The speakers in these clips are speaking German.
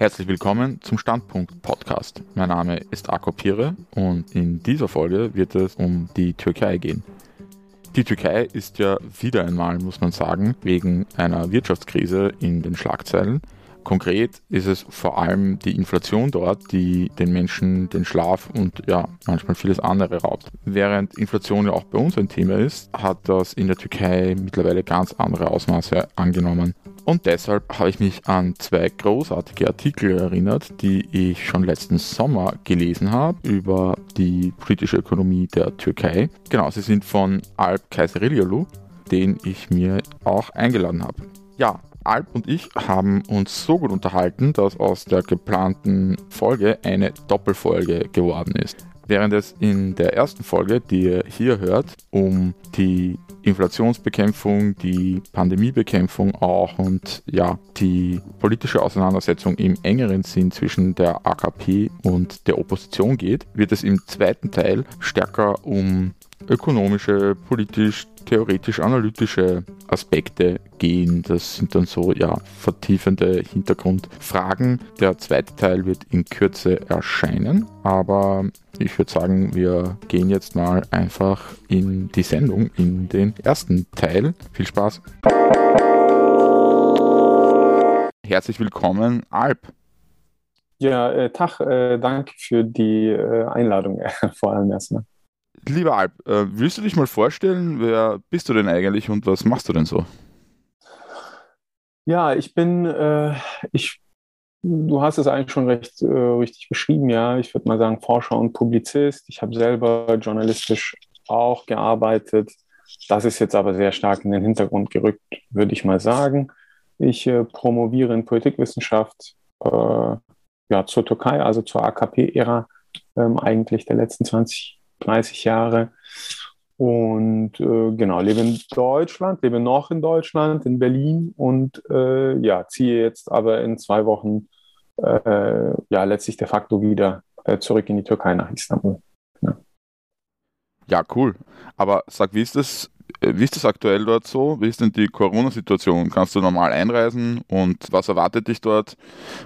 Herzlich willkommen zum Standpunkt Podcast. Mein Name ist Akko Pire und in dieser Folge wird es um die Türkei gehen. Die Türkei ist ja wieder einmal, muss man sagen, wegen einer Wirtschaftskrise in den Schlagzeilen. Konkret ist es vor allem die Inflation dort, die den Menschen den Schlaf und ja, manchmal vieles andere raubt. Während Inflation ja auch bei uns ein Thema ist, hat das in der Türkei mittlerweile ganz andere Ausmaße angenommen. Und deshalb habe ich mich an zwei großartige Artikel erinnert, die ich schon letzten Sommer gelesen habe über die politische Ökonomie der Türkei. Genau, sie sind von Alp Kaiseriliolu, den ich mir auch eingeladen habe. Ja, Alp und ich haben uns so gut unterhalten, dass aus der geplanten Folge eine Doppelfolge geworden ist. Während es in der ersten Folge, die ihr hier hört, um die Inflationsbekämpfung, die Pandemiebekämpfung auch und ja, die politische Auseinandersetzung im engeren Sinn zwischen der AKP und der Opposition geht, wird es im zweiten Teil stärker um ökonomische, politisch, theoretisch-analytische Aspekte gehen. Das sind dann so ja vertiefende Hintergrundfragen. Der zweite Teil wird in Kürze erscheinen, aber ich würde sagen, wir gehen jetzt mal einfach in die Sendung, in den ersten Teil. Viel Spaß! Herzlich willkommen, Alp. Ja, äh, Tag, äh, danke für die äh, Einladung, vor allem erstmal. Lieber Alp, äh, willst du dich mal vorstellen, wer bist du denn eigentlich und was machst du denn so? Ja, ich bin, äh, ich, du hast es eigentlich schon recht äh, richtig beschrieben, ja. Ich würde mal sagen, Forscher und Publizist. Ich habe selber journalistisch auch gearbeitet. Das ist jetzt aber sehr stark in den Hintergrund gerückt, würde ich mal sagen. Ich äh, promoviere in Politikwissenschaft äh, ja, zur Türkei, also zur AKP-Ära ähm, eigentlich der letzten 20 30 Jahre. Und äh, genau, lebe in Deutschland, lebe noch in Deutschland, in Berlin und äh, ja, ziehe jetzt aber in zwei Wochen äh, ja letztlich de facto wieder äh, zurück in die Türkei nach Istanbul. Ja. ja, cool. Aber sag, wie ist das wie ist das aktuell dort so? Wie ist denn die Corona-Situation? Kannst du normal einreisen und was erwartet dich dort?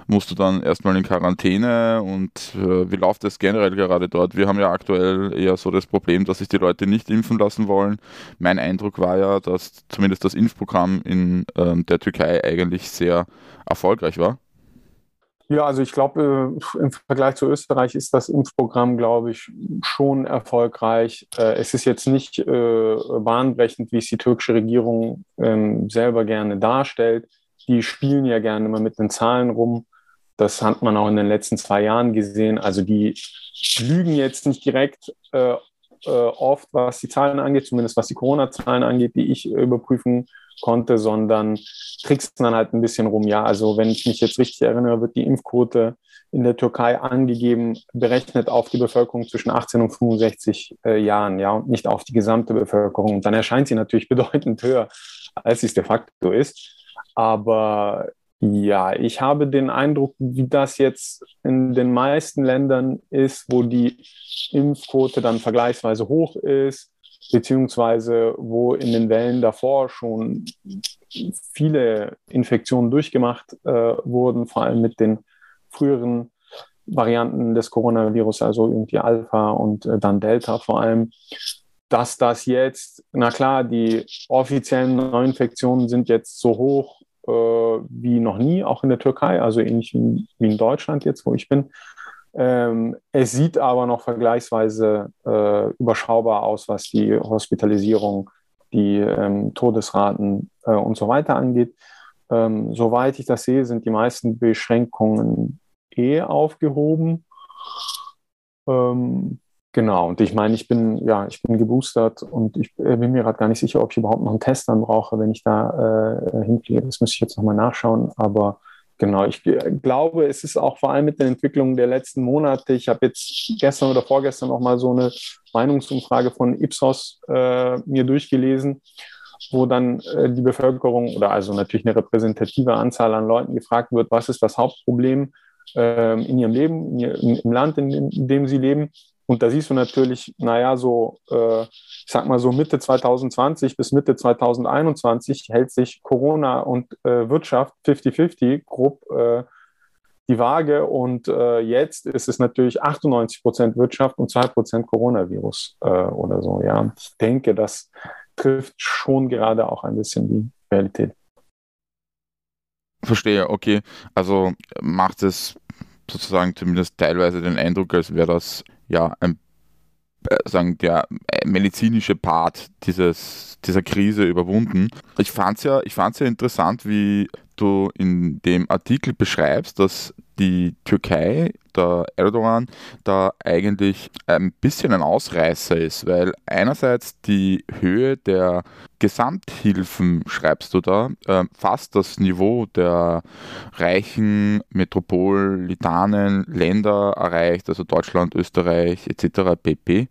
Musst du dann erstmal in Quarantäne und äh, wie läuft das generell gerade dort? Wir haben ja aktuell eher so das Problem, dass sich die Leute nicht impfen lassen wollen. Mein Eindruck war ja, dass zumindest das Impfprogramm in ähm, der Türkei eigentlich sehr erfolgreich war. Ja, also ich glaube, äh, im Vergleich zu Österreich ist das Impfprogramm, glaube ich, schon erfolgreich. Äh, es ist jetzt nicht äh, bahnbrechend, wie es die türkische Regierung ähm, selber gerne darstellt. Die spielen ja gerne immer mit den Zahlen rum. Das hat man auch in den letzten zwei Jahren gesehen. Also die lügen jetzt nicht direkt oft, was die Zahlen angeht, zumindest was die Corona-Zahlen angeht, die ich überprüfen konnte, sondern trickst dann halt ein bisschen rum. Ja, also wenn ich mich jetzt richtig erinnere, wird die Impfquote in der Türkei angegeben, berechnet auf die Bevölkerung zwischen 18 und 65 äh, Jahren, ja, und nicht auf die gesamte Bevölkerung. Und dann erscheint sie natürlich bedeutend höher, als sie es de facto ist. Aber ja, ich habe den Eindruck, wie das jetzt in den meisten Ländern ist, wo die Impfquote dann vergleichsweise hoch ist, beziehungsweise wo in den Wellen davor schon viele Infektionen durchgemacht äh, wurden, vor allem mit den früheren Varianten des Coronavirus, also irgendwie Alpha und äh, dann Delta vor allem, dass das jetzt, na klar, die offiziellen Neuinfektionen sind jetzt so hoch äh, wie noch nie, auch in der Türkei, also ähnlich wie, wie in Deutschland jetzt, wo ich bin. Ähm, es sieht aber noch vergleichsweise äh, überschaubar aus, was die Hospitalisierung, die ähm, Todesraten äh, und so weiter angeht. Ähm, soweit ich das sehe, sind die meisten Beschränkungen eh aufgehoben. Ähm, genau, und ich meine, ich bin, ja, ich bin geboostert und ich äh, bin mir gerade gar nicht sicher, ob ich überhaupt noch einen Test dann brauche, wenn ich da äh, hinfliege. Das müsste ich jetzt nochmal nachschauen, aber Genau, ich glaube, es ist auch vor allem mit den Entwicklungen der letzten Monate. Ich habe jetzt gestern oder vorgestern noch mal so eine Meinungsumfrage von Ipsos äh, mir durchgelesen, wo dann äh, die Bevölkerung oder also natürlich eine repräsentative Anzahl an Leuten gefragt wird, was ist das Hauptproblem äh, in ihrem Leben, in ihr, im Land, in dem, in dem sie leben. Und da siehst du natürlich, naja, so, äh, ich sag mal so Mitte 2020 bis Mitte 2021 hält sich Corona und äh, Wirtschaft 50-50 grob äh, die Waage. Und äh, jetzt ist es natürlich 98 Prozent Wirtschaft und 2 Prozent Coronavirus äh, oder so. Ja, ich denke, das trifft schon gerade auch ein bisschen die Realität. Verstehe, okay. Also macht es sozusagen zumindest teilweise den Eindruck, als wäre das ja ein äh, sagen, der äh, medizinische Part dieses, dieser Krise überwunden. Ich fand es ja, ja interessant, wie du in dem Artikel beschreibst, dass die Türkei, der Erdogan, da eigentlich ein bisschen ein Ausreißer ist, weil einerseits die Höhe der Gesamthilfen, schreibst du da, äh, fast das Niveau der reichen metropolitanen Länder erreicht, also Deutschland, Österreich etc. pp.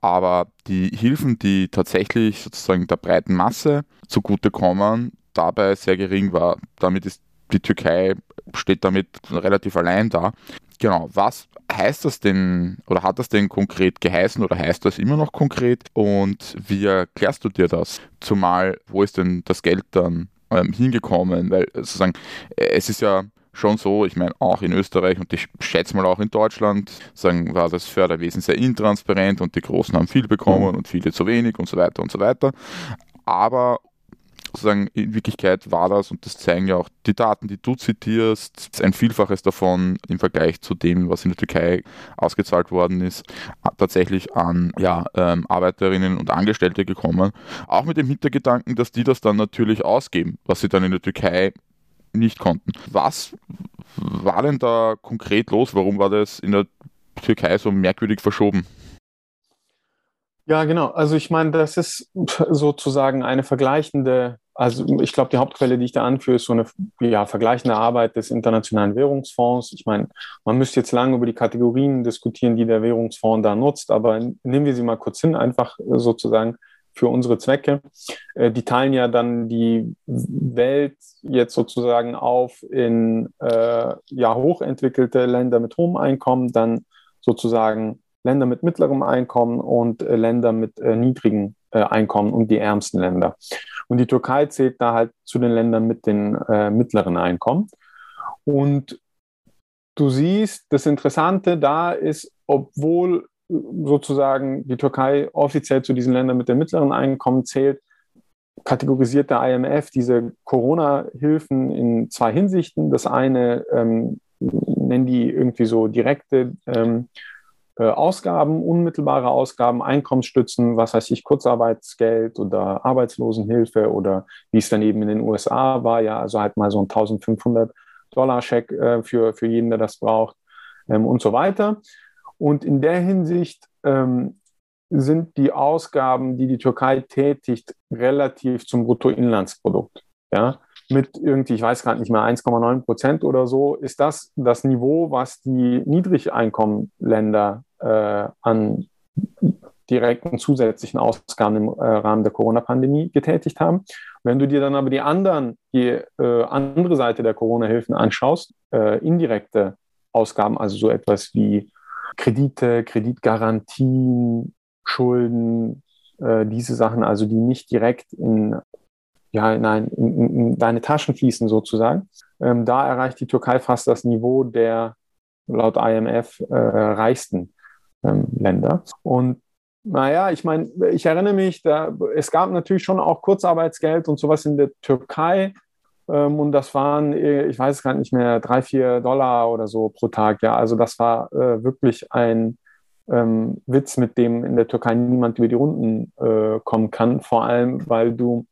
Aber die Hilfen, die tatsächlich sozusagen der breiten Masse zugutekommen, dabei sehr gering war. Damit ist die Türkei steht damit relativ allein da. Genau, was heißt das denn oder hat das denn konkret geheißen oder heißt das immer noch konkret und wie erklärst du dir das? Zumal, wo ist denn das Geld dann ähm, hingekommen? Weil sozusagen, es ist ja schon so, ich meine, auch in Österreich und ich schätze mal auch in Deutschland, sagen, war das Förderwesen sehr intransparent und die Großen haben viel bekommen und viele zu wenig und so weiter und so weiter. Aber sozusagen in Wirklichkeit war das, und das zeigen ja auch die Daten, die du zitierst, ein Vielfaches davon im Vergleich zu dem, was in der Türkei ausgezahlt worden ist, tatsächlich an ja, ähm, Arbeiterinnen und Angestellte gekommen. Auch mit dem Hintergedanken, dass die das dann natürlich ausgeben, was sie dann in der Türkei nicht konnten. Was war denn da konkret los? Warum war das in der Türkei so merkwürdig verschoben? Ja, genau. Also ich meine, das ist sozusagen eine vergleichende, also ich glaube, die Hauptquelle, die ich da anführe, ist so eine ja, vergleichende Arbeit des Internationalen Währungsfonds. Ich meine, man müsste jetzt lange über die Kategorien diskutieren, die der Währungsfonds da nutzt, aber nehmen wir sie mal kurz hin, einfach sozusagen für unsere Zwecke. Äh, die teilen ja dann die Welt jetzt sozusagen auf in äh, ja, hochentwickelte Länder mit hohem Einkommen, dann sozusagen Länder mit mittlerem Einkommen und äh, Länder mit äh, niedrigem äh, Einkommen und die ärmsten Länder. Und die Türkei zählt da halt zu den Ländern mit den äh, mittleren Einkommen. Und du siehst, das Interessante da ist, obwohl äh, sozusagen die Türkei offiziell zu diesen Ländern mit dem mittleren Einkommen zählt, kategorisiert der IMF diese Corona-Hilfen in zwei Hinsichten. Das eine ähm, nennen die irgendwie so direkte ähm, äh, Ausgaben, unmittelbare Ausgaben, Einkommensstützen, was heißt ich, Kurzarbeitsgeld oder Arbeitslosenhilfe oder wie es dann eben in den USA war, ja, also halt mal so ein 1500 Dollar Scheck äh, für, für jeden, der das braucht ähm, und so weiter. Und in der Hinsicht ähm, sind die Ausgaben, die die Türkei tätigt, relativ zum Bruttoinlandsprodukt. Ja, mit irgendwie, ich weiß gerade nicht mehr, 1,9 Prozent oder so, ist das das Niveau, was die Niedrigeinkommenländer äh, an direkten zusätzlichen Ausgaben im äh, Rahmen der Corona-Pandemie getätigt haben. Wenn du dir dann aber die anderen, die äh, andere Seite der Corona-Hilfen anschaust, äh, indirekte Ausgaben, also so etwas wie Kredite, Kreditgarantien, Schulden, äh, diese Sachen, also die nicht direkt in ja, nein, in, in deine Taschen fließen sozusagen. Ähm, da erreicht die Türkei fast das Niveau der laut IMF äh, reichsten ähm, Länder. Und naja, ich meine, ich erinnere mich, da, es gab natürlich schon auch Kurzarbeitsgeld und sowas in der Türkei. Ähm, und das waren, äh, ich weiß gar nicht mehr, drei, vier Dollar oder so pro Tag. Ja, also das war äh, wirklich ein ähm, Witz, mit dem in der Türkei niemand über die Runden äh, kommen kann. Vor allem, weil du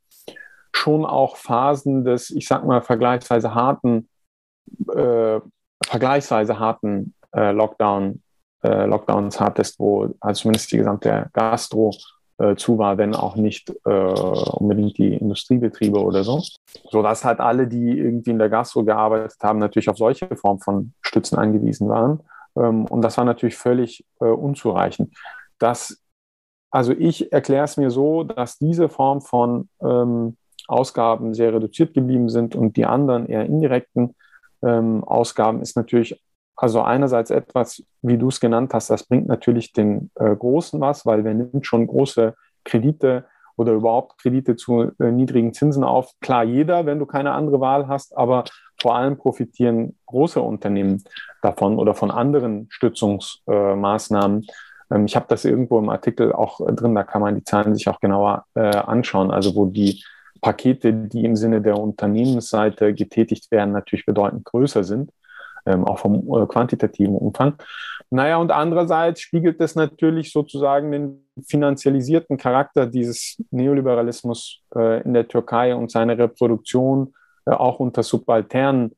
schon auch Phasen des, ich sag mal, vergleichsweise harten, äh, vergleichsweise harten äh, Lockdown äh, Lockdowns hattest, wo also zumindest die gesamte Gastro äh, zu war, wenn auch nicht äh, unbedingt die Industriebetriebe oder so. Sodass halt alle, die irgendwie in der Gastro gearbeitet haben, natürlich auf solche Form von Stützen angewiesen waren. Ähm, und das war natürlich völlig äh, unzureichend. Das, also ich erkläre es mir so, dass diese Form von ähm, Ausgaben sehr reduziert geblieben sind und die anderen eher indirekten ähm, Ausgaben ist natürlich also einerseits etwas, wie du es genannt hast, das bringt natürlich den äh, Großen was, weil wer nimmt schon große Kredite oder überhaupt Kredite zu äh, niedrigen Zinsen auf. Klar, jeder, wenn du keine andere Wahl hast, aber vor allem profitieren große Unternehmen davon oder von anderen Stützungsmaßnahmen. Ähm, ich habe das irgendwo im Artikel auch drin, da kann man die Zahlen sich auch genauer äh, anschauen, also wo die Pakete, die im Sinne der Unternehmensseite getätigt werden, natürlich bedeutend größer sind, ähm, auch vom äh, quantitativen Umfang. Naja, und andererseits spiegelt es natürlich sozusagen den finanzialisierten Charakter dieses Neoliberalismus äh, in der Türkei und seine Reproduktion äh, auch unter Subalternen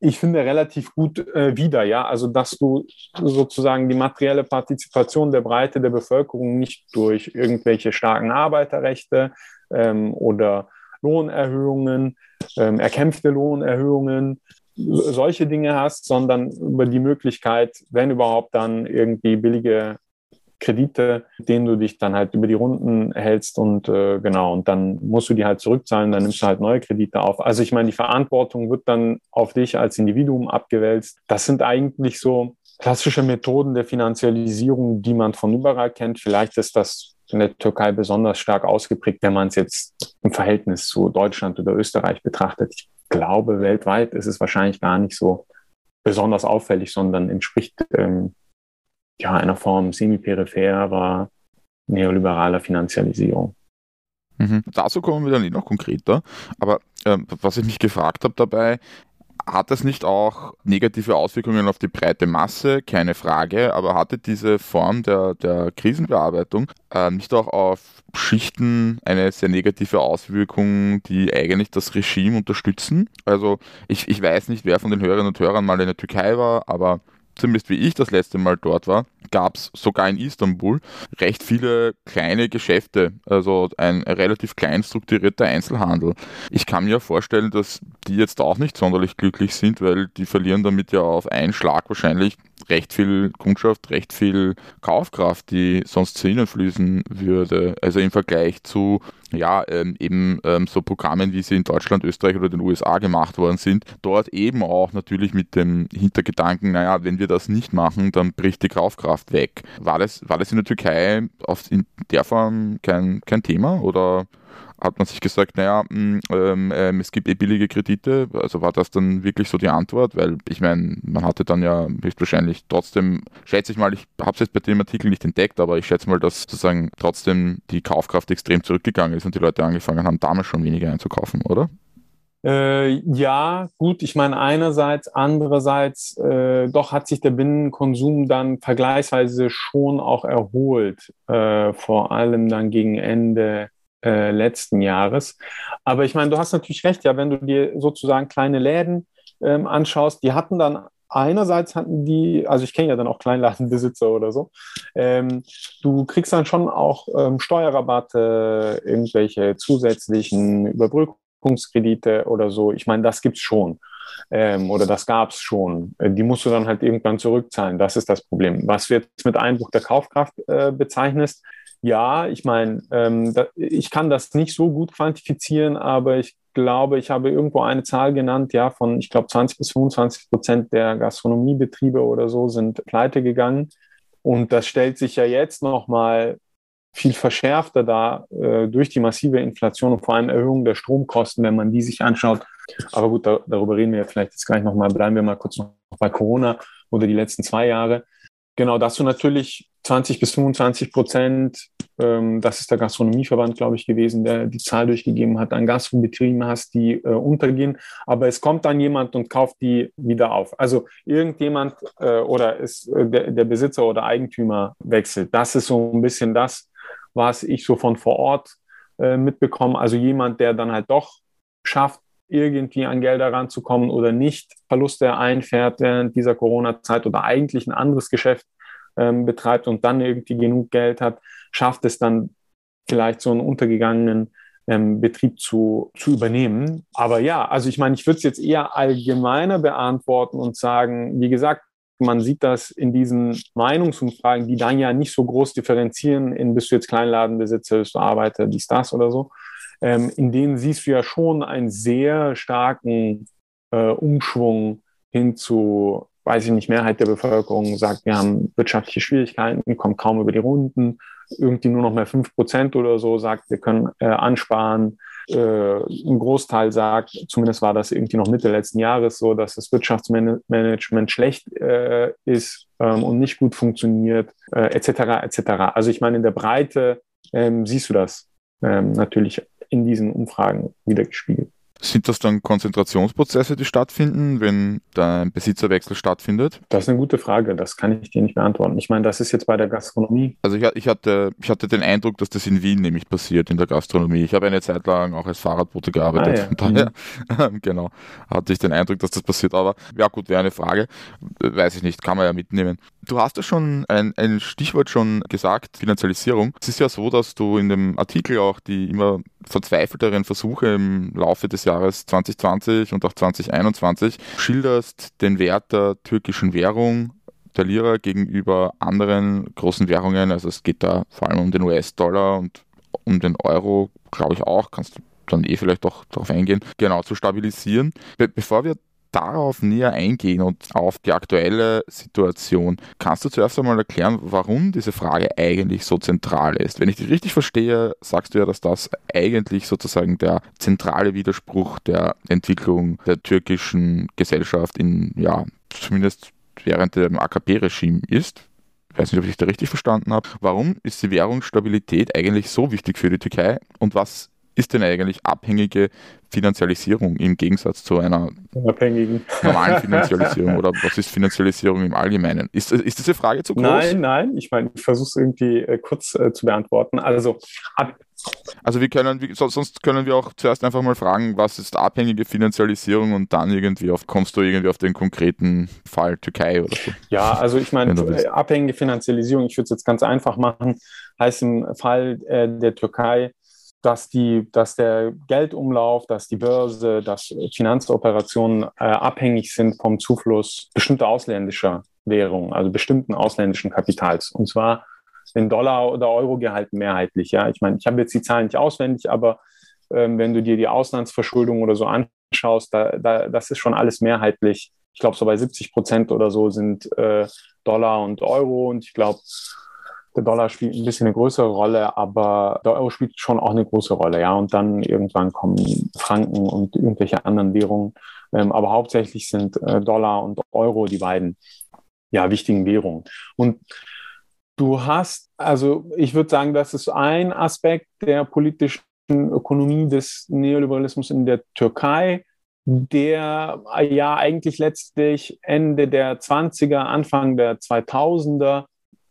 ich finde, relativ gut äh, wieder, ja. Also, dass du sozusagen die materielle Partizipation der Breite der Bevölkerung nicht durch irgendwelche starken Arbeiterrechte ähm, oder Lohnerhöhungen, ähm, erkämpfte Lohnerhöhungen, solche Dinge hast, sondern über die Möglichkeit, wenn überhaupt dann irgendwie billige Kredite, denen du dich dann halt über die Runden hältst und äh, genau, und dann musst du die halt zurückzahlen, dann nimmst du halt neue Kredite auf. Also ich meine, die Verantwortung wird dann auf dich als Individuum abgewälzt. Das sind eigentlich so klassische Methoden der Finanzialisierung, die man von überall kennt. Vielleicht ist das in der Türkei besonders stark ausgeprägt, wenn man es jetzt im Verhältnis zu Deutschland oder Österreich betrachtet. Ich glaube, weltweit ist es wahrscheinlich gar nicht so besonders auffällig, sondern entspricht ähm, ja, einer Form semi-peripherer neoliberaler Finanzialisierung. Mhm. Dazu kommen wir dann eh noch konkreter. Aber ähm, was ich mich gefragt habe dabei, hat das nicht auch negative Auswirkungen auf die breite Masse? Keine Frage, aber hatte diese Form der, der Krisenbearbeitung äh, nicht auch auf Schichten eine sehr negative Auswirkung, die eigentlich das Regime unterstützen? Also ich, ich weiß nicht, wer von den Hörerinnen und Hörern mal in der Türkei war, aber zumindest wie ich das letzte Mal dort war, gab es sogar in Istanbul recht viele kleine Geschäfte, also ein relativ klein strukturierter Einzelhandel. Ich kann mir vorstellen, dass die jetzt auch nicht sonderlich glücklich sind, weil die verlieren damit ja auf einen Schlag wahrscheinlich recht viel Kundschaft, recht viel Kaufkraft, die sonst zu ihnen fließen würde. Also im Vergleich zu ja, ähm, eben ähm, so Programmen, wie sie in Deutschland, Österreich oder den USA gemacht worden sind, dort eben auch natürlich mit dem Hintergedanken, naja, wenn wir das nicht machen, dann bricht die Kaufkraft weg. War das, war das in der Türkei auf, in der Form kein, kein Thema oder hat man sich gesagt, naja, mh, hm, ähm, ähm, es gibt eh billige Kredite. Also war das dann wirklich so die Antwort? Weil ich meine, man hatte dann ja höchstwahrscheinlich trotzdem, schätze ich mal, ich habe es jetzt bei dem Artikel nicht entdeckt, aber ich schätze mal, dass sozusagen trotzdem die Kaufkraft extrem zurückgegangen ist und die Leute angefangen haben, damals schon weniger einzukaufen, oder? Äh, ja, gut, ich meine einerseits, andererseits, äh, doch hat sich der Binnenkonsum dann vergleichsweise schon auch erholt, äh, vor allem dann gegen Ende äh, letzten Jahres. Aber ich meine, du hast natürlich recht, ja, wenn du dir sozusagen kleine Läden ähm, anschaust, die hatten dann einerseits hatten die, also ich kenne ja dann auch Kleinladenbesitzer oder so, ähm, du kriegst dann schon auch ähm, Steuerrabatte, irgendwelche zusätzlichen Überbrückungskredite oder so. Ich meine, das gibt's schon. Ähm, oder das gab es schon. Äh, die musst du dann halt irgendwann zurückzahlen. Das ist das Problem. Was du jetzt mit Einbruch der Kaufkraft äh, bezeichnest, ja, ich meine, ähm, da, ich kann das nicht so gut quantifizieren, aber ich glaube, ich habe irgendwo eine Zahl genannt, ja, von, ich glaube, 20 bis 25 Prozent der Gastronomiebetriebe oder so sind pleite gegangen. Und das stellt sich ja jetzt nochmal viel verschärfter dar äh, durch die massive Inflation und vor allem Erhöhung der Stromkosten, wenn man die sich anschaut. Aber gut, da, darüber reden wir vielleicht jetzt gleich nochmal. Bleiben wir mal kurz noch bei Corona oder die letzten zwei Jahre. Genau, dass du natürlich 20 bis 25 Prozent, ähm, das ist der Gastronomieverband, glaube ich, gewesen, der die Zahl durchgegeben hat, an Gastrobetrieben hast, die äh, untergehen. Aber es kommt dann jemand und kauft die wieder auf. Also irgendjemand äh, oder ist äh, der, der Besitzer oder Eigentümer wechselt. Das ist so ein bisschen das, was ich so von vor Ort äh, mitbekomme. Also jemand, der dann halt doch schafft, irgendwie an Gelder ranzukommen oder nicht Verluste einfährt während dieser Corona-Zeit oder eigentlich ein anderes Geschäft ähm, betreibt und dann irgendwie genug Geld hat, schafft es dann vielleicht so einen untergegangenen ähm, Betrieb zu, zu übernehmen. Aber ja, also ich meine, ich würde es jetzt eher allgemeiner beantworten und sagen, wie gesagt, man sieht das in diesen Meinungsumfragen, die dann ja nicht so groß differenzieren in bist du jetzt Kleinladenbesitzer, bist du Arbeiter, dies, das oder so. Ähm, in denen siehst du ja schon einen sehr starken äh, Umschwung hin zu weiß ich nicht, Mehrheit der Bevölkerung sagt, wir haben wirtschaftliche Schwierigkeiten, kommen kaum über die Runden, irgendwie nur noch mehr fünf Prozent oder so sagt, wir können äh, ansparen. Äh, ein Großteil sagt, zumindest war das irgendwie noch Mitte letzten Jahres so, dass das Wirtschaftsmanagement schlecht äh, ist ähm, und nicht gut funktioniert, äh, etc. etc. Also ich meine, in der Breite ähm, siehst du das ähm, natürlich in diesen Umfragen wiedergespiegelt. Sind das dann Konzentrationsprozesse, die stattfinden, wenn da ein Besitzerwechsel stattfindet? Das ist eine gute Frage, das kann ich dir nicht beantworten. Ich meine, das ist jetzt bei der Gastronomie. Also ich, ich, hatte, ich hatte den Eindruck, dass das in Wien nämlich passiert, in der Gastronomie. Ich habe eine Zeit lang auch als Fahrradbote gearbeitet. Ah, ja. daher, mhm. genau, hatte ich den Eindruck, dass das passiert. Aber ja gut, wäre eine Frage. Weiß ich nicht, kann man ja mitnehmen. Du hast ja schon ein, ein Stichwort schon gesagt, Finanzialisierung. Es ist ja so, dass du in dem Artikel auch die immer verzweifelteren Versuche im Laufe des Jahres 2020 und auch 2021 schilderst den Wert der türkischen Währung, der Lira gegenüber anderen großen Währungen. Also es geht da vor allem um den US-Dollar und um den Euro, glaube ich auch. Kannst du dann eh vielleicht auch darauf eingehen, genau zu stabilisieren. Be bevor wir darauf näher eingehen und auf die aktuelle Situation, kannst du zuerst einmal erklären, warum diese Frage eigentlich so zentral ist? Wenn ich dich richtig verstehe, sagst du ja, dass das eigentlich sozusagen der zentrale Widerspruch der Entwicklung der türkischen Gesellschaft in, ja, zumindest während dem AKP-Regime ist. Ich weiß nicht, ob ich da richtig verstanden habe. Warum ist die Währungsstabilität eigentlich so wichtig für die Türkei und was ist denn eigentlich abhängige Finanzialisierung im Gegensatz zu einer Unabhängigen. normalen Finanzialisierung? oder was ist Finanzialisierung im Allgemeinen? Ist, ist diese Frage zu groß? Nein, nein, ich meine, ich versuche es irgendwie äh, kurz äh, zu beantworten. Also, ab also wir können, sonst können wir auch zuerst einfach mal fragen, was ist abhängige Finanzialisierung und dann irgendwie auf, kommst du irgendwie auf den konkreten Fall Türkei oder so. Ja, also ich meine, abhängige Finanzialisierung, ich würde es jetzt ganz einfach machen, heißt im Fall äh, der Türkei, dass, die, dass der Geldumlauf, dass die Börse, dass Finanzoperationen äh, abhängig sind vom Zufluss bestimmter ausländischer Währungen, also bestimmten ausländischen Kapitals. Und zwar in Dollar oder Euro gehalten mehrheitlich. Ja, ich meine, ich habe jetzt die Zahlen nicht auswendig, aber ähm, wenn du dir die Auslandsverschuldung oder so anschaust, da, da, das ist schon alles mehrheitlich. Ich glaube, so bei 70 Prozent oder so sind äh, Dollar und Euro und ich glaube, der Dollar spielt ein bisschen eine größere Rolle, aber der Euro spielt schon auch eine große Rolle, ja. Und dann irgendwann kommen Franken und irgendwelche anderen Währungen. Ähm, aber hauptsächlich sind äh, Dollar und Euro die beiden ja, wichtigen Währungen. Und du hast, also ich würde sagen, das ist ein Aspekt der politischen Ökonomie des Neoliberalismus in der Türkei, der ja eigentlich letztlich Ende der 20er, Anfang der 2000er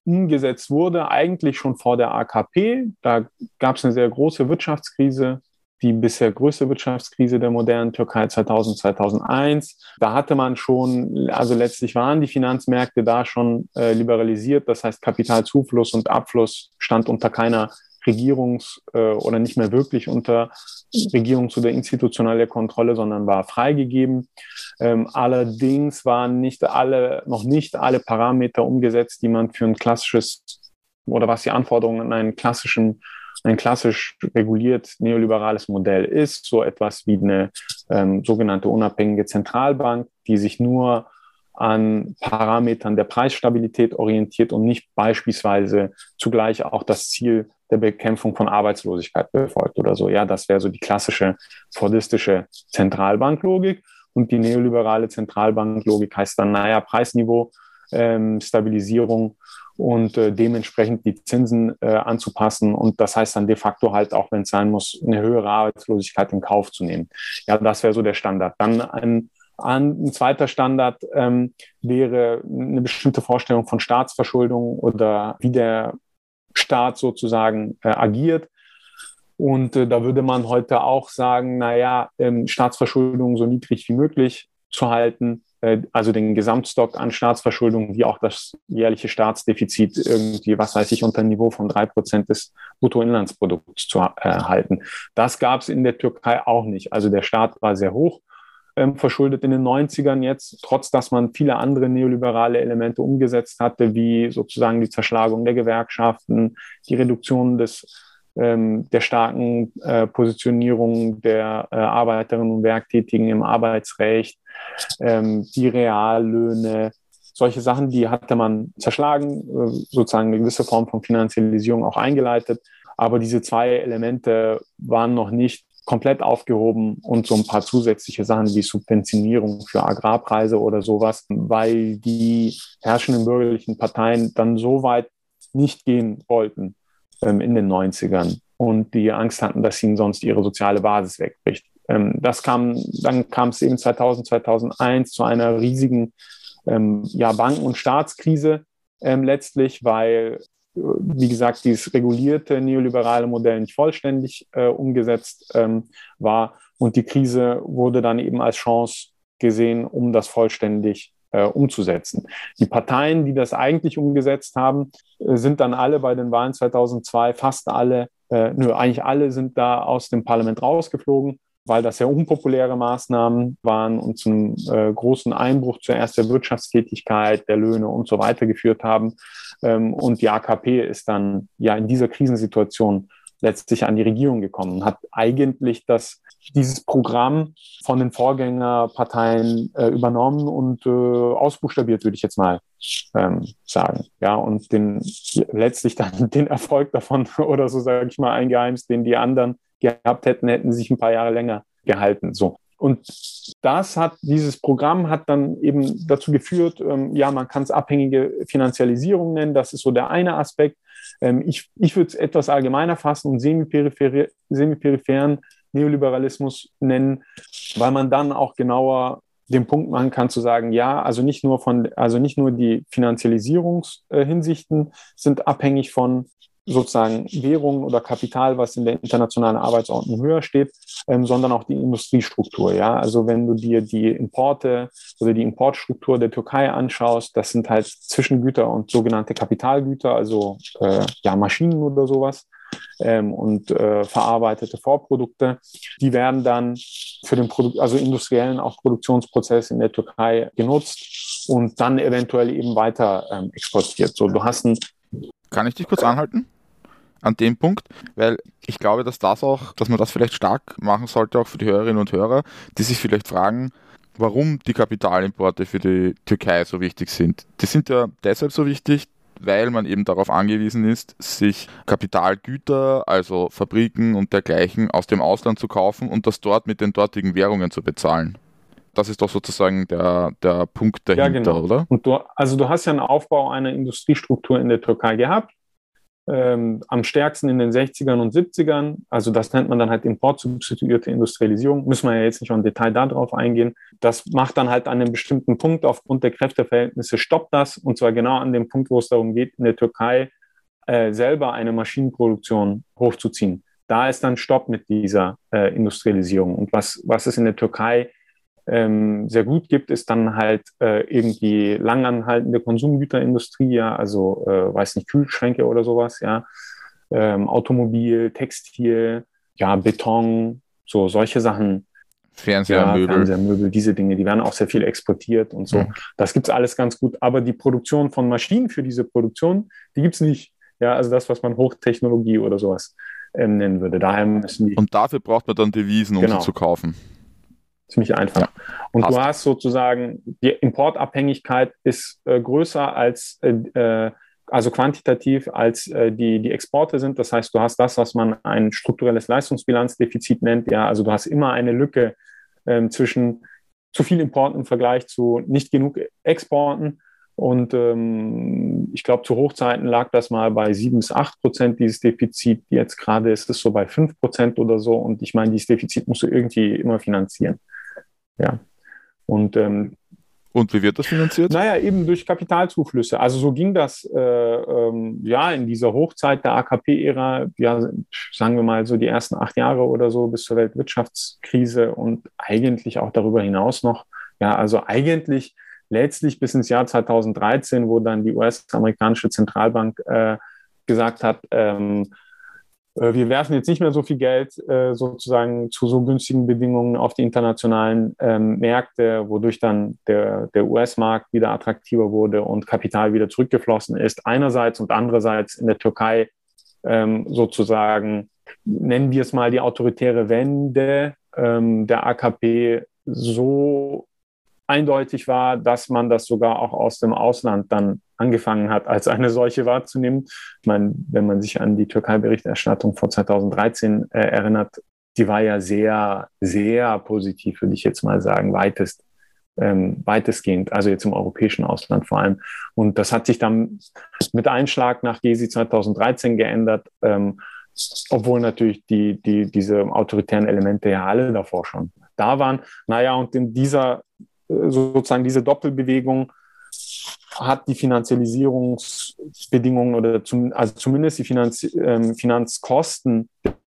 umgesetzt wurde, eigentlich schon vor der AKP. Da gab es eine sehr große Wirtschaftskrise, die bisher größte Wirtschaftskrise der modernen Türkei 2000, 2001. Da hatte man schon, also letztlich waren die Finanzmärkte da schon äh, liberalisiert. Das heißt, Kapitalzufluss und Abfluss stand unter keiner Regierungs- äh, oder nicht mehr wirklich unter Regierungs- oder institutionelle Kontrolle, sondern war freigegeben. Ähm, allerdings waren nicht alle, noch nicht alle Parameter umgesetzt, die man für ein klassisches oder was die Anforderungen an einen klassischen ein klassisch reguliert neoliberales Modell ist, so etwas wie eine ähm, sogenannte unabhängige Zentralbank, die sich nur an Parametern der Preisstabilität orientiert und nicht beispielsweise zugleich auch das Ziel der Bekämpfung von Arbeitslosigkeit befolgt oder so. Ja, das wäre so die klassische fordistische Zentralbanklogik. Und die neoliberale Zentralbanklogik heißt dann, naja, Preisniveau, ähm, Stabilisierung und äh, dementsprechend die Zinsen äh, anzupassen. Und das heißt dann de facto halt auch, wenn es sein muss, eine höhere Arbeitslosigkeit in Kauf zu nehmen. Ja, das wäre so der Standard. Dann ein, ein zweiter Standard ähm, wäre eine bestimmte Vorstellung von Staatsverschuldung oder wie der Staat sozusagen äh, agiert. Und äh, da würde man heute auch sagen, naja, ähm, Staatsverschuldung so niedrig wie möglich zu halten, äh, also den Gesamtstock an Staatsverschuldung, wie auch das jährliche Staatsdefizit irgendwie, was weiß ich, unter Niveau von drei Prozent des Bruttoinlandsprodukts zu äh, halten. Das gab es in der Türkei auch nicht. Also der Staat war sehr hoch ähm, verschuldet in den 90ern jetzt, trotz dass man viele andere neoliberale Elemente umgesetzt hatte, wie sozusagen die Zerschlagung der Gewerkschaften, die Reduktion des ähm, der starken äh, Positionierung der äh, Arbeiterinnen und Werktätigen im Arbeitsrecht, ähm, die Reallöhne solche Sachen, die hatte man zerschlagen, äh, sozusagen eine gewisse Form von Finanzialisierung auch eingeleitet. Aber diese zwei Elemente waren noch nicht komplett aufgehoben und so ein paar zusätzliche Sachen wie Subventionierung für Agrarpreise oder sowas, weil die herrschenden bürgerlichen Parteien dann so weit nicht gehen wollten ähm, in den 90ern und die Angst hatten, dass ihnen sonst ihre soziale Basis wegbricht. Ähm, das kam, dann kam es eben 2000, 2001 zu einer riesigen ähm, ja, Banken- und Staatskrise ähm, letztlich, weil, wie gesagt, dieses regulierte neoliberale Modell nicht vollständig äh, umgesetzt ähm, war. Und die Krise wurde dann eben als Chance gesehen, um das vollständig äh, umzusetzen. Die Parteien, die das eigentlich umgesetzt haben, äh, sind dann alle bei den Wahlen 2002, fast alle, äh, nö, eigentlich alle sind da aus dem Parlament rausgeflogen weil das sehr unpopuläre Maßnahmen waren und zum äh, großen Einbruch zuerst der Wirtschaftstätigkeit, der Löhne und so weiter geführt haben. Ähm, und die AKP ist dann ja in dieser Krisensituation letztlich an die Regierung gekommen, hat eigentlich das, dieses Programm von den Vorgängerparteien äh, übernommen und äh, ausbuchstabiert, würde ich jetzt mal ähm, sagen. Ja, und den, letztlich dann den Erfolg davon oder so sage ich mal eingeheimst, den die anderen gehabt hätten, hätten sich ein paar Jahre länger gehalten. So. Und das hat, dieses Programm hat dann eben dazu geführt, ähm, ja, man kann es abhängige Finanzialisierung nennen, das ist so der eine Aspekt. Ähm, ich ich würde es etwas allgemeiner fassen und semiperipheren Neoliberalismus nennen, weil man dann auch genauer den Punkt machen kann zu sagen, ja, also nicht nur von, also nicht nur die Finanzialisierungshinsichten sind abhängig von sozusagen Währungen oder Kapital, was in der internationalen Arbeitsordnung höher steht, ähm, sondern auch die Industriestruktur. Ja, also wenn du dir die Importe oder die Importstruktur der Türkei anschaust, das sind halt Zwischengüter und sogenannte Kapitalgüter, also äh, ja Maschinen oder sowas. Ähm, und äh, verarbeitete Vorprodukte, die werden dann für den Produkt, also industriellen auch Produktionsprozess in der Türkei genutzt und dann eventuell eben weiter ähm, exportiert. So, du hast ein kann ich dich kurz anhalten? An dem Punkt, weil ich glaube, dass das auch, dass man das vielleicht stark machen sollte, auch für die Hörerinnen und Hörer, die sich vielleicht fragen, warum die Kapitalimporte für die Türkei so wichtig sind. Die sind ja deshalb so wichtig, weil man eben darauf angewiesen ist, sich Kapitalgüter, also Fabriken und dergleichen aus dem Ausland zu kaufen und das dort mit den dortigen Währungen zu bezahlen. Das ist doch sozusagen der, der Punkt dahinter, ja, genau. oder? Und du, also du hast ja einen Aufbau einer Industriestruktur in der Türkei gehabt ähm, am stärksten in den 60ern und 70ern. Also das nennt man dann halt importsubstituierte Industrialisierung. Müssen wir ja jetzt nicht im Detail darauf eingehen. Das macht dann halt an einem bestimmten Punkt aufgrund der Kräfteverhältnisse stoppt das. Und zwar genau an dem Punkt, wo es darum geht, in der Türkei äh, selber eine Maschinenproduktion hochzuziehen. Da ist dann Stopp mit dieser äh, Industrialisierung. Und was, was es in der Türkei ähm, sehr gut gibt, ist dann halt äh, irgendwie langanhaltende Konsumgüterindustrie, ja, also äh, weiß nicht, Kühlschränke oder sowas, ja, ähm, Automobil, Textil, ja, Beton, so solche Sachen. Fernseher, ja, Möbel. Fernseher, Möbel, diese Dinge, die werden auch sehr viel exportiert und so. Mhm. Das gibt's alles ganz gut. Aber die Produktion von Maschinen für diese Produktion, die gibt's nicht. Ja, also das, was man Hochtechnologie oder sowas ähm, nennen würde. Daher müssen die. Und dafür braucht man dann Devisen, um genau. sie zu kaufen ziemlich einfach. Ja, und du hast sozusagen, die Importabhängigkeit ist äh, größer als, äh, äh, also quantitativ als äh, die, die Exporte sind. Das heißt, du hast das, was man ein strukturelles Leistungsbilanzdefizit nennt. Ja, also du hast immer eine Lücke ähm, zwischen zu viel Importen im Vergleich zu nicht genug Exporten. Und ähm, ich glaube, zu Hochzeiten lag das mal bei sieben bis acht Prozent, dieses Defizit. Jetzt gerade ist es so bei fünf Prozent oder so. Und ich meine, dieses Defizit musst du irgendwie immer finanzieren. Ja. Und, ähm, und wie wird das finanziert? Naja, eben durch Kapitalzuflüsse. Also so ging das äh, ähm, ja in dieser Hochzeit der AKP-Ära, ja, sagen wir mal so die ersten acht Jahre oder so bis zur Weltwirtschaftskrise und eigentlich auch darüber hinaus noch. Ja, also eigentlich letztlich bis ins Jahr 2013, wo dann die US-amerikanische Zentralbank äh, gesagt hat, ähm, äh, wir werfen jetzt nicht mehr so viel Geld äh, sozusagen zu so günstigen Bedingungen auf die internationalen ähm, Märkte, wodurch dann der, der US-Markt wieder attraktiver wurde und Kapital wieder zurückgeflossen ist. Einerseits und andererseits in der Türkei ähm, sozusagen, nennen wir es mal die autoritäre Wende ähm, der AKP so eindeutig war, dass man das sogar auch aus dem Ausland dann angefangen hat, als eine solche wahrzunehmen. Meine, wenn man sich an die Türkei-Berichterstattung vor 2013 äh, erinnert, die war ja sehr, sehr positiv, würde ich jetzt mal sagen, weitest, ähm, weitestgehend, also jetzt im europäischen Ausland vor allem. Und das hat sich dann mit Einschlag nach GESI 2013 geändert, ähm, obwohl natürlich die, die, diese autoritären Elemente ja alle davor schon da waren. Naja, und in dieser äh, sozusagen diese Doppelbewegung hat die Finanzialisierungsbedingungen oder zum, also zumindest die Finanz, ähm, Finanzkosten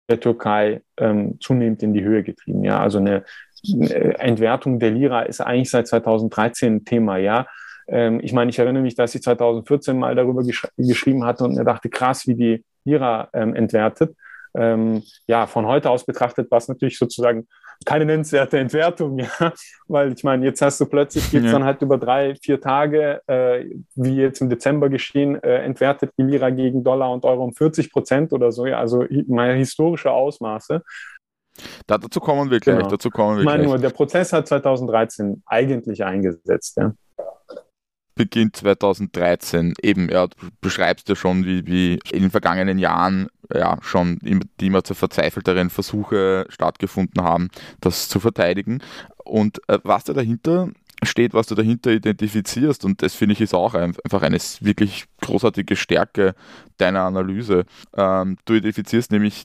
der Türkei ähm, zunehmend in die Höhe getrieben. Ja, also eine, eine Entwertung der Lira ist eigentlich seit 2013 ein Thema. Ja, ähm, ich meine, ich erinnere mich, dass ich 2014 mal darüber gesch geschrieben hatte und mir dachte, krass, wie die Lira ähm, entwertet. Ähm, ja, von heute aus betrachtet war es natürlich sozusagen keine nennenswerte Entwertung, ja, weil ich meine, jetzt hast du plötzlich, gibt es ja. dann halt über drei, vier Tage, äh, wie jetzt im Dezember geschehen, äh, entwertet die Lira gegen Dollar und Euro um 40 Prozent oder so, ja, also meine historische Ausmaße. Da, dazu kommen wir gleich, genau. dazu kommen wir ich meine gleich. nur, der Prozess hat 2013 eigentlich eingesetzt, ja beginnt 2013. Eben, ja, du beschreibst ja schon, wie, wie in den vergangenen Jahren ja schon immer, die immer zu verzweifelteren Versuche stattgefunden haben, das zu verteidigen. Und äh, was da dahinter steht, was du dahinter identifizierst, und das finde ich ist auch ein, einfach eine wirklich großartige Stärke deiner Analyse. Ähm, du identifizierst nämlich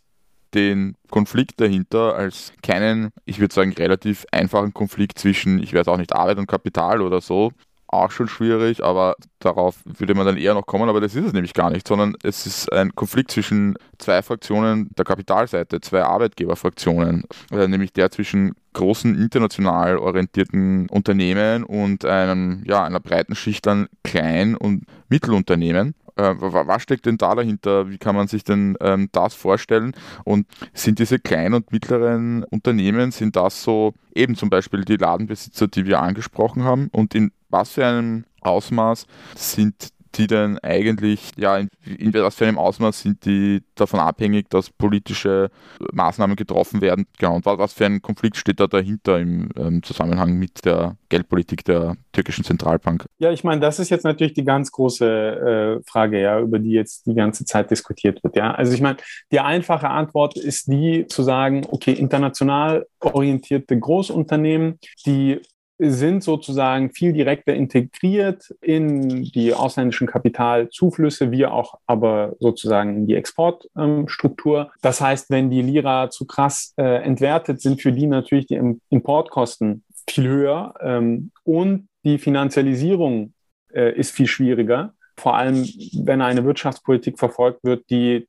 den Konflikt dahinter als keinen, ich würde sagen, relativ einfachen Konflikt zwischen, ich weiß auch nicht, Arbeit und Kapital oder so, auch schon schwierig, aber darauf würde man dann eher noch kommen, aber das ist es nämlich gar nicht, sondern es ist ein Konflikt zwischen zwei Fraktionen der Kapitalseite, zwei Arbeitgeberfraktionen, äh, nämlich der zwischen großen international orientierten Unternehmen und einem, ja, einer breiten Schicht an Klein- und Mittelunternehmen. Äh, was steckt denn da dahinter? Wie kann man sich denn ähm, das vorstellen? Und sind diese kleinen und mittleren Unternehmen, sind das so eben zum Beispiel die Ladenbesitzer, die wir angesprochen haben? Und in was für einem Ausmaß sind die denn eigentlich, ja, in, in, was für einem Ausmaß sind die davon abhängig, dass politische Maßnahmen getroffen werden? Genau, und was, für ein Konflikt steht da dahinter im ähm, Zusammenhang mit der Geldpolitik der türkischen Zentralbank? Ja, ich meine, das ist jetzt natürlich die ganz große äh, Frage, ja, über die jetzt die ganze Zeit diskutiert wird. Ja, also ich meine, die einfache Antwort ist die zu sagen, okay, international orientierte Großunternehmen, die sind sozusagen viel direkter integriert in die ausländischen Kapitalzuflüsse, wie auch aber sozusagen in die Exportstruktur. das heißt, wenn die Lira zu krass äh, entwertet, sind für die natürlich die Importkosten viel höher ähm, und die Finanzialisierung äh, ist viel schwieriger, vor allem wenn eine Wirtschaftspolitik verfolgt wird, die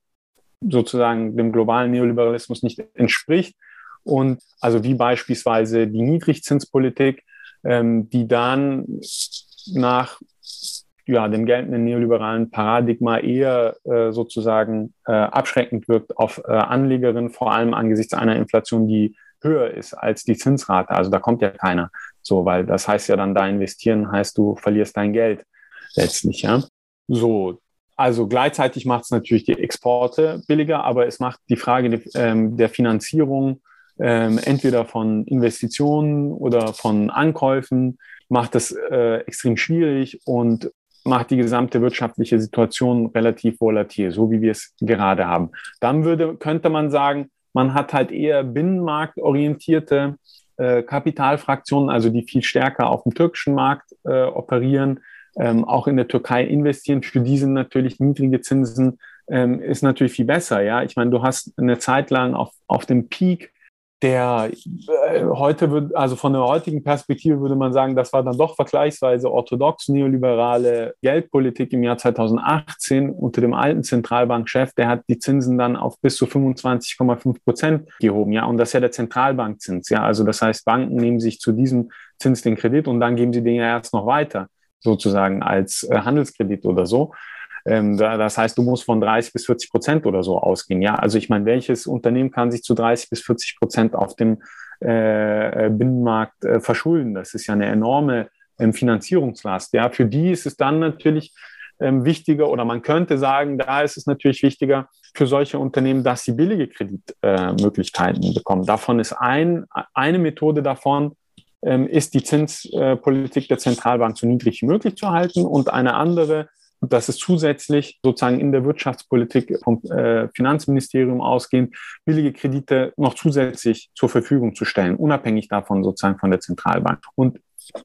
sozusagen dem globalen Neoliberalismus nicht entspricht. Und also wie beispielsweise die Niedrigzinspolitik, ähm, die dann nach ja, dem geltenden neoliberalen Paradigma eher äh, sozusagen äh, abschreckend wirkt auf äh, Anlegerinnen, vor allem angesichts einer Inflation, die höher ist als die Zinsrate. Also da kommt ja keiner so, weil das heißt ja dann, da investieren heißt, du verlierst dein Geld letztlich, ja. So, also gleichzeitig macht es natürlich die Exporte billiger, aber es macht die Frage ähm, der Finanzierung ähm, entweder von Investitionen oder von Ankäufen, macht das äh, extrem schwierig und macht die gesamte wirtschaftliche Situation relativ volatil, so wie wir es gerade haben. Dann würde, könnte man sagen, man hat halt eher binnenmarktorientierte äh, Kapitalfraktionen, also die viel stärker auf dem türkischen Markt äh, operieren, ähm, auch in der Türkei investieren. Für die natürlich niedrige Zinsen ähm, ist natürlich viel besser. Ja, ich meine, du hast eine Zeit lang auf, auf dem Peak der äh, heute wird, also von der heutigen Perspektive würde man sagen, das war dann doch vergleichsweise orthodox neoliberale Geldpolitik im Jahr 2018 unter dem alten Zentralbankchef, der hat die Zinsen dann auf bis zu 25,5 Prozent gehoben, ja, und das ist ja der Zentralbankzins, ja, also das heißt, Banken nehmen sich zu diesem Zins den Kredit und dann geben sie den ja erst noch weiter, sozusagen als äh, Handelskredit oder so. Ähm, das heißt, du musst von 30 bis 40 Prozent oder so ausgehen. Ja, also ich meine, welches Unternehmen kann sich zu 30 bis 40 Prozent auf dem äh, Binnenmarkt äh, verschulden? Das ist ja eine enorme ähm, Finanzierungslast. Ja, für die ist es dann natürlich ähm, wichtiger oder man könnte sagen, da ist es natürlich wichtiger für solche Unternehmen, dass sie billige Kreditmöglichkeiten äh, bekommen. Davon ist ein, eine Methode davon, ist die Zinspolitik der Zentralbank so niedrig wie möglich zu halten und eine andere, dass es zusätzlich sozusagen in der Wirtschaftspolitik vom äh, Finanzministerium ausgehend billige Kredite noch zusätzlich zur Verfügung zu stellen, unabhängig davon sozusagen von der Zentralbank. Und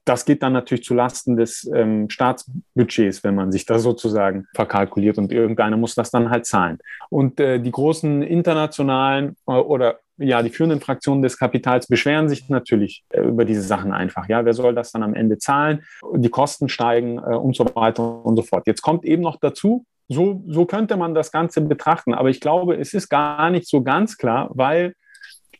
das geht dann natürlich zu Lasten des ähm, Staatsbudgets, wenn man sich da sozusagen verkalkuliert und irgendeiner muss das dann halt zahlen. Und äh, die großen internationalen äh, oder ja, die führenden Fraktionen des Kapitals beschweren sich natürlich äh, über diese Sachen einfach. Ja, wer soll das dann am Ende zahlen? Die Kosten steigen äh, und so weiter und so fort. Jetzt kommt eben noch dazu, so, so könnte man das Ganze betrachten. Aber ich glaube, es ist gar nicht so ganz klar, weil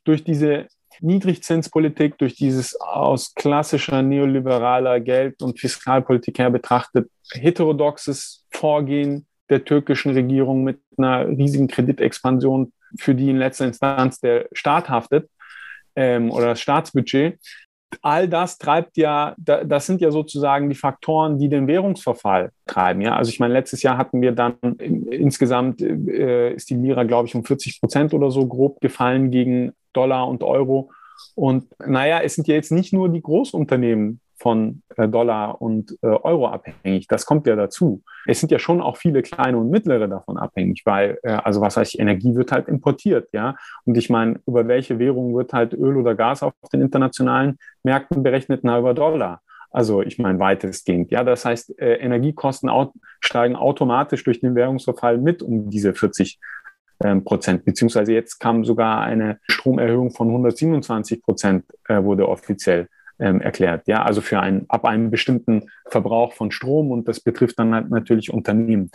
durch diese Niedrigzinspolitik, durch dieses aus klassischer neoliberaler Geld- und Fiskalpolitik her betrachtet heterodoxes Vorgehen der türkischen Regierung mit einer riesigen Kreditexpansion für die in letzter Instanz der Staat haftet ähm, oder das Staatsbudget. All das treibt ja, das sind ja sozusagen die Faktoren, die den Währungsverfall treiben. Ja, also ich meine, letztes Jahr hatten wir dann insgesamt äh, ist die Lira, glaube ich, um 40 Prozent oder so grob gefallen gegen Dollar und Euro. Und naja, es sind ja jetzt nicht nur die Großunternehmen, von äh, Dollar und äh, Euro abhängig. Das kommt ja dazu. Es sind ja schon auch viele kleine und mittlere davon abhängig, weil, äh, also was heißt, Energie wird halt importiert, ja. Und ich meine, über welche Währung wird halt Öl oder Gas auf den internationalen Märkten berechnet? Na, über Dollar. Also ich meine weitestgehend. Ja, das heißt, Energiekosten steigen automatisch durch den Währungsverfall mit um diese 40 ähm, Prozent, beziehungsweise jetzt kam sogar eine Stromerhöhung von 127 Prozent, wurde offiziell ähm, erklärt. Ja, also für einen, ab einem bestimmten Verbrauch von Strom und das betrifft dann halt natürlich Unternehmen.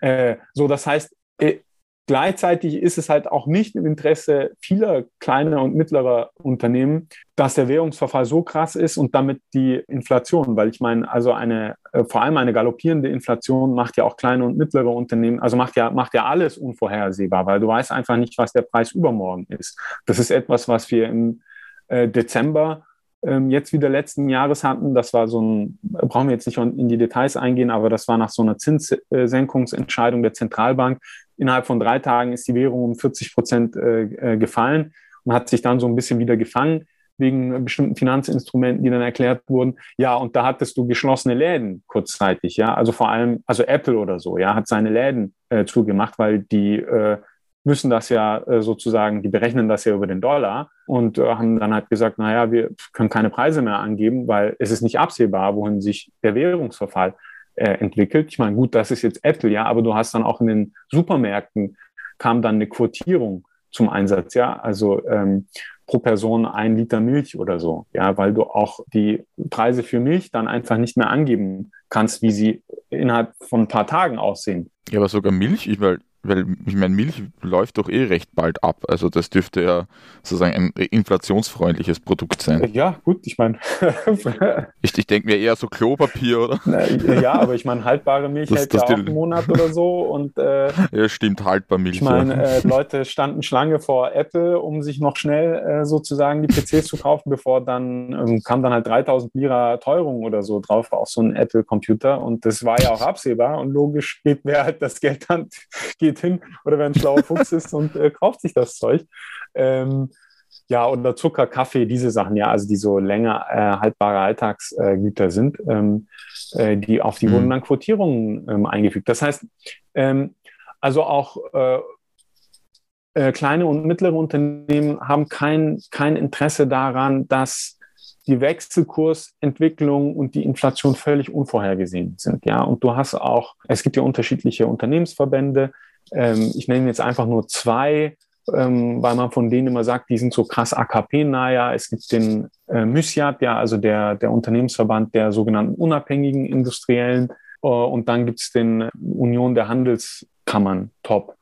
Äh, so, das heißt, äh, gleichzeitig ist es halt auch nicht im Interesse vieler kleiner und mittlerer Unternehmen, dass der Währungsverfall so krass ist und damit die Inflation, weil ich meine, also eine, äh, vor allem eine galoppierende Inflation macht ja auch kleine und mittlere Unternehmen, also macht ja, macht ja alles unvorhersehbar, weil du weißt einfach nicht, was der Preis übermorgen ist. Das ist etwas, was wir im äh, Dezember jetzt wieder letzten Jahres hatten. Das war so ein, brauchen wir jetzt nicht in die Details eingehen, aber das war nach so einer Zinssenkungsentscheidung der Zentralbank. Innerhalb von drei Tagen ist die Währung um 40 Prozent äh, äh, gefallen und hat sich dann so ein bisschen wieder gefangen wegen bestimmten Finanzinstrumenten, die dann erklärt wurden. Ja, und da hattest du geschlossene Läden kurzzeitig, ja. Also vor allem, also Apple oder so, ja, hat seine Läden äh, zugemacht, weil die äh, müssen das ja äh, sozusagen, die berechnen das ja über den Dollar und äh, haben dann halt gesagt, naja, wir können keine Preise mehr angeben, weil es ist nicht absehbar, wohin sich der Währungsverfall äh, entwickelt. Ich meine, gut, das ist jetzt Apple, ja, aber du hast dann auch in den Supermärkten kam dann eine Quotierung zum Einsatz, ja, also ähm, pro Person ein Liter Milch oder so, ja, weil du auch die Preise für Milch dann einfach nicht mehr angeben kannst, wie sie innerhalb von ein paar Tagen aussehen. Ja, aber sogar Milch, ich, weil weil ich meine, Milch läuft doch eh recht bald ab. Also das dürfte ja sozusagen ein inflationsfreundliches Produkt sein. Ja, gut, ich meine. ich ich denke mir eher so Klopapier, oder? ja, aber ich meine, haltbare Milch das, hält das ja auch einen Monat oder so. Und, äh, ja, stimmt, haltbar Milch. Ich meine, ja. äh, Leute standen Schlange vor Apple, um sich noch schnell äh, sozusagen die PCs zu kaufen, bevor dann ähm, kam dann halt 3000 Lira Teuerung oder so drauf auf so einen Apple-Computer. Und das war ja auch absehbar. Und logisch geht wer halt das Geld dann geht geht hin oder wer ein schlauer Fuchs ist und äh, kauft sich das Zeug. Ähm, ja, oder Zucker, Kaffee, diese Sachen, ja, also die so länger äh, haltbare Alltagsgüter sind, ähm, äh, die auf die mhm. wurden dann Quotierungen ähm, eingefügt. Das heißt, ähm, also auch äh, äh, kleine und mittlere Unternehmen haben kein, kein Interesse daran, dass die Wechselkursentwicklung und die Inflation völlig unvorhergesehen sind. Ja, und du hast auch, es gibt ja unterschiedliche Unternehmensverbände, ähm, ich nenne jetzt einfach nur zwei, ähm, weil man von denen immer sagt, die sind so krass AKP-naja. Es gibt den äh, Mysiat, ja, also der, der Unternehmensverband der sogenannten unabhängigen Industriellen. Äh, und dann gibt es den Union der Handelskammern, Top.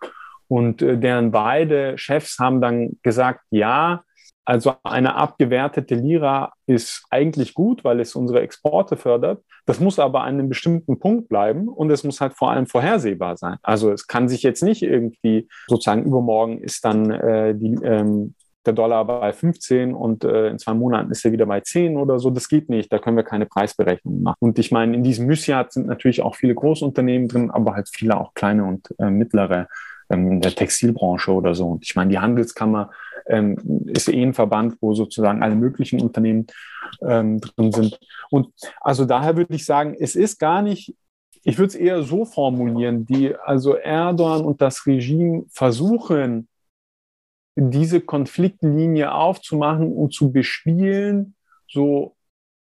Und äh, deren beide Chefs haben dann gesagt, ja, also eine abgewertete Lira ist eigentlich gut, weil es unsere Exporte fördert. Das muss aber an einem bestimmten Punkt bleiben und es muss halt vor allem vorhersehbar sein. Also es kann sich jetzt nicht irgendwie sozusagen übermorgen ist dann äh, die, ähm, der Dollar bei 15 und äh, in zwei Monaten ist er wieder bei 10 oder so. Das geht nicht. Da können wir keine Preisberechnung machen. Und ich meine, in diesem Mysiat sind natürlich auch viele Großunternehmen drin, aber halt viele auch kleine und äh, mittlere ähm, in der Textilbranche oder so. Und ich meine, die Handelskammer ähm, ist eh ein Verband, wo sozusagen alle möglichen Unternehmen ähm, drin sind. Und also daher würde ich sagen, es ist gar nicht, ich würde es eher so formulieren, die, also Erdogan und das Regime versuchen, diese Konfliktlinie aufzumachen und zu bespielen, so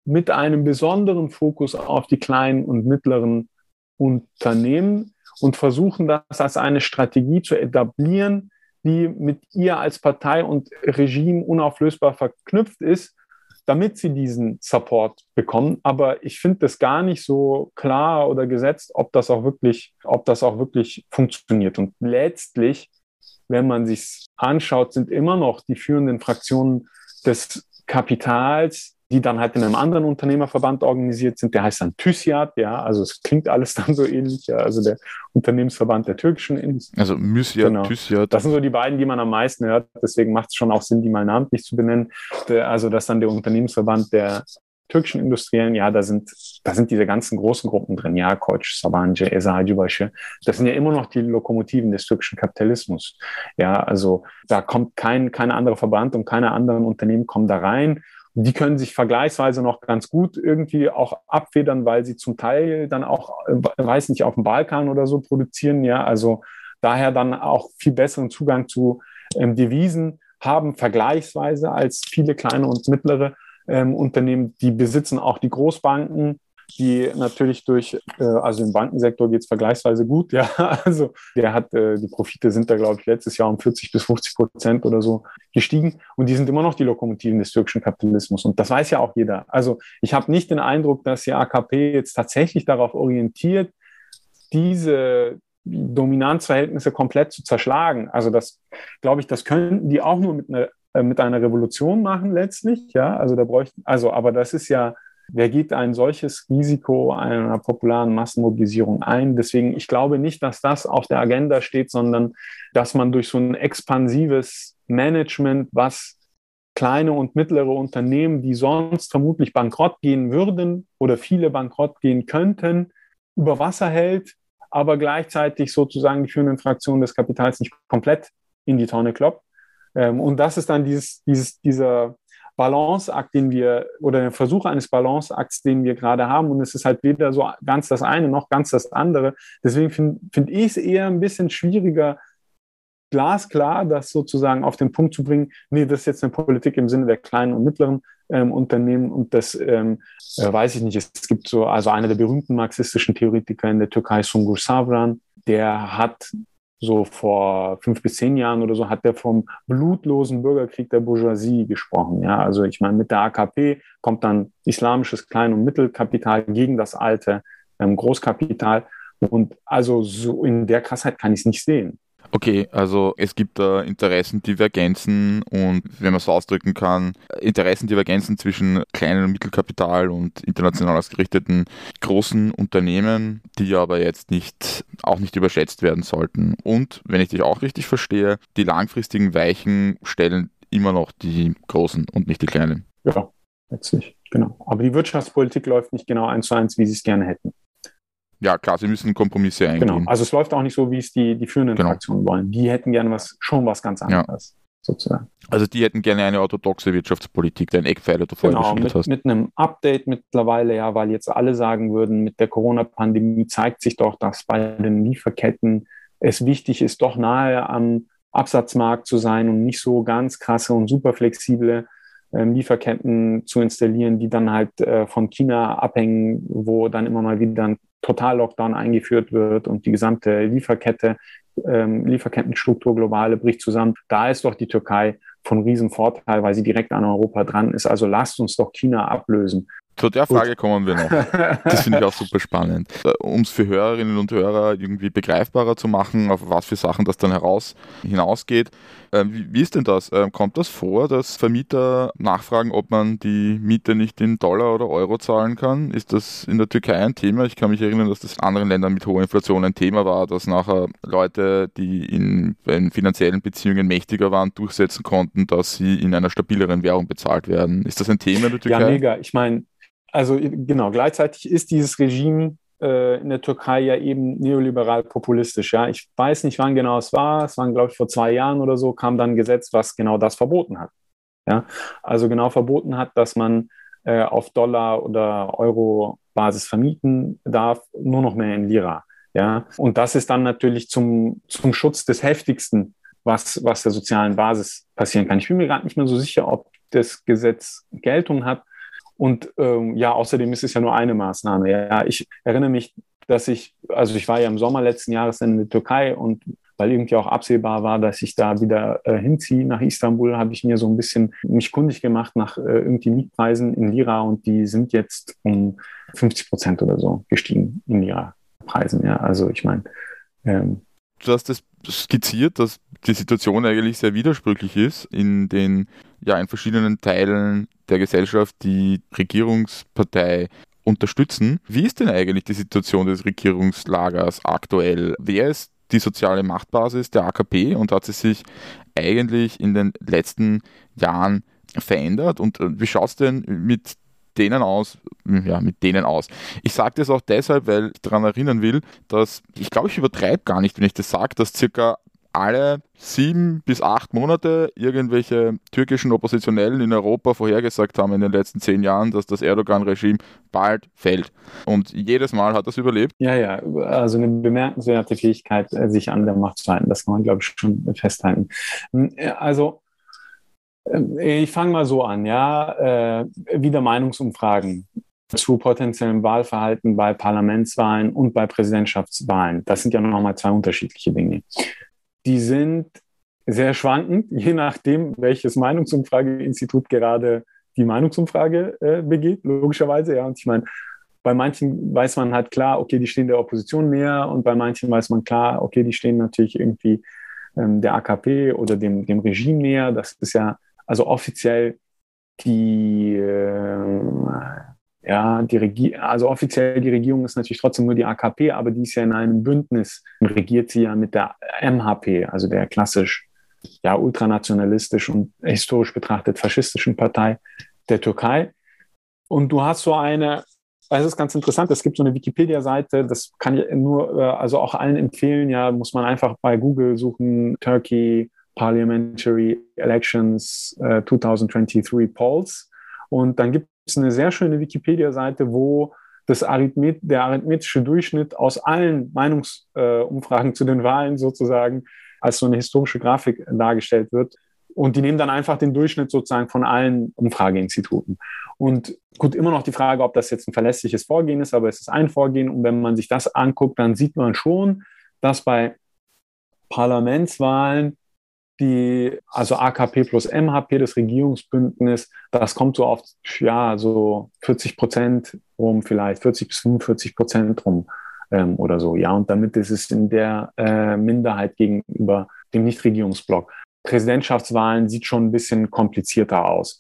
mit einem besonderen Fokus auf die kleinen und mittleren Unternehmen und versuchen das als eine Strategie zu etablieren, die mit ihr als Partei und Regime unauflösbar verknüpft ist, damit sie diesen Support bekommen. Aber ich finde das gar nicht so klar oder gesetzt, ob das auch wirklich, ob das auch wirklich funktioniert. Und letztlich, wenn man sich anschaut, sind immer noch die führenden Fraktionen des Kapitals die dann halt in einem anderen Unternehmerverband organisiert sind. Der heißt dann TÜSIAD, ja, also es klingt alles dann so ähnlich, ja, also der Unternehmensverband der türkischen Industrie. Also MÜSIAD, genau. TÜSIAD. Das sind so die beiden, die man am meisten hört, deswegen macht es schon auch Sinn, die mal namentlich zu benennen. Der, also das ist dann der Unternehmensverband der türkischen Industriellen, ja, da sind, da sind diese ganzen großen Gruppen drin, ja, Koç, Sabancı, Eza Hacıbaşı. Das sind ja immer noch die Lokomotiven des türkischen Kapitalismus. Ja, also da kommt kein, kein anderer Verband und keine anderen Unternehmen kommen da rein die können sich vergleichsweise noch ganz gut irgendwie auch abfedern, weil sie zum Teil dann auch, äh, weiß nicht, auf dem Balkan oder so produzieren. Ja, also daher dann auch viel besseren Zugang zu ähm, Devisen haben, vergleichsweise als viele kleine und mittlere ähm, Unternehmen. Die besitzen auch die Großbanken die natürlich durch, äh, also im Bankensektor geht es vergleichsweise gut, ja, also der hat, äh, die Profite sind da, glaube ich, letztes Jahr um 40 bis 50 Prozent oder so gestiegen und die sind immer noch die Lokomotiven des türkischen Kapitalismus und das weiß ja auch jeder. Also ich habe nicht den Eindruck, dass die AKP jetzt tatsächlich darauf orientiert, diese Dominanzverhältnisse komplett zu zerschlagen. Also das, glaube ich, das könnten die auch nur mit einer, äh, mit einer Revolution machen letztlich, ja, also da bräuchten, also aber das ist ja Wer geht ein solches Risiko einer popularen Massenmobilisierung ein? Deswegen, ich glaube nicht, dass das auf der Agenda steht, sondern dass man durch so ein expansives Management, was kleine und mittlere Unternehmen, die sonst vermutlich bankrott gehen würden oder viele bankrott gehen könnten, über Wasser hält, aber gleichzeitig sozusagen die führenden Fraktionen des Kapitals nicht komplett in die Tonne kloppt. Ähm, und das ist dann dieses, dieses, dieser Balanceakt, den wir, oder der Versuch eines Balanceakts, den wir gerade haben. Und es ist halt weder so ganz das eine noch ganz das andere. Deswegen finde find ich es eher ein bisschen schwieriger, glasklar das sozusagen auf den Punkt zu bringen, nee, das ist jetzt eine Politik im Sinne der kleinen und mittleren ähm, Unternehmen und das ähm, äh, weiß ich nicht. Es gibt so, also einer der berühmten marxistischen Theoretiker in der Türkei, Sungur Savran, der hat so vor fünf bis zehn Jahren oder so, hat er vom blutlosen Bürgerkrieg der Bourgeoisie gesprochen. Ja, also ich meine, mit der AKP kommt dann islamisches Klein- und Mittelkapital gegen das alte ähm, Großkapital. Und also so in der Krassheit kann ich es nicht sehen. Okay, also es gibt da Interessendivergenzen und wenn man es ausdrücken kann, Interessendivergenzen zwischen kleinem und Mittelkapital und international ausgerichteten großen Unternehmen, die aber jetzt nicht auch nicht überschätzt werden sollten. Und wenn ich dich auch richtig verstehe, die langfristigen Weichen stellen immer noch die großen und nicht die kleinen. Ja, letztlich, genau. Aber die Wirtschaftspolitik läuft nicht genau eins zu eins, wie sie es gerne hätten. Ja, klar, sie müssen Kompromisse eingehen. Genau, also es läuft auch nicht so, wie es die, die führenden genau. Fraktionen wollen. Die hätten gerne was, schon was ganz anderes. Ja. Sozusagen. Also die hätten gerne eine orthodoxe Wirtschaftspolitik, den Eckpfeiler du vorher genau, mit, hast. mit einem Update mittlerweile, ja, weil jetzt alle sagen würden, mit der Corona-Pandemie zeigt sich doch, dass bei den Lieferketten es wichtig ist, doch nahe am Absatzmarkt zu sein und nicht so ganz krasse und super flexible ähm, Lieferketten zu installieren, die dann halt äh, von China abhängen, wo dann immer mal wieder ein Total-Lockdown eingeführt wird und die gesamte Lieferkette, ähm, Lieferkettenstruktur globale bricht zusammen. Da ist doch die Türkei von Riesenvorteil, weil sie direkt an Europa dran ist. Also lasst uns doch China ablösen. Zu der Frage Gut. kommen wir noch. Das finde ich auch super spannend. Um es für Hörerinnen und Hörer irgendwie begreifbarer zu machen, auf was für Sachen das dann heraus hinausgeht. Ähm, wie, ist denn das? Ähm, kommt das vor, dass Vermieter nachfragen, ob man die Miete nicht in Dollar oder Euro zahlen kann? Ist das in der Türkei ein Thema? Ich kann mich erinnern, dass das in anderen Ländern mit hoher Inflation ein Thema war, dass nachher Leute, die in, in finanziellen Beziehungen mächtiger waren, durchsetzen konnten, dass sie in einer stabileren Währung bezahlt werden. Ist das ein Thema in der Türkei? Ja, mega. Ich meine, also genau, gleichzeitig ist dieses Regime äh, in der Türkei ja eben neoliberal populistisch. Ja, ich weiß nicht, wann genau es war. Es waren, glaube ich, vor zwei Jahren oder so kam dann ein Gesetz, was genau das verboten hat. Ja, also genau verboten hat, dass man äh, auf Dollar oder Euro Basis vermieten darf, nur noch mehr in Lira. Ja, und das ist dann natürlich zum, zum Schutz des heftigsten, was, was der sozialen Basis passieren kann. Ich bin mir gerade nicht mehr so sicher, ob das Gesetz Geltung hat. Und ähm, ja, außerdem ist es ja nur eine Maßnahme. Ja, ich erinnere mich, dass ich, also ich war ja im Sommer letzten Jahres in der Türkei und weil irgendwie auch absehbar war, dass ich da wieder äh, hinziehe nach Istanbul, habe ich mir so ein bisschen mich kundig gemacht nach äh, irgendwie Mietpreisen in Lira und die sind jetzt um 50 Prozent oder so gestiegen in Lira-Preisen. Ja, also ich meine. Ähm, du hast das skizziert, dass die Situation eigentlich sehr widersprüchlich ist in den, ja, in verschiedenen Teilen der Gesellschaft, die Regierungspartei unterstützen. Wie ist denn eigentlich die Situation des Regierungslagers aktuell? Wer ist die soziale Machtbasis der AKP und hat sie sich eigentlich in den letzten Jahren verändert? Und äh, wie schaut es denn mit denen aus, ja, mit denen aus. Ich sage das auch deshalb, weil ich daran erinnern will, dass ich glaube, ich übertreibe gar nicht, wenn ich das sage, dass circa alle sieben bis acht Monate irgendwelche türkischen Oppositionellen in Europa vorhergesagt haben in den letzten zehn Jahren, dass das Erdogan-Regime bald fällt. Und jedes Mal hat das überlebt. Ja, ja, also eine bemerkenswerte Fähigkeit, äh, sich an der Macht zu halten. Das kann man, glaube ich, schon festhalten. Hm, also, ich fange mal so an, ja, äh, wieder Meinungsumfragen zu potenziellem Wahlverhalten bei Parlamentswahlen und bei Präsidentschaftswahlen. Das sind ja nochmal zwei unterschiedliche Dinge die sind sehr schwankend, je nachdem, welches Meinungsumfrageinstitut gerade die Meinungsumfrage äh, begeht, logischerweise. Ja, und ich meine, bei manchen weiß man halt klar, okay, die stehen der Opposition näher und bei manchen weiß man klar, okay, die stehen natürlich irgendwie ähm, der AKP oder dem, dem Regime näher. Das ist ja also offiziell die, äh, ja, die Regierung, also offiziell die Regierung ist natürlich trotzdem nur die AKP, aber die ist ja in einem Bündnis und regiert sie ja mit der MHP, also der klassisch ja ultranationalistisch und historisch betrachtet faschistischen Partei der Türkei. Und du hast so eine, das ist ganz interessant, es gibt so eine Wikipedia-Seite, das kann ich nur, äh, also auch allen empfehlen, ja, muss man einfach bei Google suchen, Turkey Parliamentary Elections äh, 2023 Polls. Und dann gibt ist eine sehr schöne Wikipedia-Seite, wo das Arithmet der arithmetische Durchschnitt aus allen Meinungsumfragen äh, zu den Wahlen sozusagen als so eine historische Grafik dargestellt wird. Und die nehmen dann einfach den Durchschnitt sozusagen von allen Umfrageinstituten. Und gut, immer noch die Frage, ob das jetzt ein verlässliches Vorgehen ist, aber es ist ein Vorgehen. Und wenn man sich das anguckt, dann sieht man schon, dass bei Parlamentswahlen die, also AKP plus MHP, das Regierungsbündnis, das kommt so auf, ja, so 40 Prozent rum, vielleicht 40 bis 45 Prozent rum ähm, oder so. Ja, und damit ist es in der äh, Minderheit gegenüber dem Nichtregierungsblock. Präsidentschaftswahlen sieht schon ein bisschen komplizierter aus.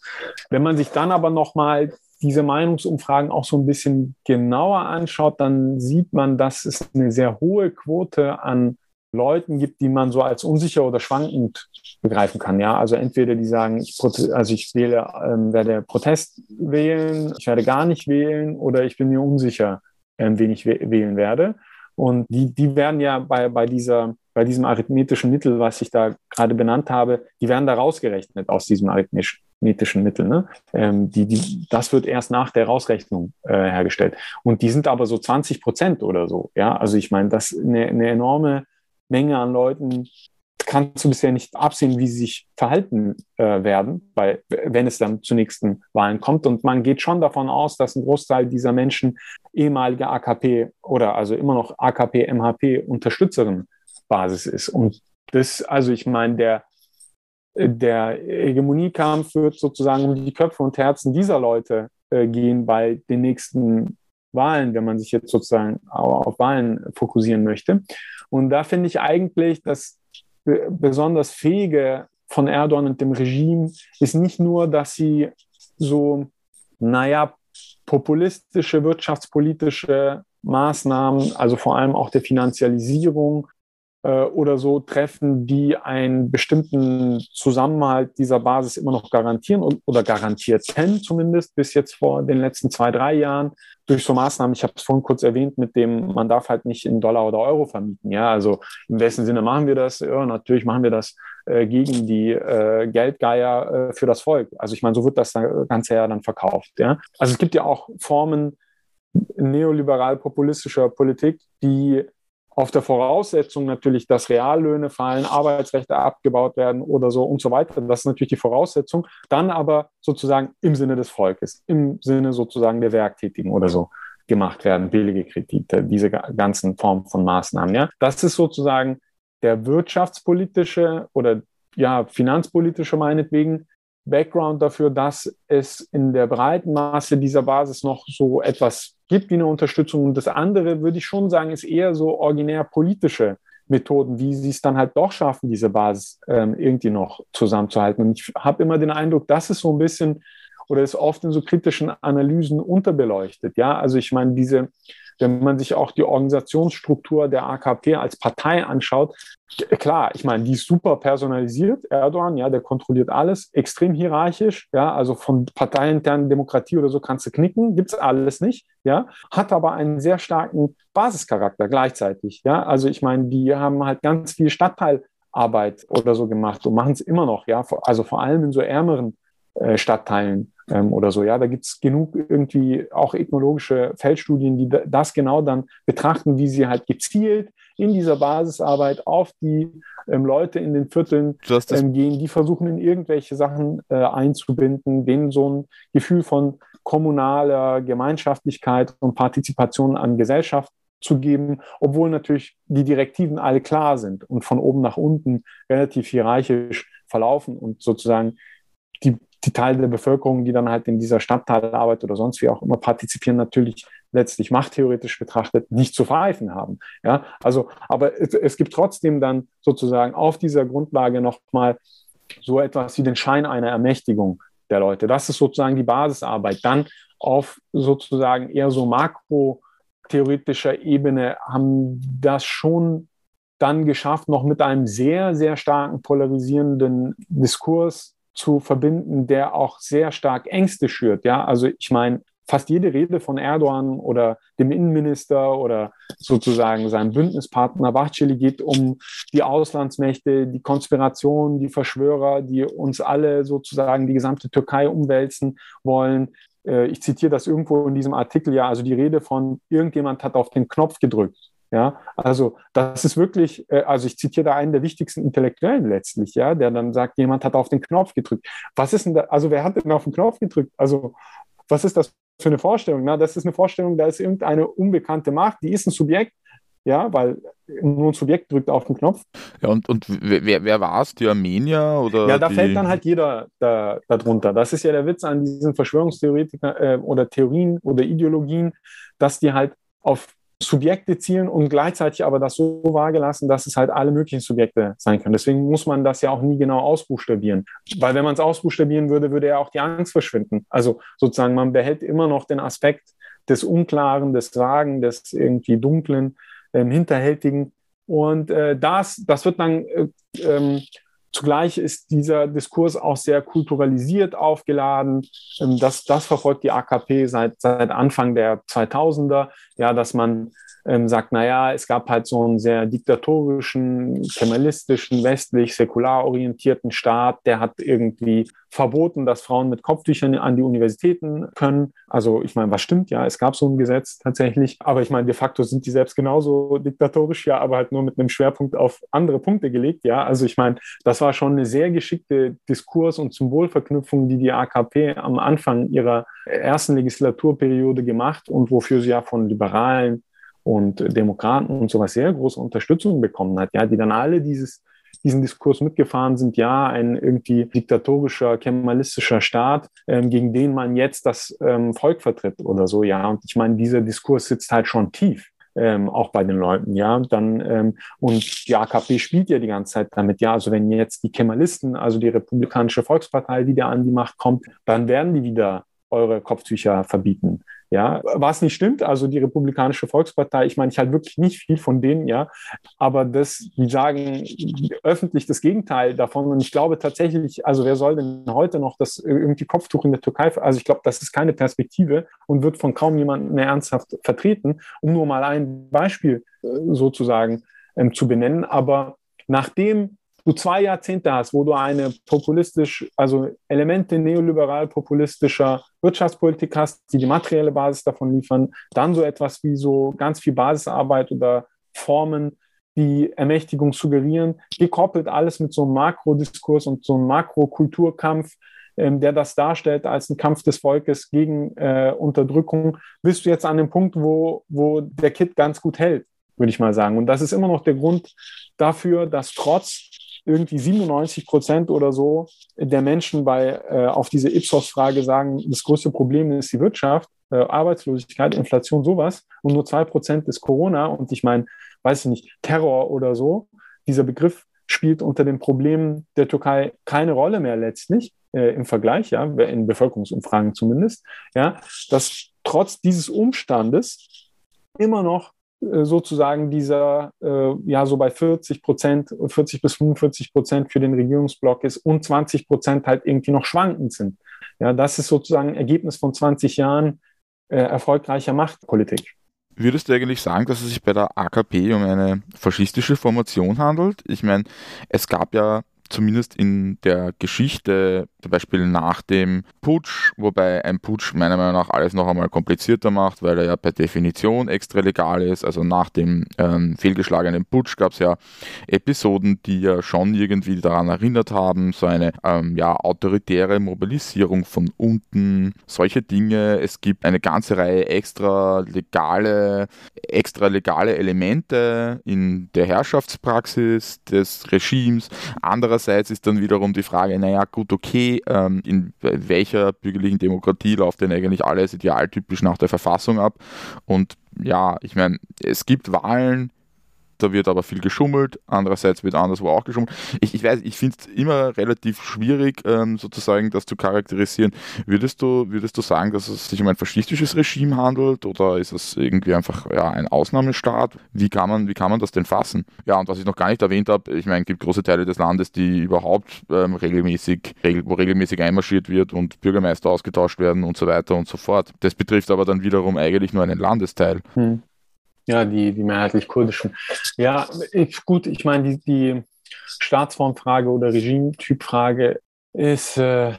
Wenn man sich dann aber nochmal diese Meinungsumfragen auch so ein bisschen genauer anschaut, dann sieht man, dass es eine sehr hohe Quote an Leuten gibt, die man so als unsicher oder schwankend begreifen kann. Ja, also entweder die sagen, ich, also ich wähle, ähm, werde Protest wählen, ich werde gar nicht wählen oder ich bin mir unsicher, ähm, wen ich wählen werde. Und die, die werden ja bei, bei dieser, bei diesem arithmetischen Mittel, was ich da gerade benannt habe, die werden da rausgerechnet aus diesem arithmetischen Mittel. Ne? Ähm, die, die, das wird erst nach der Rausrechnung äh, hergestellt. Und die sind aber so 20 Prozent oder so. Ja, also ich meine, das ist eine, eine enorme Menge an Leuten kannst du bisher nicht absehen, wie sie sich verhalten äh, werden, weil wenn es dann zu nächsten Wahlen kommt. Und man geht schon davon aus, dass ein Großteil dieser Menschen ehemalige AKP oder also immer noch AKP, MHP Unterstützerin Basis ist. Und das, also ich meine, der, der Hegemoniekampf wird sozusagen um die Köpfe und Herzen dieser Leute äh, gehen bei den nächsten Wahlen, wenn man sich jetzt sozusagen auf Wahlen fokussieren möchte. Und da finde ich eigentlich, dass besonders fähige von Erdogan und dem Regime ist nicht nur, dass sie so, naja, populistische, wirtschaftspolitische Maßnahmen, also vor allem auch der Finanzialisierung oder so treffen, die einen bestimmten Zusammenhalt dieser Basis immer noch garantieren und, oder garantierten zumindest bis jetzt vor den letzten zwei, drei Jahren durch so Maßnahmen, ich habe es vorhin kurz erwähnt, mit dem man darf halt nicht in Dollar oder Euro vermieten. Ja, also in wessen Sinne machen wir das? Ja, natürlich machen wir das äh, gegen die äh, Geldgeier äh, für das Volk. Also ich meine, so wird das Ganze ja dann verkauft. Ja, also es gibt ja auch Formen neoliberal-populistischer Politik, die auf der Voraussetzung natürlich, dass Reallöhne fallen, Arbeitsrechte abgebaut werden oder so und so weiter. Das ist natürlich die Voraussetzung. Dann aber sozusagen im Sinne des Volkes, im Sinne sozusagen der Werktätigen oder so gemacht werden, billige Kredite, diese ganzen Formen von Maßnahmen. Ja, das ist sozusagen der wirtschaftspolitische oder ja finanzpolitische meinetwegen Background dafür, dass es in der breiten Masse dieser Basis noch so etwas gibt wie eine Unterstützung. Und das andere, würde ich schon sagen, ist eher so originär politische Methoden, wie sie es dann halt doch schaffen, diese Basis ähm, irgendwie noch zusammenzuhalten. Und ich habe immer den Eindruck, dass es so ein bisschen oder ist oft in so kritischen Analysen unterbeleuchtet. Ja, also ich meine, diese wenn man sich auch die Organisationsstruktur der AKP als Partei anschaut, klar, ich meine, die ist super personalisiert, Erdogan, ja, der kontrolliert alles, extrem hierarchisch, ja, also von parteiinternen Demokratie oder so kannst du knicken, gibt es alles nicht, ja, hat aber einen sehr starken Basischarakter gleichzeitig, ja, also ich meine, die haben halt ganz viel Stadtteilarbeit oder so gemacht und machen es immer noch, ja, also vor allem in so ärmeren äh, Stadtteilen ähm, oder so. Ja, da gibt es genug irgendwie auch ethnologische Feldstudien, die das genau dann betrachten, wie sie halt gezielt in dieser Basisarbeit auf die ähm, Leute in den Vierteln ähm, gehen, die versuchen in irgendwelche Sachen äh, einzubinden, denen so ein Gefühl von kommunaler Gemeinschaftlichkeit und Partizipation an Gesellschaft zu geben, obwohl natürlich die Direktiven alle klar sind und von oben nach unten relativ hierarchisch verlaufen und sozusagen die die Teile der Bevölkerung, die dann halt in dieser Stadtteilarbeit oder sonst wie auch immer partizipieren, natürlich letztlich machttheoretisch betrachtet nicht zu pfeifen haben. Ja, also, aber es, es gibt trotzdem dann sozusagen auf dieser Grundlage nochmal so etwas wie den Schein einer Ermächtigung der Leute. Das ist sozusagen die Basisarbeit. Dann auf sozusagen eher so makrotheoretischer Ebene haben das schon dann geschafft, noch mit einem sehr, sehr starken polarisierenden Diskurs zu verbinden, der auch sehr stark Ängste schürt. Ja, also ich meine, fast jede Rede von Erdogan oder dem Innenminister oder sozusagen seinem Bündnispartner Bachcheli geht um die Auslandsmächte, die Konspiration, die Verschwörer, die uns alle sozusagen die gesamte Türkei umwälzen wollen. Äh, ich zitiere das irgendwo in diesem Artikel ja, also die Rede von irgendjemand hat auf den Knopf gedrückt. Ja, also das ist wirklich, äh, also ich zitiere da einen der wichtigsten Intellektuellen letztlich, ja, der dann sagt, jemand hat auf den Knopf gedrückt. Was ist denn da, also wer hat denn auf den Knopf gedrückt? Also was ist das für eine Vorstellung? Na, das ist eine Vorstellung, da ist irgendeine unbekannte Macht, die ist ein Subjekt, ja, weil nur ein Subjekt drückt auf den Knopf. Ja, und, und wer, wer war es? Die Armenier? Oder ja, da die... fällt dann halt jeder da, darunter. Das ist ja der Witz an diesen Verschwörungstheoretikern äh, oder Theorien oder Ideologien, dass die halt auf Subjekte zielen und gleichzeitig aber das so vage lassen, dass es halt alle möglichen Subjekte sein können. Deswegen muss man das ja auch nie genau ausbuchstabieren. Weil wenn man es ausbuchstabieren würde, würde ja auch die Angst verschwinden. Also sozusagen, man behält immer noch den Aspekt des Unklaren, des Vagen, des irgendwie Dunklen, ähm, Hinterhältigen. Und äh, das, das wird dann äh, ähm, Zugleich ist dieser Diskurs auch sehr kulturalisiert aufgeladen. Ähm, das, das verfolgt die AKP seit, seit Anfang der 2000er, ja, dass man ähm, sagt, naja, es gab halt so einen sehr diktatorischen, kemalistischen, westlich, säkular orientierten Staat, der hat irgendwie verboten, dass Frauen mit Kopftüchern an die Universitäten können. Also ich meine, was stimmt ja, es gab so ein Gesetz tatsächlich, aber ich meine, de facto sind die selbst genauso diktatorisch, ja, aber halt nur mit einem Schwerpunkt auf andere Punkte gelegt, ja. Also ich meine, das war schon eine sehr geschickte Diskurs- und Symbolverknüpfung, die die AKP am Anfang ihrer ersten Legislaturperiode gemacht und wofür sie ja von Liberalen und Demokraten und sowas sehr große Unterstützung bekommen hat, ja, die dann alle dieses, diesen Diskurs mitgefahren sind, ja, ein irgendwie diktatorischer, kemalistischer Staat, ähm, gegen den man jetzt das ähm, Volk vertritt oder so, ja. Und ich meine, dieser Diskurs sitzt halt schon tief. Ähm, auch bei den Leuten, ja, dann ähm, und die AKP spielt ja die ganze Zeit damit, ja, also wenn jetzt die Kemalisten, also die Republikanische Volkspartei wieder an die Macht kommt, dann werden die wieder eure Kopftücher verbieten. Ja, was nicht stimmt, also die Republikanische Volkspartei, ich meine, ich halte wirklich nicht viel von denen, ja, aber das, die sagen öffentlich das Gegenteil davon. Und ich glaube tatsächlich, also wer soll denn heute noch das irgendwie Kopftuch in der Türkei, also ich glaube, das ist keine Perspektive und wird von kaum jemandem ernsthaft vertreten, um nur mal ein Beispiel äh, sozusagen ähm, zu benennen. Aber nachdem du zwei Jahrzehnte hast, wo du eine populistisch, also Elemente neoliberal populistischer Wirtschaftspolitik hast, die die materielle Basis davon liefern, dann so etwas wie so ganz viel Basisarbeit oder Formen, die Ermächtigung suggerieren, gekoppelt alles mit so einem Makrodiskurs und so einem Makrokulturkampf, ähm, der das darstellt als ein Kampf des Volkes gegen äh, Unterdrückung, bist du jetzt an dem Punkt, wo, wo der Kit ganz gut hält, würde ich mal sagen. Und das ist immer noch der Grund dafür, dass trotz irgendwie 97 Prozent oder so der Menschen bei, äh, auf diese Ipsos-Frage sagen, das größte Problem ist die Wirtschaft, äh, Arbeitslosigkeit, Inflation, sowas. Und nur zwei Prozent ist Corona. Und ich meine, weiß ich nicht, Terror oder so. Dieser Begriff spielt unter den Problemen der Türkei keine Rolle mehr letztlich äh, im Vergleich, ja, in Bevölkerungsumfragen zumindest, ja, dass trotz dieses Umstandes immer noch sozusagen dieser, äh, ja, so bei 40 Prozent, 40 bis 45 Prozent für den Regierungsblock ist und 20 Prozent halt irgendwie noch schwankend sind. Ja, das ist sozusagen ein Ergebnis von 20 Jahren äh, erfolgreicher Machtpolitik. Würdest du eigentlich sagen, dass es sich bei der AKP um eine faschistische Formation handelt? Ich meine, es gab ja zumindest in der Geschichte, zum Beispiel nach dem Putsch, wobei ein Putsch meiner Meinung nach alles noch einmal komplizierter macht, weil er ja per Definition extra legal ist. Also nach dem ähm, fehlgeschlagenen Putsch gab es ja Episoden, die ja schon irgendwie daran erinnert haben, so eine ähm, ja, autoritäre Mobilisierung von unten, solche Dinge. Es gibt eine ganze Reihe extra legale, extra legale Elemente in der Herrschaftspraxis des Regimes. Andererseits ist dann wiederum die Frage, naja, gut, okay, ähm, in welcher bürgerlichen Demokratie läuft denn eigentlich alles idealtypisch nach der Verfassung ab? Und ja, ich meine, es gibt Wahlen, da wird aber viel geschummelt, andererseits wird anderswo auch geschummelt. Ich, ich weiß, ich finde es immer relativ schwierig, ähm, sozusagen das zu charakterisieren. Würdest du, würdest du sagen, dass es sich um ein faschistisches Regime handelt oder ist es irgendwie einfach ja, ein Ausnahmestaat? Wie kann, man, wie kann man das denn fassen? Ja, und was ich noch gar nicht erwähnt habe, ich meine, es gibt große Teile des Landes, die überhaupt ähm, regelmäßig, regel, wo regelmäßig einmarschiert wird und Bürgermeister ausgetauscht werden und so weiter und so fort. Das betrifft aber dann wiederum eigentlich nur einen Landesteil. Hm. Ja, die, die mehrheitlich kurdischen. Ja, ich, gut, ich meine, die, die Staatsformfrage oder Regimetypfrage ist, äh,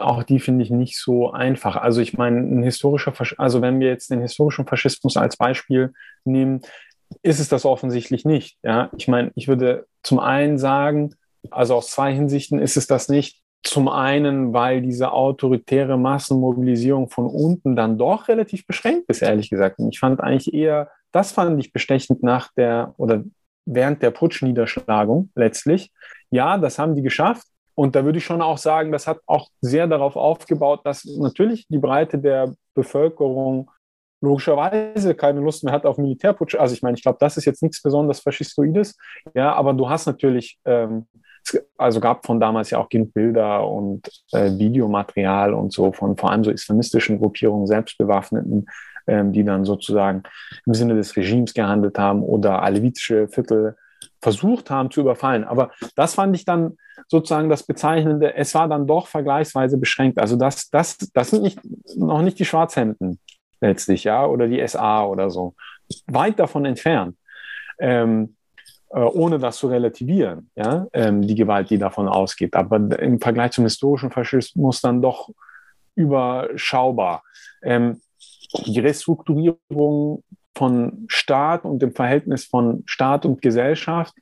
auch die finde ich nicht so einfach. Also ich meine, ein historischer, Fasch also wenn wir jetzt den historischen Faschismus als Beispiel nehmen, ist es das offensichtlich nicht. Ja, ich meine, ich würde zum einen sagen, also aus zwei Hinsichten ist es das nicht. Zum einen, weil diese autoritäre Massenmobilisierung von unten dann doch relativ beschränkt ist, ehrlich gesagt. Und ich fand eigentlich eher, das fand ich bestechend nach der oder während der Putschniederschlagung letztlich. Ja, das haben die geschafft. Und da würde ich schon auch sagen, das hat auch sehr darauf aufgebaut, dass natürlich die Breite der Bevölkerung logischerweise keine Lust mehr hat auf Militärputsch. Also ich meine, ich glaube, das ist jetzt nichts besonders Faschistoides. Ja, aber du hast natürlich ähm, also gab von damals ja auch genug Bilder und äh, Videomaterial und so von vor allem so islamistischen Gruppierungen, selbstbewaffneten, ähm, die dann sozusagen im Sinne des Regimes gehandelt haben oder alevitische Viertel versucht haben zu überfallen. Aber das fand ich dann sozusagen das Bezeichnende. Es war dann doch vergleichsweise beschränkt. Also das, das, das sind nicht, noch nicht die Schwarzhemden letztlich, ja, oder die SA oder so. Weit davon entfernt. Ähm, äh, ohne das zu relativieren, ja, ähm, die Gewalt, die davon ausgeht. Aber im Vergleich zum historischen Faschismus dann doch überschaubar. Ähm, die Restrukturierung von Staat und dem Verhältnis von Staat und Gesellschaft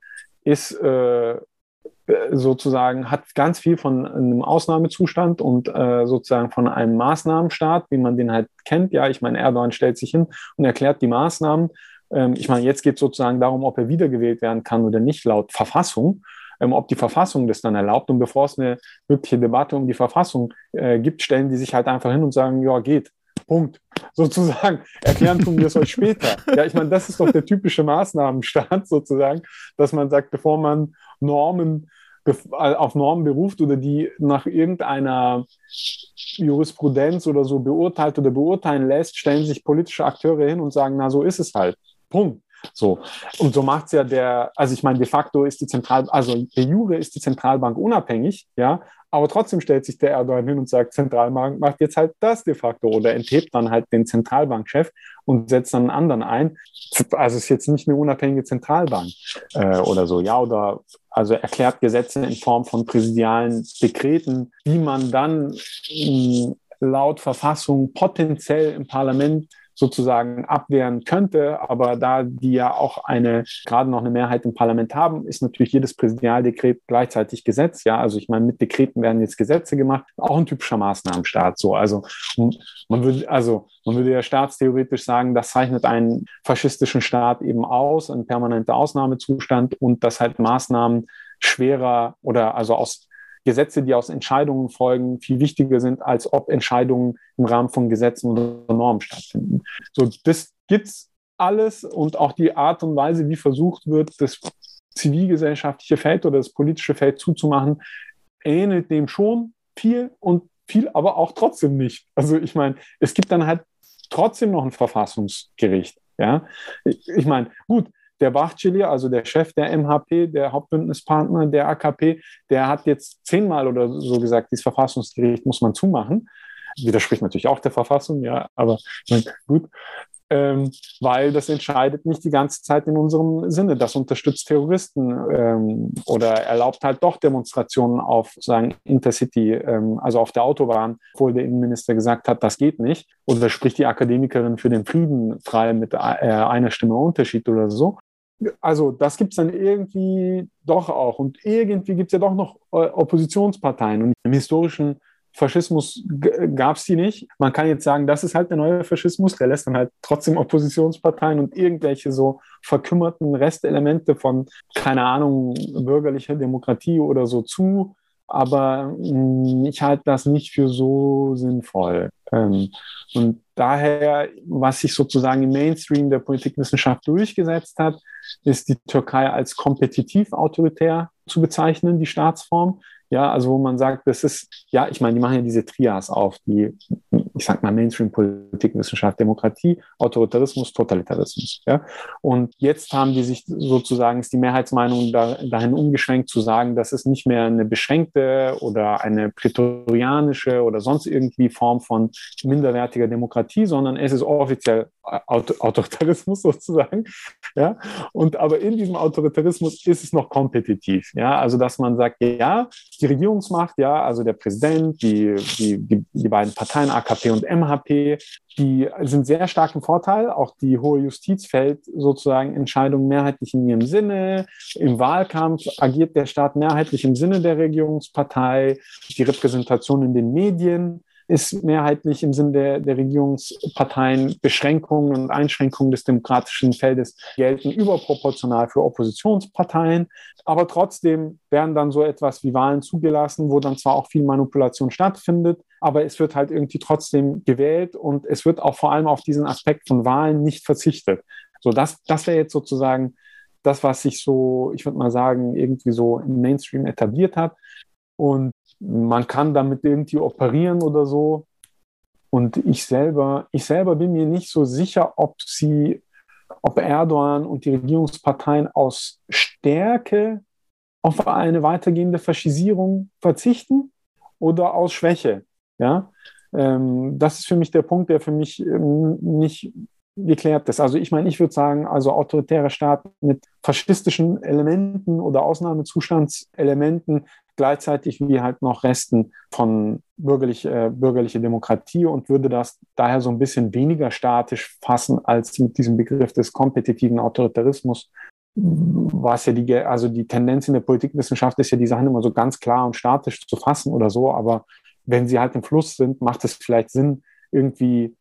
ist äh, sozusagen, hat ganz viel von einem Ausnahmezustand und äh, sozusagen von einem Maßnahmenstaat, wie man den halt kennt. Ja, ich meine, Erdogan stellt sich hin und erklärt die Maßnahmen ich meine, jetzt geht es sozusagen darum, ob er wiedergewählt werden kann oder nicht laut Verfassung. Ähm, ob die Verfassung das dann erlaubt. Und bevor es eine wirkliche Debatte um die Verfassung äh, gibt, stellen die sich halt einfach hin und sagen, ja, geht. Punkt. Sozusagen. Erklären tun wir es euch später. Ja, ich meine, das ist doch der typische Maßnahmenstaat sozusagen, dass man sagt, bevor man Normen auf Normen beruft oder die nach irgendeiner Jurisprudenz oder so beurteilt oder beurteilen lässt, stellen sich politische Akteure hin und sagen, na, so ist es halt. Punkt. So. Und so macht es ja der, also ich meine, de facto ist die Zentral, also de jure ist die Zentralbank unabhängig, ja, aber trotzdem stellt sich der Erdogan hin und sagt, Zentralbank macht jetzt halt das de facto oder enthebt dann halt den Zentralbankchef und setzt dann einen anderen ein. Also es ist jetzt nicht eine unabhängige Zentralbank äh, oder so, ja, oder also erklärt Gesetze in Form von präsidialen Dekreten, die man dann mh, laut Verfassung potenziell im Parlament sozusagen abwehren könnte. Aber da die ja auch eine, gerade noch eine Mehrheit im Parlament haben, ist natürlich jedes Präsidialdekret gleichzeitig Gesetz. Ja, also ich meine, mit Dekreten werden jetzt Gesetze gemacht, auch ein typischer Maßnahmenstaat. So, also man würde, also man würde ja staatstheoretisch sagen, das zeichnet einen faschistischen Staat eben aus, ein permanenter Ausnahmezustand und dass halt Maßnahmen schwerer oder also aus Gesetze, die aus Entscheidungen folgen, viel wichtiger sind, als ob Entscheidungen im Rahmen von Gesetzen oder Normen stattfinden. So, das gibt's alles und auch die Art und Weise, wie versucht wird, das zivilgesellschaftliche Feld oder das politische Feld zuzumachen, ähnelt dem schon viel und viel, aber auch trotzdem nicht. Also ich meine, es gibt dann halt trotzdem noch ein Verfassungsgericht. Ja, ich meine, gut, der Bachchili, also der Chef der MHP, der Hauptbündnispartner der AKP, der hat jetzt zehnmal oder so gesagt, dieses Verfassungsgericht muss man zumachen. Widerspricht natürlich auch der Verfassung, ja, aber gut ähm, weil das entscheidet nicht die ganze Zeit in unserem Sinne. Das unterstützt Terroristen ähm, oder erlaubt halt doch Demonstrationen auf sagen Intercity, ähm, also auf der Autobahn, obwohl der Innenminister gesagt hat, das geht nicht. Oder spricht die Akademikerin für den Frieden frei mit äh, einer Stimme Unterschied oder so. Also das gibt es dann irgendwie doch auch. Und irgendwie gibt es ja doch noch äh, Oppositionsparteien. Und im historischen Faschismus gab es die nicht. Man kann jetzt sagen, das ist halt der neue Faschismus, der lässt dann halt trotzdem Oppositionsparteien und irgendwelche so verkümmerten Restelemente von, keine Ahnung, bürgerlicher Demokratie oder so zu. Aber mh, hm, ich halte das nicht für so sinnvoll. Ähm, und daher, was sich sozusagen im Mainstream der Politikwissenschaft durchgesetzt hat, ist die Türkei als kompetitiv autoritär zu bezeichnen, die Staatsform. Ja, also wo man sagt, das ist, ja, ich meine, die machen ja diese Trias auf, die, ich sag mal, Mainstream-Politik, Wissenschaft, Demokratie, Autoritarismus, Totalitarismus. Ja. Und jetzt haben die sich sozusagen, ist die Mehrheitsmeinung da, dahin umgeschwenkt zu sagen, das ist nicht mehr eine beschränkte oder eine prätorianische oder sonst irgendwie Form von minderwertiger Demokratie, sondern es ist offiziell Autoritarismus sozusagen. Ja. Und aber in diesem Autoritarismus ist es noch kompetitiv. Ja. Also, dass man sagt, ja, die Regierungsmacht, ja, also der Präsident, die, die, die, die beiden Parteien AKP und MHP, die sind sehr stark im Vorteil. Auch die hohe Justiz fällt sozusagen Entscheidungen mehrheitlich in ihrem Sinne. Im Wahlkampf agiert der Staat mehrheitlich im Sinne der Regierungspartei. Die Repräsentation in den Medien ist mehrheitlich im Sinne der, der Regierungsparteien Beschränkungen und Einschränkungen des demokratischen Feldes gelten überproportional für Oppositionsparteien. Aber trotzdem werden dann so etwas wie Wahlen zugelassen, wo dann zwar auch viel Manipulation stattfindet, aber es wird halt irgendwie trotzdem gewählt und es wird auch vor allem auf diesen Aspekt von Wahlen nicht verzichtet. So, das, das wäre jetzt sozusagen das, was sich so, ich würde mal sagen, irgendwie so im Mainstream etabliert hat. Und man kann damit irgendwie operieren oder so. Und ich selber, ich selber bin mir nicht so sicher, ob sie, ob Erdogan und die Regierungsparteien aus Stärke auf eine weitergehende Faschisierung verzichten oder aus Schwäche. Ja, ähm, das ist für mich der Punkt, der für mich ähm, nicht geklärt ist. Also ich meine, ich würde sagen, also autoritäre Staaten mit faschistischen Elementen oder Ausnahmezustandselementen gleichzeitig wie halt noch Resten von bürgerlich, äh, bürgerliche Demokratie und würde das daher so ein bisschen weniger statisch fassen als mit diesem Begriff des kompetitiven Autoritarismus, was ja die, also die Tendenz in der Politikwissenschaft ist ja, die Sachen immer so ganz klar und statisch zu fassen oder so, aber wenn sie halt im Fluss sind, macht es vielleicht Sinn, irgendwie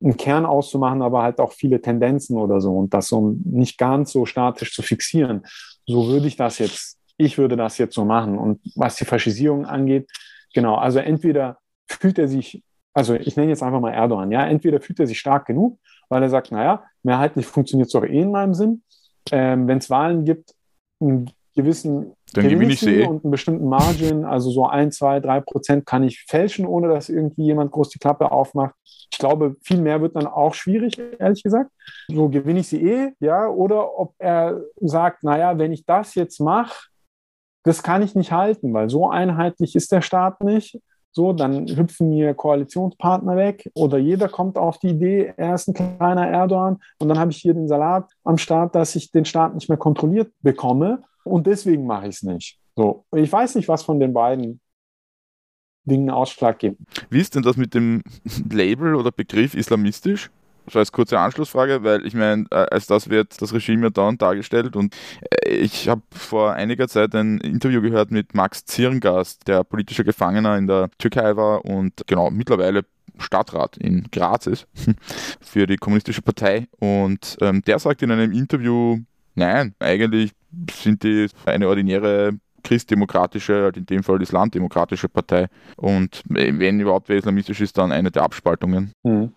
einen Kern auszumachen, aber halt auch viele Tendenzen oder so und das so nicht ganz so statisch zu fixieren. So würde ich das jetzt ich würde das jetzt so machen. Und was die Faschisierung angeht, genau, also entweder fühlt er sich, also ich nenne jetzt einfach mal Erdogan, ja, entweder fühlt er sich stark genug, weil er sagt, naja, mehrheitlich funktioniert es doch eh in meinem Sinn. Ähm, Wenn es Wahlen gibt, gewissen Dann gewinne ich sie eh. und einen bestimmten Margin, also so ein, zwei, drei Prozent kann ich fälschen, ohne dass irgendwie jemand groß die Klappe aufmacht. Ich glaube, viel mehr wird dann auch schwierig, ehrlich gesagt. So gewinne ich sie eh, ja, oder ob er sagt, naja, wenn ich das jetzt mache, das kann ich nicht halten, weil so einheitlich ist der Staat nicht. So, dann hüpfen mir Koalitionspartner weg oder jeder kommt auf die Idee, er ist ein kleiner Erdogan und dann habe ich hier den Salat am Start, dass ich den Staat nicht mehr kontrolliert bekomme und deswegen mache ich es nicht. So, ich weiß nicht, was von den beiden Dingen Ausschlag gibt. Wie ist denn das mit dem Label oder Begriff islamistisch? So als kurze Anschlussfrage, weil ich meine, äh, als das wird das Regime ja dauernd dargestellt und äh, ich habe vor einiger Zeit ein Interview gehört mit Max Zirngast, der politischer Gefangener in der Türkei war und genau mittlerweile Stadtrat in Graz ist für die kommunistische Partei und ähm, der sagt in einem Interview, nein, eigentlich sind die eine ordinäre christdemokratische, halt in dem Fall islamdemokratische Partei und äh, wenn überhaupt wer islamistisch ist, dann eine der Abspaltungen. Mhm.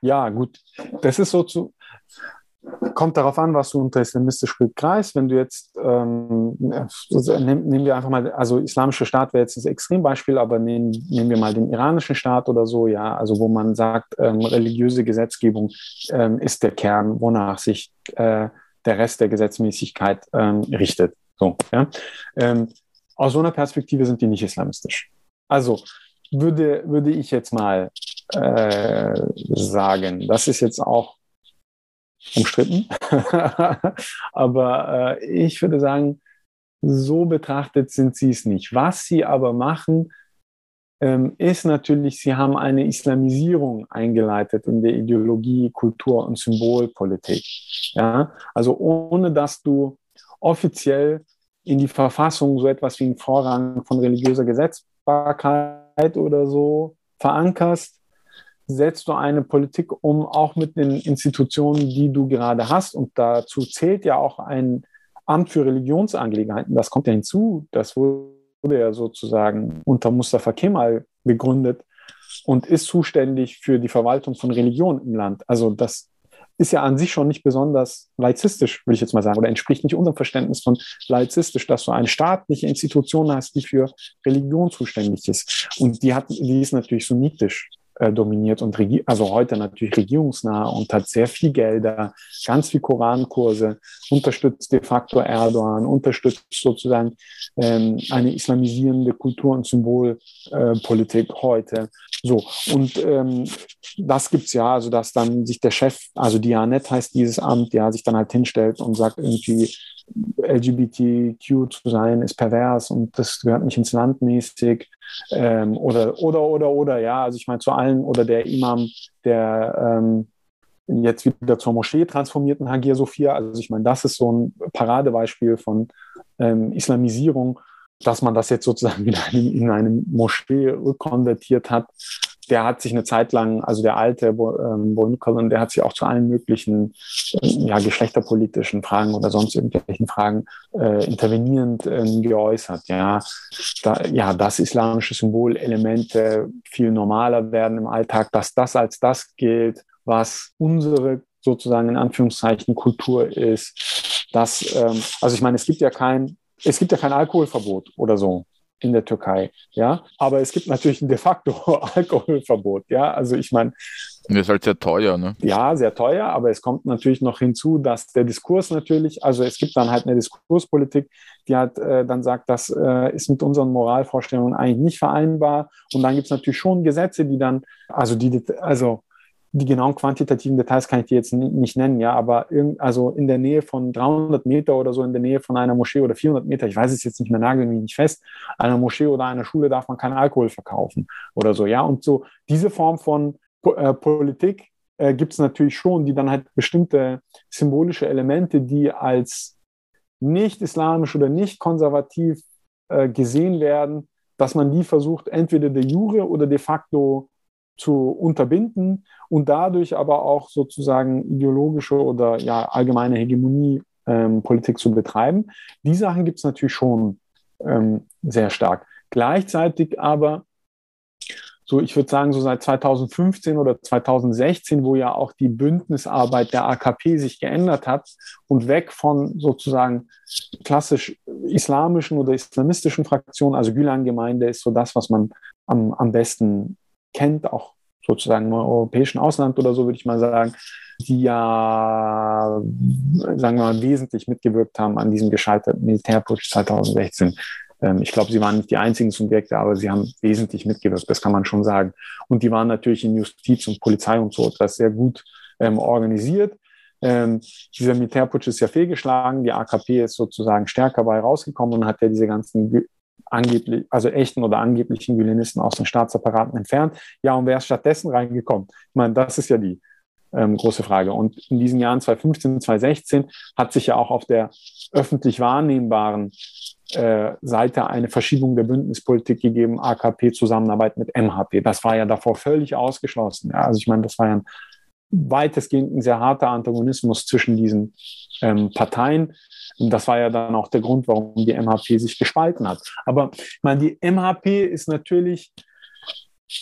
Ja, gut. Das ist so zu. Kommt darauf an, was du unter islamistisch begreifst. Wenn du jetzt, ähm, nehmen wir einfach mal, also islamischer Staat wäre jetzt das Extrembeispiel, aber nehmen, nehmen wir mal den iranischen Staat oder so, ja, also wo man sagt, ähm, religiöse Gesetzgebung ähm, ist der Kern, wonach sich äh, der Rest der Gesetzmäßigkeit ähm, richtet. So, ja. Ähm, aus so einer Perspektive sind die nicht islamistisch. Also würde, würde ich jetzt mal äh, sagen. Das ist jetzt auch umstritten. aber äh, ich würde sagen, so betrachtet sind sie es nicht. Was sie aber machen, ähm, ist natürlich, sie haben eine Islamisierung eingeleitet in der Ideologie, Kultur und Symbolpolitik. Ja? Also ohne dass du offiziell in die Verfassung so etwas wie einen Vorrang von religiöser Gesetzbarkeit oder so verankerst, setzt du eine Politik um, auch mit den Institutionen, die du gerade hast. Und dazu zählt ja auch ein Amt für Religionsangelegenheiten. Das kommt ja hinzu. Das wurde ja sozusagen unter Mustafa Kemal gegründet und ist zuständig für die Verwaltung von Religion im Land. Also das ist ja an sich schon nicht besonders laizistisch, würde ich jetzt mal sagen, oder entspricht nicht unserem Verständnis von laizistisch, dass du eine staatliche Institution hast, die für Religion zuständig ist. Und die hat, die ist natürlich sunnitisch äh, dominiert und also heute natürlich regierungsnah und hat sehr viel Gelder, ganz viel Korankurse, unterstützt de facto Erdogan, unterstützt sozusagen ähm, eine islamisierende Kultur- und Symbolpolitik äh, heute. So, und ähm, das gibt's ja, also dass dann sich der Chef, also Dianet heißt dieses Amt, ja, sich dann halt hinstellt und sagt irgendwie, LGBTQ zu sein ist pervers und das gehört nicht ins Land mäßig. Ähm, oder oder oder oder ja, also ich meine zu allen oder der Imam, der ähm, jetzt wieder zur Moschee transformierten Hagia Sophia, also ich meine, das ist so ein Paradebeispiel von ähm, Islamisierung, dass man das jetzt sozusagen wieder in, in eine Moschee rückkonvertiert hat der hat sich eine Zeit lang, also der alte ähm, der hat sich auch zu allen möglichen ja, geschlechterpolitischen Fragen oder sonst irgendwelchen Fragen äh, intervenierend äh, geäußert. Ja, da, ja, dass islamische Symbolelemente viel normaler werden im Alltag, dass das als das gilt, was unsere sozusagen in Anführungszeichen Kultur ist. Dass, ähm, also ich meine, es gibt ja kein, es gibt ja kein Alkoholverbot oder so in der Türkei, ja. Aber es gibt natürlich ein de facto Alkoholverbot, ja. Also ich meine. Das ist halt sehr teuer, ne? Ja, sehr teuer, aber es kommt natürlich noch hinzu, dass der Diskurs natürlich, also es gibt dann halt eine Diskurspolitik, die halt äh, dann sagt, das äh, ist mit unseren Moralvorstellungen eigentlich nicht vereinbar. Und dann gibt es natürlich schon Gesetze, die dann, also die, also die genauen quantitativen Details kann ich dir jetzt nicht nennen, ja, aber irgend, also in der Nähe von 300 Meter oder so in der Nähe von einer Moschee oder 400 Meter, ich weiß es jetzt nicht mehr, nagel mich nicht fest, einer Moschee oder einer Schule darf man keinen Alkohol verkaufen oder so, ja, und so diese Form von äh, Politik äh, gibt es natürlich schon, die dann halt bestimmte symbolische Elemente, die als nicht islamisch oder nicht konservativ äh, gesehen werden, dass man die versucht, entweder de jure oder de facto zu unterbinden und dadurch aber auch sozusagen ideologische oder ja allgemeine Hegemonie ähm, zu betreiben. Die Sachen gibt es natürlich schon ähm, sehr stark. Gleichzeitig aber so ich würde sagen, so seit 2015 oder 2016, wo ja auch die Bündnisarbeit der AKP sich geändert hat und weg von sozusagen klassisch islamischen oder islamistischen Fraktionen, also Gülen-Gemeinde ist so das, was man am, am besten kennt, auch sozusagen im europäischen Ausland oder so, würde ich mal sagen, die ja, sagen wir mal, wesentlich mitgewirkt haben an diesem gescheiterten Militärputsch 2016. Ähm, ich glaube, sie waren nicht die einzigen Subjekte, aber sie haben wesentlich mitgewirkt, das kann man schon sagen. Und die waren natürlich in Justiz und Polizei und so etwas sehr gut ähm, organisiert. Ähm, dieser Militärputsch ist ja fehlgeschlagen. Die AKP ist sozusagen stärker bei rausgekommen und hat ja diese ganzen angeblich, also echten oder angeblichen Violinisten aus den Staatsapparaten entfernt. Ja, und wer ist stattdessen reingekommen? Ich meine, das ist ja die ähm, große Frage. Und in diesen Jahren 2015, 2016 hat sich ja auch auf der öffentlich wahrnehmbaren äh, Seite eine Verschiebung der Bündnispolitik gegeben, AKP-Zusammenarbeit mit MHP. Das war ja davor völlig ausgeschlossen. Ja, also ich meine, das war ja ein weitestgehend ein sehr harter Antagonismus zwischen diesen ähm, Parteien. Und das war ja dann auch der Grund, warum die MHP sich gespalten hat. Aber ich meine, die MHP ist natürlich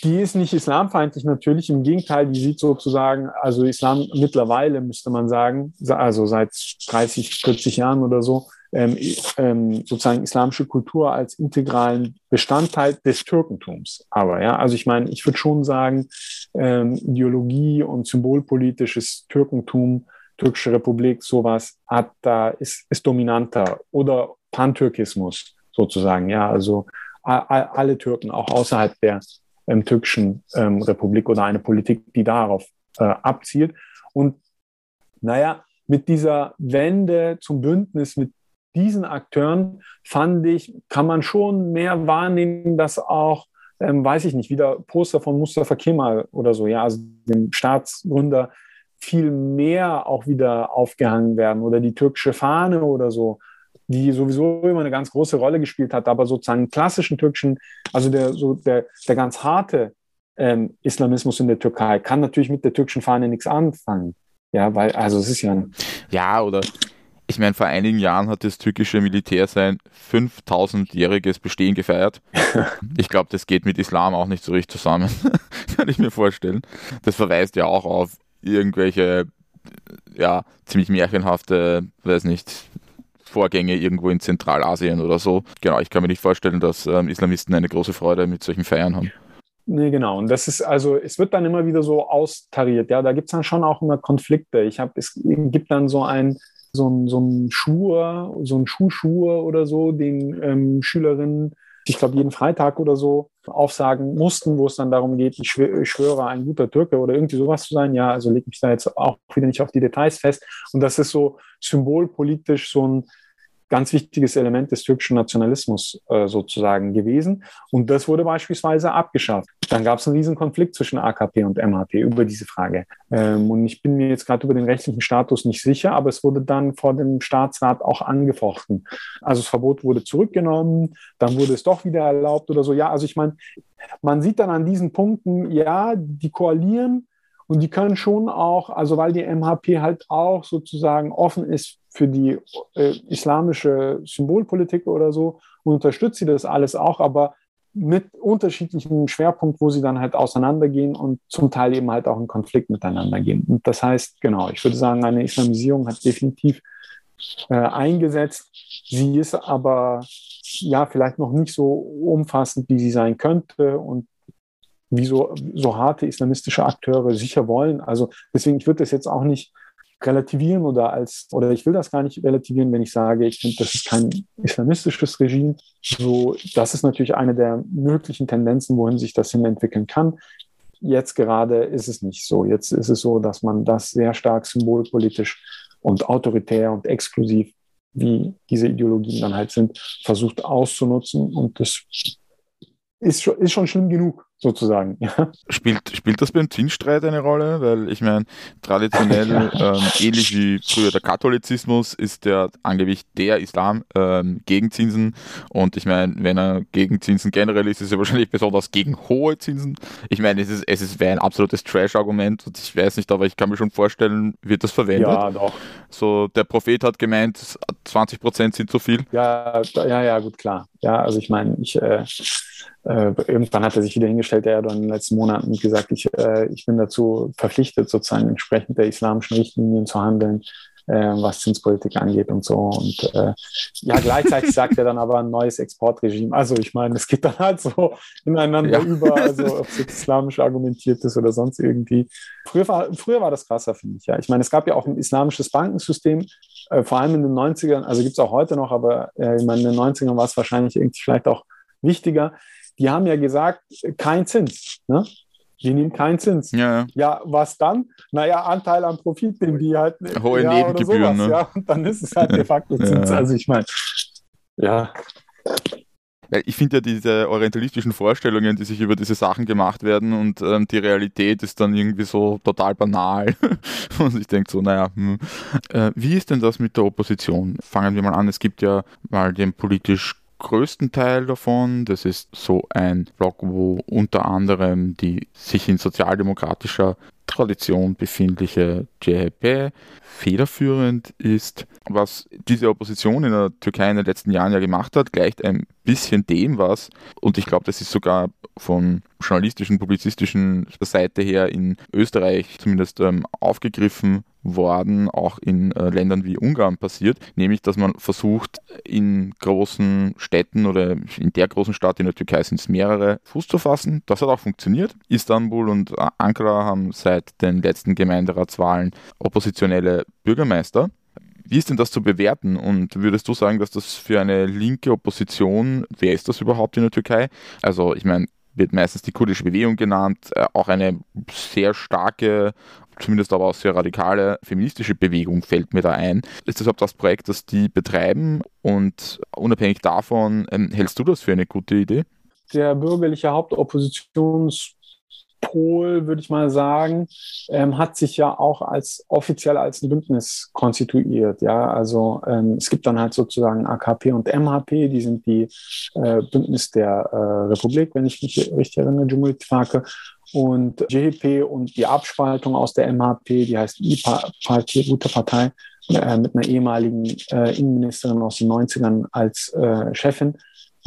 die ist nicht islamfeindlich natürlich, im Gegenteil, die sieht sozusagen, also Islam mittlerweile müsste man sagen, also seit 30, 40 Jahren oder so, ähm, ähm, sozusagen islamische Kultur als integralen Bestandteil des Türkentums. Aber ja, also ich meine, ich würde schon sagen, ähm, Ideologie und symbolpolitisches Türkentum, türkische Republik, sowas hat da ist, ist dominanter oder Pantürkismus sozusagen. Ja, also alle Türken, auch außerhalb der ähm, türkischen ähm, Republik oder eine Politik, die darauf äh, abzielt. Und naja, mit dieser Wende zum Bündnis mit diesen Akteuren fand ich, kann man schon mehr wahrnehmen, dass auch, ähm, weiß ich nicht, wieder Poster von Mustafa Kemal oder so, ja, also dem Staatsgründer viel mehr auch wieder aufgehangen werden oder die türkische Fahne oder so die sowieso immer eine ganz große Rolle gespielt hat, aber sozusagen klassischen türkischen, also der, so der, der ganz harte ähm, Islamismus in der Türkei kann natürlich mit der türkischen Fahne nichts anfangen. Ja, weil, also es ist ja. Ja, oder ich meine, vor einigen Jahren hat das türkische Militär sein 5000-jähriges Bestehen gefeiert. Ich glaube, das geht mit Islam auch nicht so richtig zusammen, kann ich mir vorstellen. Das verweist ja auch auf irgendwelche, ja, ziemlich märchenhafte, weiß nicht, Vorgänge irgendwo in Zentralasien oder so. Genau, ich kann mir nicht vorstellen, dass ähm, Islamisten eine große Freude mit solchen Feiern haben. Nee, genau. Und das ist also, es wird dann immer wieder so austariert. Ja, da gibt es dann schon auch immer Konflikte. Ich habe, es gibt dann so ein, so ein, so ein Schuhe, so ein Schuhschuhe oder so, den ähm, Schülerinnen, ich glaube, jeden Freitag oder so aufsagen mussten, wo es dann darum geht, ich, schwöre, ich schwöre ein guter Türke oder irgendwie sowas zu sein. Ja, also lege mich da jetzt auch wieder nicht auf die Details fest. Und das ist so symbolpolitisch so ein ganz wichtiges Element des türkischen Nationalismus äh, sozusagen gewesen. Und das wurde beispielsweise abgeschafft. Dann gab es einen riesen Konflikt zwischen AKP und MHP über diese Frage. Ähm, und ich bin mir jetzt gerade über den rechtlichen Status nicht sicher, aber es wurde dann vor dem Staatsrat auch angefochten. Also das Verbot wurde zurückgenommen, dann wurde es doch wieder erlaubt oder so. Ja, also ich meine, man sieht dann an diesen Punkten, ja, die koalieren, und die können schon auch, also weil die MHP halt auch sozusagen offen ist für die äh, islamische Symbolpolitik oder so, unterstützt sie das alles auch, aber mit unterschiedlichen Schwerpunkten, wo sie dann halt auseinandergehen und zum Teil eben halt auch in Konflikt miteinander gehen. Und das heißt, genau, ich würde sagen, eine Islamisierung hat definitiv äh, eingesetzt. Sie ist aber ja vielleicht noch nicht so umfassend, wie sie sein könnte. Und wie so, so harte islamistische Akteure sicher wollen. Also deswegen, ich würde das jetzt auch nicht relativieren oder als, oder ich will das gar nicht relativieren, wenn ich sage, ich finde, das ist kein islamistisches Regime. So, das ist natürlich eine der möglichen Tendenzen, wohin sich das hin entwickeln kann. Jetzt gerade ist es nicht so. Jetzt ist es so, dass man das sehr stark symbolpolitisch und autoritär und exklusiv, wie diese Ideologien dann halt sind, versucht auszunutzen. Und das ist schon, ist schon schlimm genug sozusagen. Ja. Spielt, spielt das beim Zinsstreit eine Rolle? Weil ich meine, traditionell, ähm, ähnlich wie früher der Katholizismus, ist der angeblich der Islam ähm, gegen Zinsen. Und ich meine, wenn er gegen Zinsen generell ist, ist er wahrscheinlich besonders gegen hohe Zinsen. Ich meine, es ist, es ist ein absolutes Trash-Argument und ich weiß nicht, aber ich kann mir schon vorstellen, wird das verwendet. Ja, doch. So, der Prophet hat gemeint, 20 Prozent sind zu viel. Ja, ja, ja, gut, klar. Ja, also ich meine, ich, äh, äh, irgendwann hat er sich wieder hingestellt, der Erdogan in den letzten Monaten gesagt, ich, äh, ich bin dazu verpflichtet, sozusagen entsprechend der islamischen Richtlinien zu handeln, äh, was Zinspolitik angeht und so. Und äh, ja, gleichzeitig sagt er dann aber ein neues Exportregime. Also ich meine, es geht dann halt so ineinander ja. über, also ob es jetzt islamisch argumentiert ist oder sonst irgendwie. Früher war, früher war das krasser, finde ich. Ja, ich meine, es gab ja auch ein islamisches Bankensystem, äh, vor allem in den 90ern, also gibt es auch heute noch, aber äh, ich meine, in den 90ern war es wahrscheinlich irgendwie vielleicht auch wichtiger die haben ja gesagt, kein Zins. Ne? Die nehmen keinen Zins. Ja, ja. ja, was dann? Naja, Anteil am Profit, den die halt. Hohe ja, Nebengebühren. Sowas, ne? Ja, und dann ist es halt de facto Zins. Also ich meine, ja. Ich finde ja diese orientalistischen Vorstellungen, die sich über diese Sachen gemacht werden und ähm, die Realität ist dann irgendwie so total banal. und ich denke so, naja, hm. äh, wie ist denn das mit der Opposition? Fangen wir mal an. Es gibt ja mal den politisch größten Teil davon. Das ist so ein Block, wo unter anderem die sich in sozialdemokratischer Tradition befindliche JHP federführend ist. Was diese Opposition in der Türkei in den letzten Jahren ja gemacht hat, gleicht ein bisschen dem was, und ich glaube, das ist sogar von journalistischen, publizistischen Seite her in Österreich zumindest ähm, aufgegriffen worden, auch in äh, Ländern wie Ungarn passiert, nämlich dass man versucht, in großen Städten oder in der großen Stadt in der Türkei sind es mehrere, Fuß zu fassen. Das hat auch funktioniert. Istanbul und Ankara haben seit den letzten Gemeinderatswahlen oppositionelle Bürgermeister. Wie ist denn das zu bewerten? Und würdest du sagen, dass das für eine linke Opposition, wer ist das überhaupt in der Türkei? Also ich meine, wird meistens die kurdische Bewegung genannt, äh, auch eine sehr starke, zumindest aber auch sehr radikale feministische Bewegung fällt mir da ein. Ist das überhaupt das Projekt, das die betreiben? Und unabhängig davon, ähm, hältst du das für eine gute Idee? Der bürgerliche Hauptoppositions Pol, würde ich mal sagen, ähm, hat sich ja auch als offiziell als ein Bündnis konstituiert. Ja, also ähm, es gibt dann halt sozusagen AKP und MHP, die sind die äh, Bündnis der äh, Republik, wenn ich mich richtig erinnere, Jumhuriyet und JHP und die Abspaltung aus der MHP, die heißt I-Partei, gute Partei, äh, mit einer ehemaligen äh, Innenministerin aus den 90ern als äh, Chefin.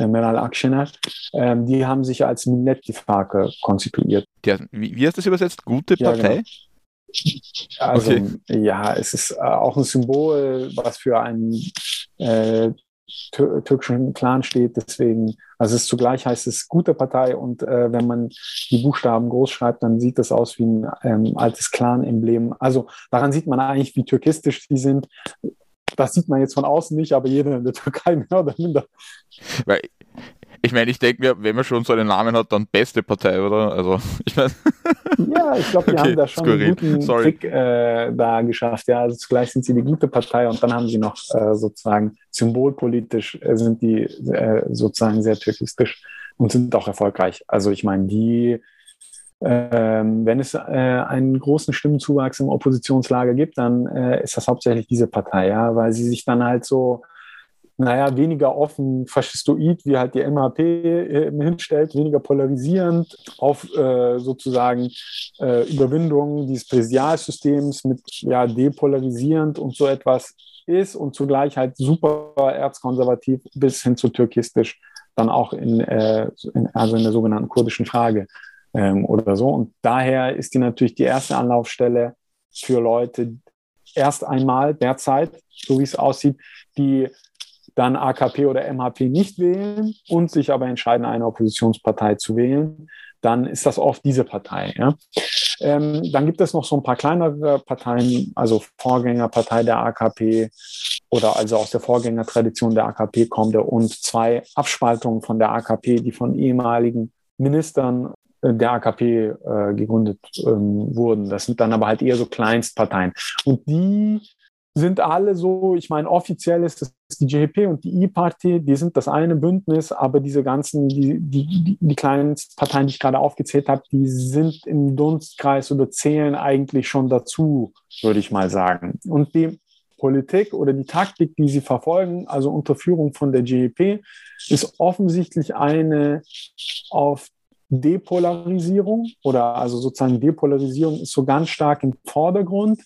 Äh, Meral Akşener, ähm, die haben sich als Millet-Fake konstituiert. Der, wie, wie heißt das übersetzt? Gute Partei? Ja, genau. Also, okay. ja, es ist äh, auch ein Symbol, was für einen äh, tür türkischen Clan steht. Deswegen, also es zugleich heißt es gute Partei und äh, wenn man die Buchstaben groß schreibt, dann sieht das aus wie ein ähm, altes Clan-Emblem. Also daran sieht man eigentlich, wie türkistisch die sind. Das sieht man jetzt von außen nicht, aber jeder in der Türkei mehr oder minder. Weil, ich meine, ich denke mir, wenn man schon so einen Namen hat, dann beste Partei, oder? Also, ich meine. Ja, ich glaube, die okay, haben da schon skurril. einen guten Sorry. Trick äh, da geschafft. Ja, also zugleich sind sie die gute Partei und dann haben sie noch äh, sozusagen symbolpolitisch äh, sind die äh, sozusagen sehr türkistisch und sind auch erfolgreich. Also ich meine, die ähm, wenn es äh, einen großen Stimmenzuwachs im Oppositionslager gibt, dann äh, ist das hauptsächlich diese Partei, ja, weil sie sich dann halt so, naja, weniger offen faschistoid, wie halt die MHP äh, hinstellt, weniger polarisierend auf äh, sozusagen äh, Überwindung dieses Präsidialsystems mit ja, depolarisierend und so etwas ist und zugleich halt super erzkonservativ bis hin zu türkistisch, dann auch in, äh, in also in der sogenannten kurdischen Frage ähm, oder so. Und daher ist die natürlich die erste Anlaufstelle für Leute erst einmal derzeit, so wie es aussieht, die dann AKP oder MHP nicht wählen und sich aber entscheiden, eine Oppositionspartei zu wählen, dann ist das oft diese Partei. Ja. Ähm, dann gibt es noch so ein paar kleinere Parteien, also Vorgängerpartei der AKP oder also aus der Vorgängertradition der AKP kommt und zwei Abspaltungen von der AKP, die von ehemaligen Ministern der AKP äh, gegründet ähm, wurden. Das sind dann aber halt eher so Kleinstparteien. Und die sind alle so, ich meine, offiziell ist das die JP und die E-Party, die sind das eine Bündnis, aber diese ganzen, die, die, die, kleinen Parteien, die ich gerade aufgezählt habe, die sind im Dunstkreis oder zählen eigentlich schon dazu, würde ich mal sagen. Und die Politik oder die Taktik, die sie verfolgen, also unter Führung von der JEP, ist offensichtlich eine auf Depolarisierung oder also sozusagen Depolarisierung ist so ganz stark im Vordergrund.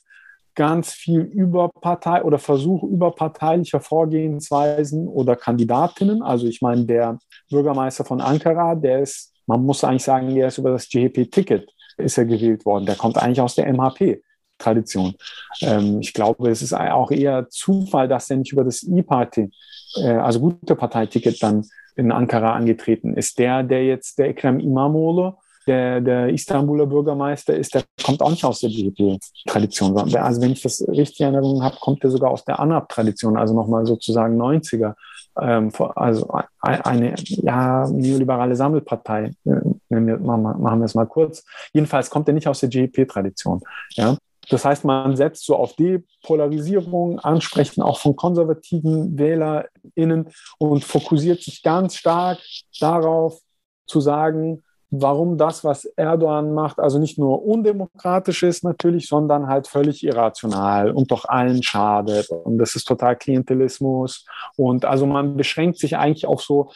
ganz viel über Partei oder Versuch überparteilicher Vorgehensweisen oder Kandidatinnen. Also ich meine, der Bürgermeister von Ankara, der ist, man muss eigentlich sagen, der ist über das GHP-Ticket ist er gewählt worden. Der kommt eigentlich aus der MHP. Tradition. Ähm, ich glaube, es ist auch eher Zufall, dass er nicht über das E-Party, äh, also gute Parteiticket dann in Ankara angetreten ist. Der, der jetzt, der Ekrem Imamoglu, der, der Istanbuler Bürgermeister ist, der kommt auch nicht aus der BDP-Tradition. Also wenn ich das richtig in Erinnerung habe, kommt der sogar aus der ANAP-Tradition, also nochmal sozusagen 90er. Ähm, also eine ja, neoliberale Sammelpartei, äh, machen wir es mal kurz. Jedenfalls kommt er nicht aus der GEP-Tradition. Ja? Das heißt, man setzt so auf Depolarisierung, Ansprechen auch von konservativen WählerInnen und fokussiert sich ganz stark darauf zu sagen, warum das, was Erdogan macht, also nicht nur undemokratisch ist natürlich, sondern halt völlig irrational und doch allen schadet. Und das ist total Klientelismus. Und also man beschränkt sich eigentlich auf so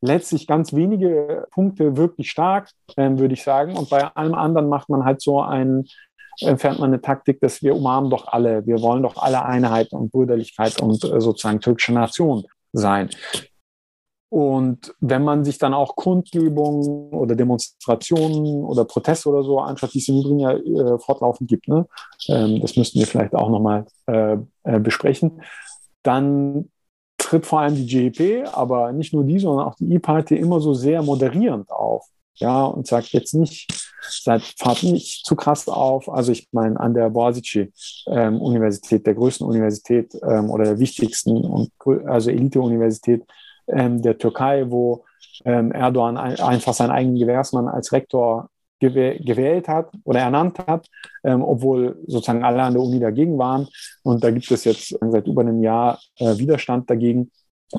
letztlich ganz wenige Punkte wirklich stark, ähm, würde ich sagen. Und bei allem anderen macht man halt so einen entfernt man eine Taktik, dass wir umarmen doch alle, wir wollen doch alle Einheit und Brüderlichkeit und äh, sozusagen türkische Nation sein. Und wenn man sich dann auch Kundgebungen oder Demonstrationen oder Proteste oder so anschaut, die es im Übrigen ja äh, fortlaufend gibt, ne? Ähm, das müssten wir vielleicht auch nochmal äh, äh, besprechen, dann tritt vor allem die GEP, aber nicht nur die, sondern auch die E-Party immer so sehr moderierend auf. Ja, und sagt jetzt nicht, seid, fahrt nicht zu krass auf. Also ich meine, an der Boğaziçi ähm, Universität, der größten Universität ähm, oder der wichtigsten und also Elite-Universität ähm, der Türkei, wo ähm, Erdogan ein, einfach seinen eigenen Gewährsmann als Rektor gewählt hat oder ernannt hat, ähm, obwohl sozusagen alle an der Uni dagegen waren. Und da gibt es jetzt seit über einem Jahr äh, Widerstand dagegen.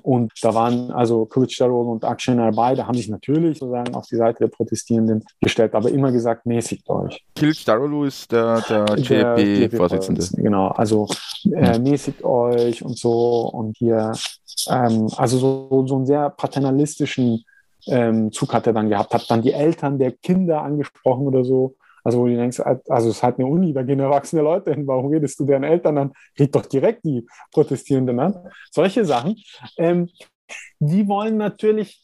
Und da waren also Kılıçdaroğlu und Akşener beide, haben sich natürlich sozusagen auf die Seite der Protestierenden gestellt, aber immer gesagt, mäßigt euch. Kılıçdaroğlu ist der, der GFB-Vorsitzende. Genau, also äh, mäßigt euch und so und hier, ähm, also so, so einen sehr paternalistischen ähm, Zug hat er dann gehabt, hat dann die Eltern der Kinder angesprochen oder so. Also wo du denkst, also es ist halt eine Uni, da gehen erwachsene Leute hin, warum redest du deren Eltern an? Red doch direkt die Protestierenden an. Solche Sachen. Ähm, die wollen natürlich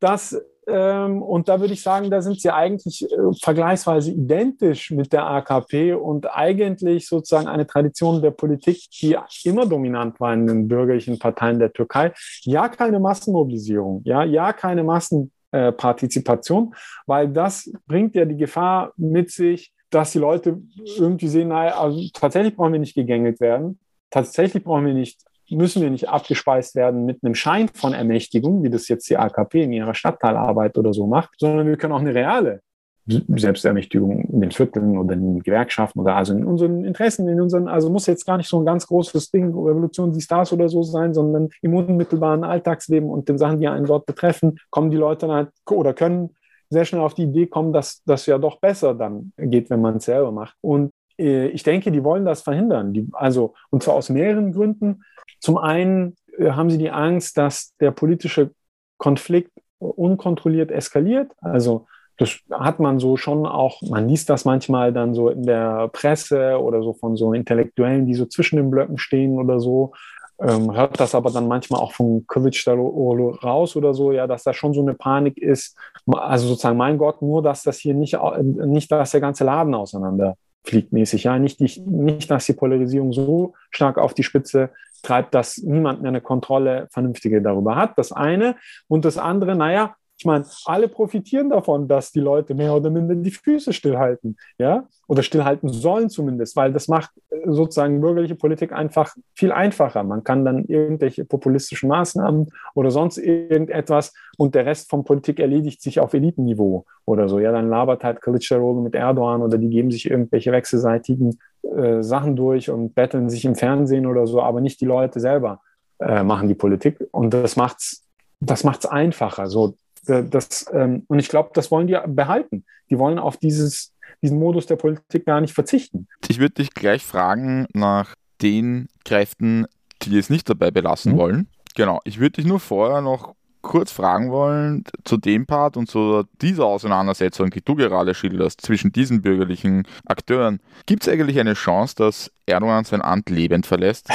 das, ähm, und da würde ich sagen, da sind sie eigentlich äh, vergleichsweise identisch mit der AKP und eigentlich sozusagen eine Tradition der Politik, die immer dominant war in den bürgerlichen Parteien der Türkei. Ja, keine Massenmobilisierung, ja, ja, keine Massen äh, Partizipation, weil das bringt ja die Gefahr mit sich, dass die Leute irgendwie sehen, naja, also tatsächlich brauchen wir nicht gegängelt werden, tatsächlich brauchen wir nicht, müssen wir nicht abgespeist werden mit einem Schein von Ermächtigung, wie das jetzt die AKP in ihrer Stadtteilarbeit oder so macht, sondern wir können auch eine reale Selbstermächtigung in den Vierteln oder in den Gewerkschaften oder also in unseren Interessen, in unseren, also muss jetzt gar nicht so ein ganz großes Ding, Revolution, die Stars oder so sein, sondern im unmittelbaren Alltagsleben und den Sachen, die einen dort betreffen, kommen die Leute dann halt oder können sehr schnell auf die Idee kommen, dass das ja doch besser dann geht, wenn man es selber macht. Und äh, ich denke, die wollen das verhindern. Die, also, und zwar aus mehreren Gründen. Zum einen äh, haben sie die Angst, dass der politische Konflikt unkontrolliert eskaliert. Also das hat man so schon auch, man liest das manchmal dann so in der Presse oder so von so Intellektuellen, die so zwischen den Blöcken stehen oder so. Ähm, hört das aber dann manchmal auch von Kovic raus oder so, ja, dass da schon so eine Panik ist. Also sozusagen, mein Gott, nur dass das hier nicht, nicht dass der ganze Laden auseinander fliegt mäßig, ja, nicht, die, nicht, dass die Polarisierung so stark auf die Spitze treibt, dass niemand mehr eine Kontrolle vernünftige darüber hat. Das eine. Und das andere, naja, ich meine, alle profitieren davon, dass die Leute mehr oder minder die Füße stillhalten, ja, oder stillhalten sollen zumindest, weil das macht äh, sozusagen bürgerliche Politik einfach viel einfacher. Man kann dann irgendwelche populistischen Maßnahmen oder sonst irgendetwas und der Rest von Politik erledigt sich auf Elitenniveau oder so. Ja, dann labert halt Kılıçdaroğlu mit Erdogan oder die geben sich irgendwelche wechselseitigen äh, Sachen durch und betteln sich im Fernsehen oder so, aber nicht die Leute selber äh, machen die Politik und das macht's das macht's einfacher. So, das, ähm, und ich glaube, das wollen die behalten. Die wollen auf dieses, diesen Modus der Politik gar nicht verzichten. Ich würde dich gleich fragen nach den Kräften, die es nicht dabei belassen mhm. wollen. Genau, ich würde dich nur vorher noch kurz fragen wollen zu dem Part und zu dieser Auseinandersetzung, die du gerade schilderst, zwischen diesen bürgerlichen Akteuren. Gibt es eigentlich eine Chance, dass Erdogan sein Amt lebend verlässt?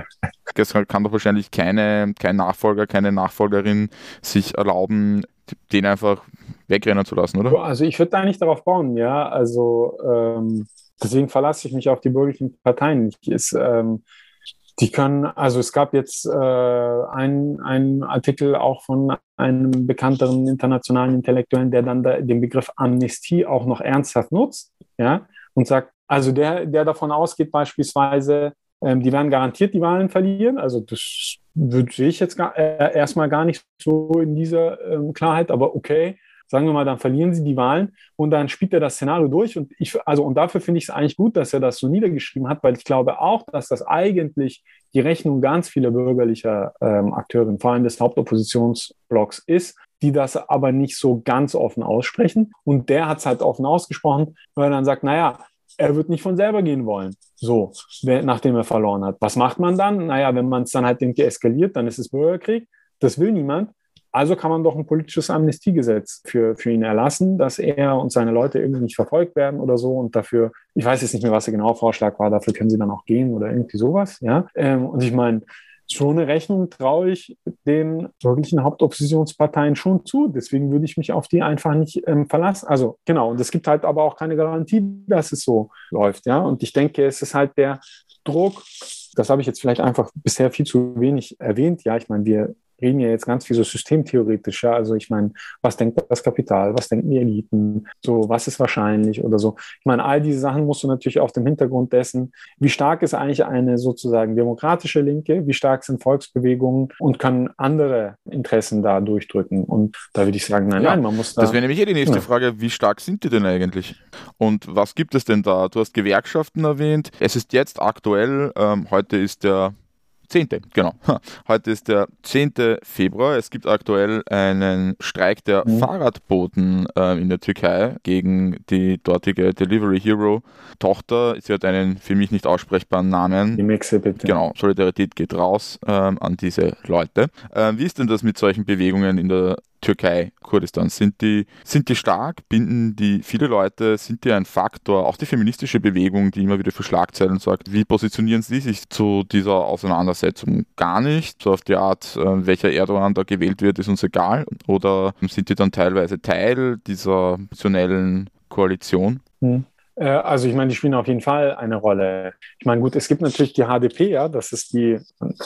das kann doch wahrscheinlich keine, kein Nachfolger, keine Nachfolgerin sich erlauben, den einfach wegrennen zu lassen, oder? Also ich würde da nicht darauf bauen, ja. Also ähm, deswegen verlasse ich mich auf die bürgerlichen Parteien nicht. Ist, ähm, die können, also es gab jetzt äh, einen Artikel auch von einem bekannteren internationalen Intellektuellen, der dann da, den Begriff Amnestie auch noch ernsthaft nutzt, ja, und sagt, also der, der davon ausgeht beispielsweise, ähm, die werden garantiert die Wahlen verlieren. Also das sehe ich jetzt gar, äh, erstmal gar nicht so in dieser ähm, Klarheit, aber okay, sagen wir mal, dann verlieren sie die Wahlen und dann spielt er das Szenario durch. Und ich, also, und dafür finde ich es eigentlich gut, dass er das so niedergeschrieben hat, weil ich glaube auch, dass das eigentlich die Rechnung ganz vieler bürgerlicher ähm, Akteure, vor allem des Hauptoppositionsblocks ist, die das aber nicht so ganz offen aussprechen. Und der hat es halt offen ausgesprochen, weil er dann sagt, naja, er wird nicht von selber gehen wollen, so, nachdem er verloren hat. Was macht man dann? Naja, wenn man es dann halt irgendwie eskaliert, dann ist es Bürgerkrieg. Das will niemand. Also kann man doch ein politisches Amnestiegesetz für, für ihn erlassen, dass er und seine Leute irgendwie nicht verfolgt werden oder so und dafür, ich weiß jetzt nicht mehr, was der genaue Vorschlag war, dafür können sie dann auch gehen oder irgendwie sowas, ja. Ähm, und ich meine, so eine Rechnung traue ich den wirklichen Hauptoppositionsparteien schon zu. Deswegen würde ich mich auf die einfach nicht ähm, verlassen. Also genau, und es gibt halt aber auch keine Garantie, dass es so läuft, ja. Und ich denke, es ist halt der Druck, das habe ich jetzt vielleicht einfach bisher viel zu wenig erwähnt. Ja, ich meine, wir reden ja jetzt ganz viel so systemtheoretisch. Ja? Also ich meine, was denkt das Kapital, was denken die Eliten, so was ist wahrscheinlich oder so. Ich meine, all diese Sachen musst du natürlich auf dem Hintergrund dessen, wie stark ist eigentlich eine sozusagen demokratische Linke, wie stark sind Volksbewegungen und können andere Interessen da durchdrücken. Und da würde ich sagen, nein, ja, nein, man muss da. Das wäre nämlich eh die nächste ja. Frage, wie stark sind die denn eigentlich? Und was gibt es denn da? Du hast Gewerkschaften erwähnt. Es ist jetzt aktuell, ähm, heute ist der 10. Genau. Heute ist der 10. Februar. Es gibt aktuell einen Streik der mhm. Fahrradboten äh, in der Türkei gegen die dortige Delivery Hero Tochter. Sie hat einen für mich nicht aussprechbaren Namen. Die Mixe, bitte. Genau. Solidarität geht raus ähm, an diese Leute. Äh, wie ist denn das mit solchen Bewegungen in der Türkei, Kurdistan, sind die, sind die stark, binden die viele Leute, sind die ein Faktor, auch die feministische Bewegung, die immer wieder für Schlagzeilen sorgt, wie positionieren sie sich zu dieser Auseinandersetzung? Gar nicht, so auf die Art, äh, welcher Erdogan da gewählt wird, ist uns egal, oder sind die dann teilweise Teil dieser nationellen Koalition? Hm. Äh, also ich meine, die spielen auf jeden Fall eine Rolle. Ich meine, gut, es gibt natürlich die HDP, ja, das ist die,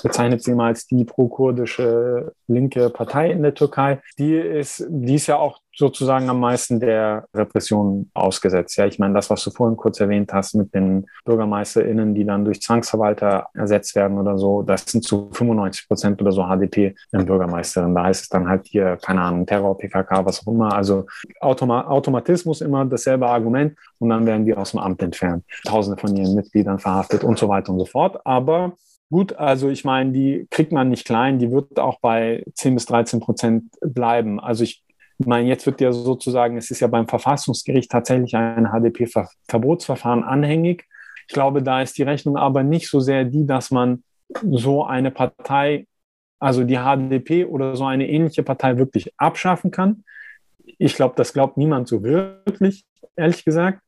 bezeichnet sie mal als die pro-kurdische linke Partei in der Türkei. Die ist, die ist ja auch sozusagen am meisten der Repression ausgesetzt. Ja, ich meine, das, was du vorhin kurz erwähnt hast mit den BürgermeisterInnen, die dann durch Zwangsverwalter ersetzt werden oder so, das sind zu 95 Prozent oder so HDP Bürgermeisterinnen. Da heißt es dann halt hier, keine Ahnung, Terror, PKK, was auch immer. Also Automa Automatismus immer dasselbe Argument und dann werden die aus dem Amt entfernt. Tausende von ihren Mitgliedern verhaftet und so weiter und so fort. Aber Gut, also ich meine, die kriegt man nicht klein, die wird auch bei 10 bis 13 Prozent bleiben. Also ich meine, jetzt wird ja sozusagen, es ist ja beim Verfassungsgericht tatsächlich ein HDP-Verbotsverfahren anhängig. Ich glaube, da ist die Rechnung aber nicht so sehr die, dass man so eine Partei, also die HDP oder so eine ähnliche Partei wirklich abschaffen kann. Ich glaube, das glaubt niemand so wirklich, ehrlich gesagt,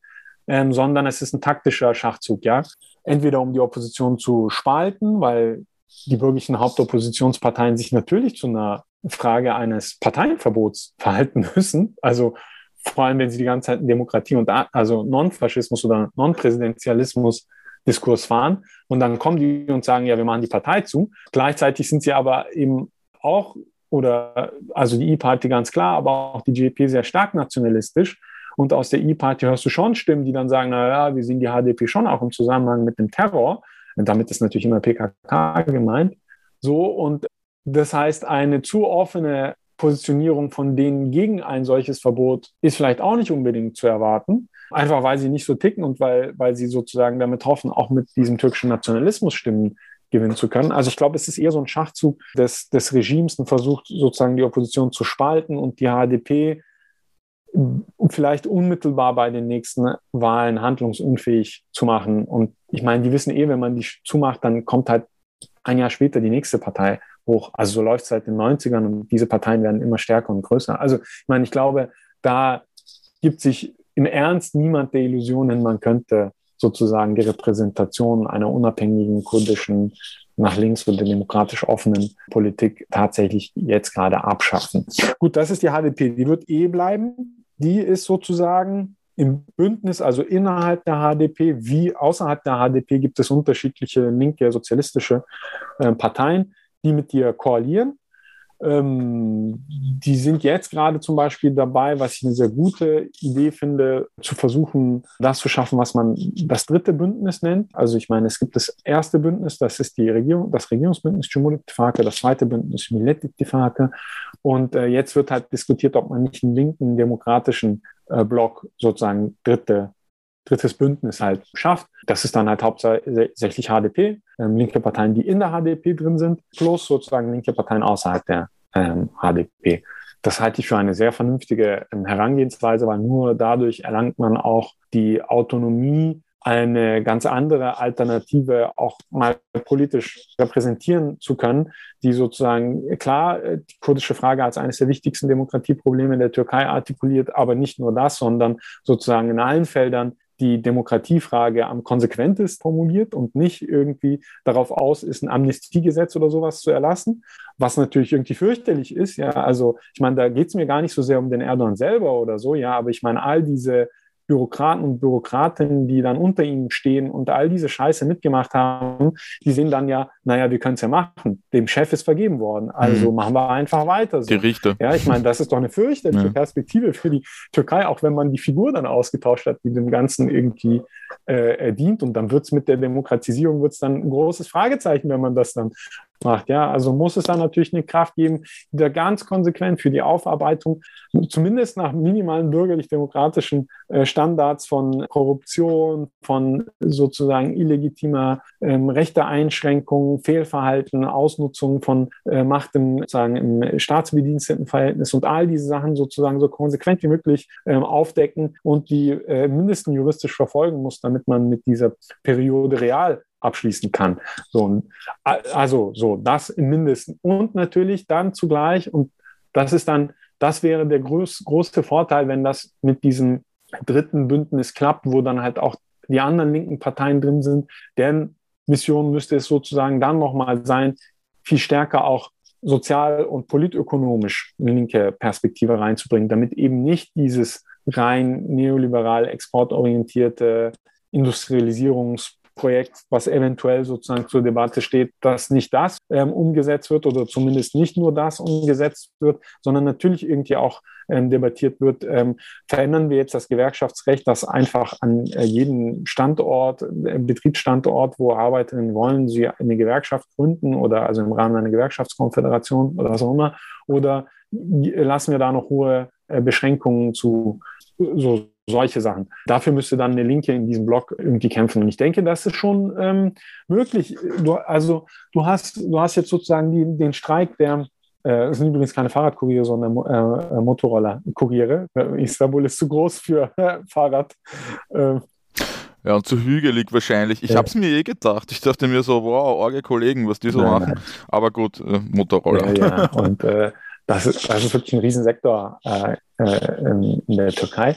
ähm, sondern es ist ein taktischer Schachzug, ja. Entweder um die Opposition zu spalten, weil die bürgerlichen Hauptoppositionsparteien sich natürlich zu einer Frage eines Parteienverbots verhalten müssen. Also vor allem, wenn sie die ganze Zeit Demokratie und also Non-Faschismus oder Non-Präsidentialismus Diskurs fahren und dann kommen die und sagen, ja, wir machen die Partei zu. Gleichzeitig sind sie aber eben auch oder also die E-Party ganz klar, aber auch die GDP sehr stark nationalistisch. Und aus der E-Party hörst du schon Stimmen, die dann sagen, naja, wir sehen die HDP schon auch im Zusammenhang mit dem Terror. Und damit ist natürlich immer PKK gemeint. So, und das heißt, eine zu offene Positionierung von denen gegen ein solches Verbot ist vielleicht auch nicht unbedingt zu erwarten. Einfach weil sie nicht so ticken und weil, weil sie sozusagen damit hoffen, auch mit diesem türkischen Nationalismus Stimmen gewinnen zu können. Also ich glaube, es ist eher so ein Schachzug des, des Regimes und versucht sozusagen die Opposition zu spalten und die HDP vielleicht unmittelbar bei den nächsten Wahlen handlungsunfähig zu machen. Und ich meine, die wissen eh, wenn man die zumacht, dann kommt halt ein Jahr später die nächste Partei hoch. Also so läuft es seit den 90ern und diese Parteien werden immer stärker und größer. Also ich meine, ich glaube, da gibt sich im Ernst niemand der Illusionen, man könnte sozusagen die Repräsentation einer unabhängigen kurdischen, nach links und demokratisch offenen Politik tatsächlich jetzt gerade abschaffen. Gut, das ist die HDP. Die wird eh bleiben. Die ist sozusagen im Bündnis, also innerhalb der HDP wie außerhalb der HDP gibt es unterschiedliche linke sozialistische äh, Parteien, die mit dir koalieren. Ähm, die sind jetzt gerade zum Beispiel dabei, was ich eine sehr gute Idee finde, zu versuchen, das zu schaffen, was man das dritte Bündnis nennt. Also ich meine, es gibt das erste Bündnis, das ist die Regierung, das Regierungsbündnis Cumhuriyet das zweite Bündnis Millet und äh, jetzt wird halt diskutiert, ob man nicht einen linken demokratischen äh, Block sozusagen dritte drittes Bündnis halt schafft. Das ist dann halt hauptsächlich HDP, ähm, linke Parteien, die in der HDP drin sind, plus sozusagen linke Parteien außerhalb der ähm, HDP. Das halte ich für eine sehr vernünftige ähm, Herangehensweise, weil nur dadurch erlangt man auch die Autonomie, eine ganz andere Alternative auch mal politisch repräsentieren zu können, die sozusagen klar äh, die kurdische Frage als eines der wichtigsten Demokratieprobleme der Türkei artikuliert, aber nicht nur das, sondern sozusagen in allen Feldern die Demokratiefrage am konsequentest formuliert und nicht irgendwie darauf aus ist, ein Amnestiegesetz oder sowas zu erlassen, was natürlich irgendwie fürchterlich ist. Ja, also ich meine, da geht es mir gar nicht so sehr um den Erdogan selber oder so, ja, aber ich meine, all diese Bürokraten und Bürokratinnen, die dann unter ihnen stehen und all diese Scheiße mitgemacht haben, die sehen dann ja, naja, wir können es ja machen. Dem Chef ist vergeben worden. Also mhm. machen wir einfach weiter. So. Gerichte. Ja, ich meine, das ist doch eine fürchterliche ja. Perspektive für die Türkei, auch wenn man die Figur dann ausgetauscht hat, die dem Ganzen irgendwie äh, dient. Und dann wird es mit der Demokratisierung wird's dann ein großes Fragezeichen, wenn man das dann macht. Ja, also muss es dann natürlich eine Kraft geben, die da ganz konsequent für die Aufarbeitung, zumindest nach minimalen bürgerlich-demokratischen äh, Standards von Korruption, von sozusagen illegitimer ähm, Rechteeinschränkungen, Fehlverhalten, Ausnutzung von äh, Macht im, sozusagen im Staatsbedienstetenverhältnis und all diese Sachen sozusagen so konsequent wie möglich ähm, aufdecken und die äh, mindestens juristisch verfolgen muss, damit man mit dieser Periode real abschließen kann. So, also so, das im Mindesten. Und natürlich dann zugleich, und das ist dann, das wäre der groß, große Vorteil, wenn das mit diesem dritten Bündnis klappt, wo dann halt auch die anderen linken Parteien drin sind, deren Mission müsste es sozusagen dann nochmal sein, viel stärker auch sozial und politökonomisch eine linke Perspektive reinzubringen, damit eben nicht dieses rein neoliberal exportorientierte Industrialisierungs- Projekt, was eventuell sozusagen zur Debatte steht, dass nicht das ähm, umgesetzt wird oder zumindest nicht nur das umgesetzt wird, sondern natürlich irgendwie auch ähm, debattiert wird. Ähm, verändern wir jetzt das Gewerkschaftsrecht, das einfach an äh, jeden Standort, äh, Betriebsstandort, wo Arbeiterinnen wollen, sie eine Gewerkschaft gründen oder also im Rahmen einer Gewerkschaftskonföderation oder was auch immer, oder lassen wir da noch hohe äh, Beschränkungen zu so solche Sachen. Dafür müsste dann eine Linke in diesem Blog irgendwie kämpfen. Und ich denke, das ist schon ähm, möglich. Du, also du hast, du hast jetzt sozusagen die, den Streik der äh, das sind übrigens keine Fahrradkuriere, sondern äh, Motorroller-Kuriere. Istanbul ist zu groß für äh, Fahrrad. Äh, ja, und zu hügelig wahrscheinlich. Ich ja. habe es mir eh gedacht. Ich dachte mir so, wow, arge Kollegen, was die so nein, machen. Nein. Aber gut, äh, Motorroller. Ja, ja. und äh, das, ist, das ist wirklich ein Riesensektor äh, äh, in, der Türkei.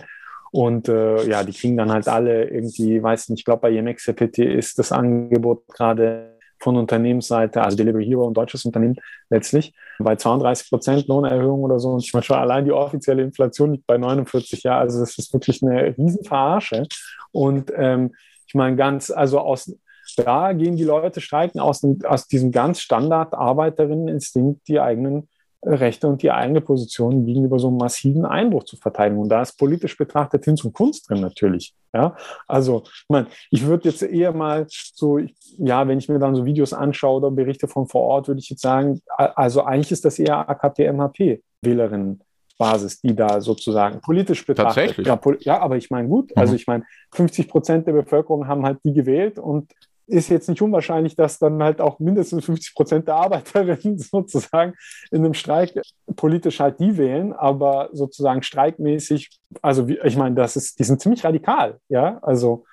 Und äh, ja, die kriegen dann halt alle irgendwie, weiß nicht, ich glaube bei Yemex ist das Angebot gerade von Unternehmensseite, also Delivery Hero, ein deutsches Unternehmen letztlich, bei 32 Prozent Lohnerhöhung oder so. Und ich meine schon, allein die offizielle Inflation liegt bei 49 Jahren. Also das ist wirklich eine Riesenverarsche. Und ähm, ich meine ganz, also aus, da gehen die Leute streiken aus, dem, aus diesem ganz Standard Arbeiterinneninstinkt die eigenen Rechte und die eigene Position gegenüber so einem massiven Einbruch zu verteidigen. Und da ist politisch betrachtet Hinz und Kunst drin natürlich. Ja, also, ich meine, ich würde jetzt eher mal so, ja, wenn ich mir dann so Videos anschaue oder Berichte von vor Ort, würde ich jetzt sagen, also eigentlich ist das eher AKP-MHP-Wählerinnen. Basis, die da sozusagen politisch betrachtet. Tatsächlich. Ja, ja aber ich meine, gut, also mhm. ich meine, 50 Prozent der Bevölkerung haben halt die gewählt und ist jetzt nicht unwahrscheinlich, dass dann halt auch mindestens 50 Prozent der Arbeiterinnen sozusagen in einem Streik politisch halt die wählen, aber sozusagen streikmäßig, also ich meine, das ist, die sind ziemlich radikal, ja, also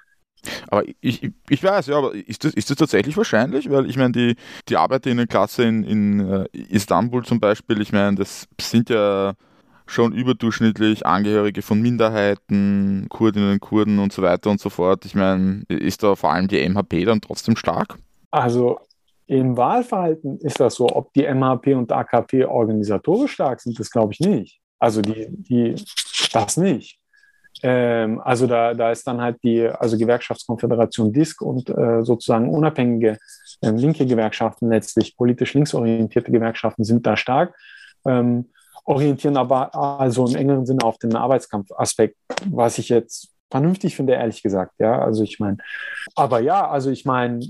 Aber ich, ich, weiß, ja, aber ist das, ist das tatsächlich wahrscheinlich? Weil ich meine, die, die Arbeiterinnenklasse in, in uh, Istanbul zum Beispiel, ich meine, das sind ja schon überdurchschnittlich Angehörige von Minderheiten, Kurdinnen, Kurden und so weiter und so fort. Ich meine, ist da vor allem die MHP dann trotzdem stark? Also im Wahlverhalten ist das so, ob die MHP und AKP organisatorisch stark sind, das glaube ich nicht. Also die, die, das nicht. Ähm, also da, da ist dann halt die also Gewerkschaftskonföderation DISK und äh, sozusagen unabhängige äh, linke Gewerkschaften, letztlich politisch linksorientierte Gewerkschaften sind da stark, ähm, orientieren aber also im engeren Sinne auf den Arbeitskampfaspekt, was ich jetzt vernünftig finde, ehrlich gesagt. Ja, also ich meine, aber ja, also ich meine,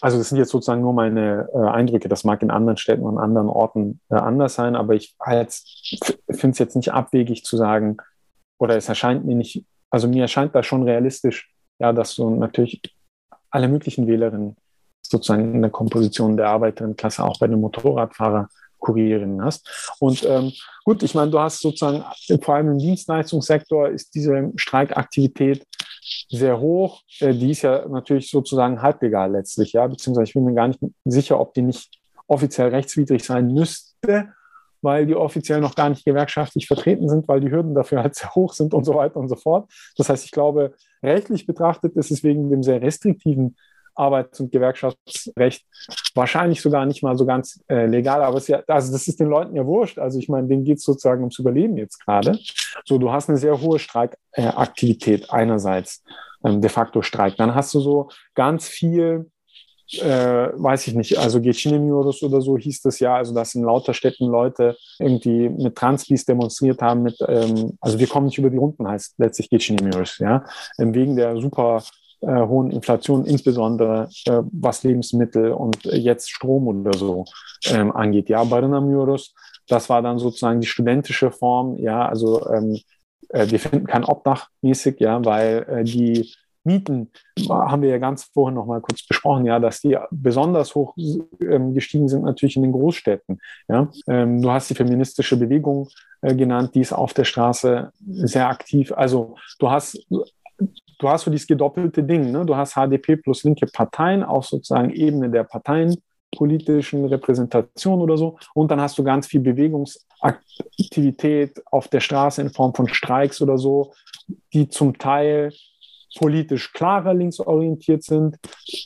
also das sind jetzt sozusagen nur meine äh, Eindrücke. Das mag in anderen Städten und anderen Orten äh, anders sein, aber ich finde es jetzt nicht abwegig zu sagen, oder es erscheint mir nicht, also mir erscheint da schon realistisch, ja, dass du natürlich alle möglichen Wählerinnen sozusagen in der Komposition der Arbeiterinnenklasse auch bei den Motorradfahrer Kurierinnen hast. Und ähm, gut, ich meine, du hast sozusagen vor allem im Dienstleistungssektor ist diese Streikaktivität sehr hoch. Äh, die ist ja natürlich sozusagen halblegal letztlich, ja, beziehungsweise ich bin mir gar nicht sicher, ob die nicht offiziell rechtswidrig sein müsste, weil die offiziell noch gar nicht gewerkschaftlich vertreten sind, weil die Hürden dafür halt sehr hoch sind und so weiter und so fort. Das heißt, ich glaube, rechtlich betrachtet ist es wegen dem sehr restriktiven Arbeits- und Gewerkschaftsrecht wahrscheinlich sogar nicht mal so ganz äh, legal, aber es ja, also das ist den Leuten ja wurscht. Also ich meine, denen geht es sozusagen ums Überleben jetzt gerade. So, du hast eine sehr hohe Streikaktivität äh, einerseits, ähm, de facto Streik. Dann hast du so ganz viel äh, weiß ich nicht, also Geçinemiyoruz oder so hieß das ja, also dass in lauter Städten Leute irgendwie mit Transbis demonstriert haben, mit, ähm, also wir kommen nicht über die Runden, heißt letztlich Geçinemiyoruz, ja, ähm, wegen der super hohen Inflation, insbesondere äh, was Lebensmittel und jetzt Strom oder so ähm, angeht. Ja, Barınamıyoruz, das war dann sozusagen die studentische Form, ja, also ähm, äh, wir finden kein Obdach mäßig, ja, weil äh, die Mieten haben wir ja ganz vorhin noch mal kurz besprochen, ja, dass die besonders hoch ähm, gestiegen sind natürlich in den Großstädten. Ja, ähm, du hast die feministische Bewegung äh, genannt, die ist auf der Straße sehr aktiv. Also du hast du hast so dieses gedoppelte Ding. Ne? Du hast HDP plus linke Parteien auf sozusagen Ebene der parteienpolitischen Repräsentation oder so. Und dann hast du ganz viel Bewegungsaktivität auf der Straße in Form von Streiks oder so, die zum Teil politisch klarer linksorientiert sind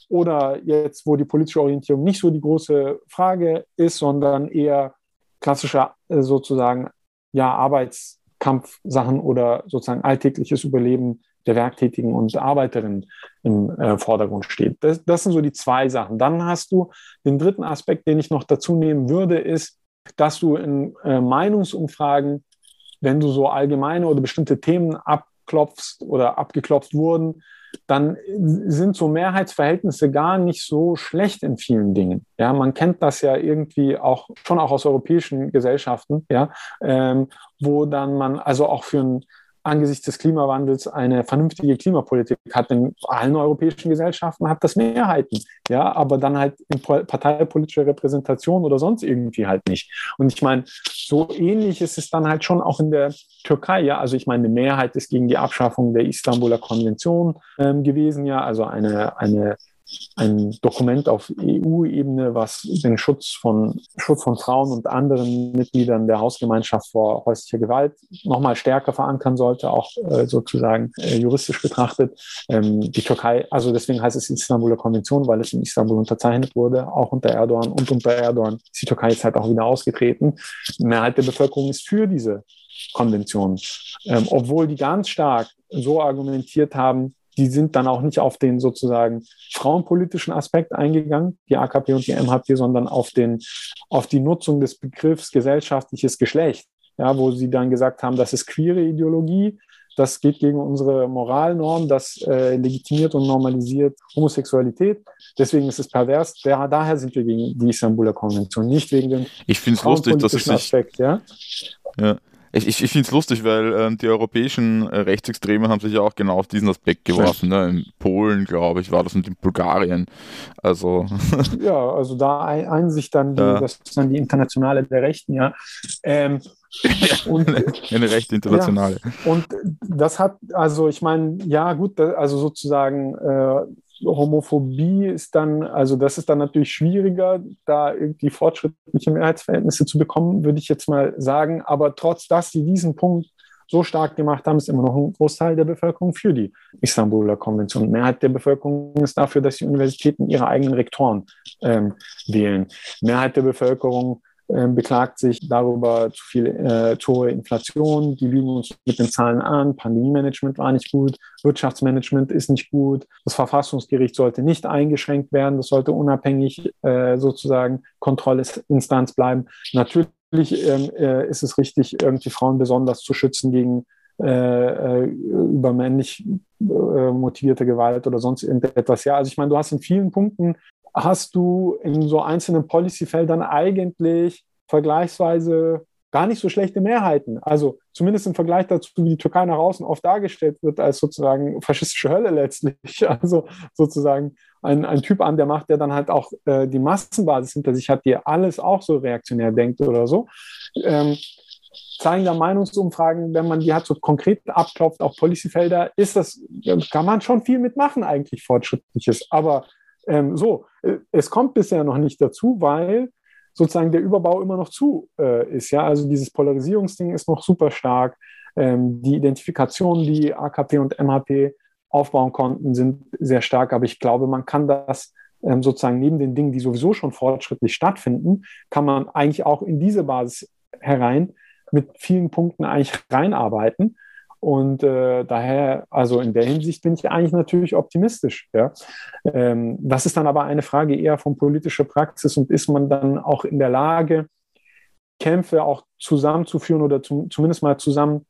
oder jetzt, wo die politische Orientierung nicht so die große Frage ist, sondern eher klassischer äh, sozusagen ja Arbeitskampfsachen oder sozusagen alltägliches Überleben der Werktätigen und Arbeiterinnen im äh, Vordergrund steht. Das, das sind so die zwei Sachen. Dann hast du den dritten Aspekt, den ich noch dazu nehmen würde, ist, dass du in äh, Meinungsumfragen, wenn du so allgemeine oder bestimmte Themen abklopfst oder abgeklopft wurden, dann sind so Mehrheitsverhältnisse gar nicht so schlecht in vielen Dingen. Ja, man kennt das ja irgendwie auch schon auch aus europäischen Gesellschaften, ja, ähm, wo dann man also auch für ein angesichts des Klimawandels eine vernünftige Klimapolitik hat. In allen europäischen Gesellschaften hat das Mehrheiten, ja, aber dann halt in parteipolitischer Repräsentation oder sonst irgendwie halt nicht. Und ich meine, so ähnlich ist es dann halt schon auch in der Türkei, ja. Also ich meine, eine Mehrheit ist gegen die Abschaffung der Istanbuler Konvention ähm, gewesen, ja, also eine, eine ein Dokument auf EU-Ebene, was den Schutz von, Schutz von Frauen und anderen Mitgliedern der Hausgemeinschaft vor häuslicher Gewalt nochmal stärker verankern sollte, auch äh, sozusagen äh, juristisch betrachtet. Ähm, die Türkei, also deswegen heißt es Istanbuler Konvention, weil es in Istanbul unterzeichnet wurde, auch unter Erdogan und unter Erdogan ist die Türkei jetzt halt auch wieder ausgetreten. Die Mehrheit der Bevölkerung ist für diese Konvention, ähm, obwohl die ganz stark so argumentiert haben, die sind dann auch nicht auf den sozusagen frauenpolitischen Aspekt eingegangen, die AKP und die MHP, sondern auf, den, auf die Nutzung des Begriffs gesellschaftliches Geschlecht, ja, wo sie dann gesagt haben, das ist queere Ideologie, das geht gegen unsere Moralnorm, das äh, legitimiert und normalisiert Homosexualität. Deswegen ist es pervers. Der, daher sind wir gegen die Istanbuler Konvention, nicht wegen dem ich find's lustig, dass es sich, Aspekt. Ja? Ja. Ich, ich, ich finde es lustig, weil ähm, die europäischen äh, Rechtsextremen haben sich ja auch genau auf diesen Aspekt geworfen. Ne? In Polen, glaube ich, war das und in Bulgarien. Also. ja, also da ein, ein sich dann die, ja. das ist dann die Internationale der Rechten, ja. Ähm, und, eine recht internationale. Ja, und das hat, also ich meine, ja gut, also sozusagen äh, Homophobie ist dann, also das ist dann natürlich schwieriger, da irgendwie fortschrittliche Mehrheitsverhältnisse zu bekommen, würde ich jetzt mal sagen. Aber trotz dass sie diesen Punkt so stark gemacht haben, ist immer noch ein Großteil der Bevölkerung für die Istanbuler Konvention. Mehrheit der Bevölkerung ist dafür, dass die Universitäten ihre eigenen Rektoren ähm, wählen. Mehrheit der Bevölkerung beklagt sich darüber zu viel äh, hohe Inflation, die lügen uns mit den Zahlen an, Pandemie-Management war nicht gut, Wirtschaftsmanagement ist nicht gut, das Verfassungsgericht sollte nicht eingeschränkt werden, das sollte unabhängig äh, sozusagen Kontrollinstanz bleiben. Natürlich ähm, äh, ist es richtig, irgendwie Frauen besonders zu schützen gegen äh, äh übermännlich äh, motivierte Gewalt oder sonst irgendetwas. Ja, also ich meine, du hast in vielen Punkten hast du in so einzelnen Policyfeldern eigentlich vergleichsweise gar nicht so schlechte Mehrheiten. Also zumindest im Vergleich dazu, wie die Türkei nach außen oft dargestellt wird, als sozusagen faschistische Hölle letztlich. Also sozusagen ein, ein Typ an der Macht, der dann halt auch äh, die Massenbasis hinter sich hat, die alles auch so reaktionär denkt oder so. Ähm, zeigen da Meinungsumfragen, wenn man die hat so konkret abklopft, auch Policyfelder, ist das, kann man schon viel mitmachen eigentlich Fortschrittliches. Aber ähm, so, äh, es kommt bisher noch nicht dazu, weil sozusagen der Überbau immer noch zu äh, ist. Ja, also dieses Polarisierungsding ist noch super stark. Ähm, die Identifikation, die AKP und MHP aufbauen konnten, sind sehr stark. Aber ich glaube, man kann das ähm, sozusagen neben den Dingen, die sowieso schon fortschrittlich stattfinden, kann man eigentlich auch in diese Basis herein mit vielen Punkten eigentlich reinarbeiten. Und äh, daher, also in der Hinsicht bin ich eigentlich natürlich optimistisch. Ja? Ähm, das ist dann aber eine Frage eher von politischer Praxis und ist man dann auch in der Lage, Kämpfe auch zusammenzuführen oder zum, zumindest mal zusammen,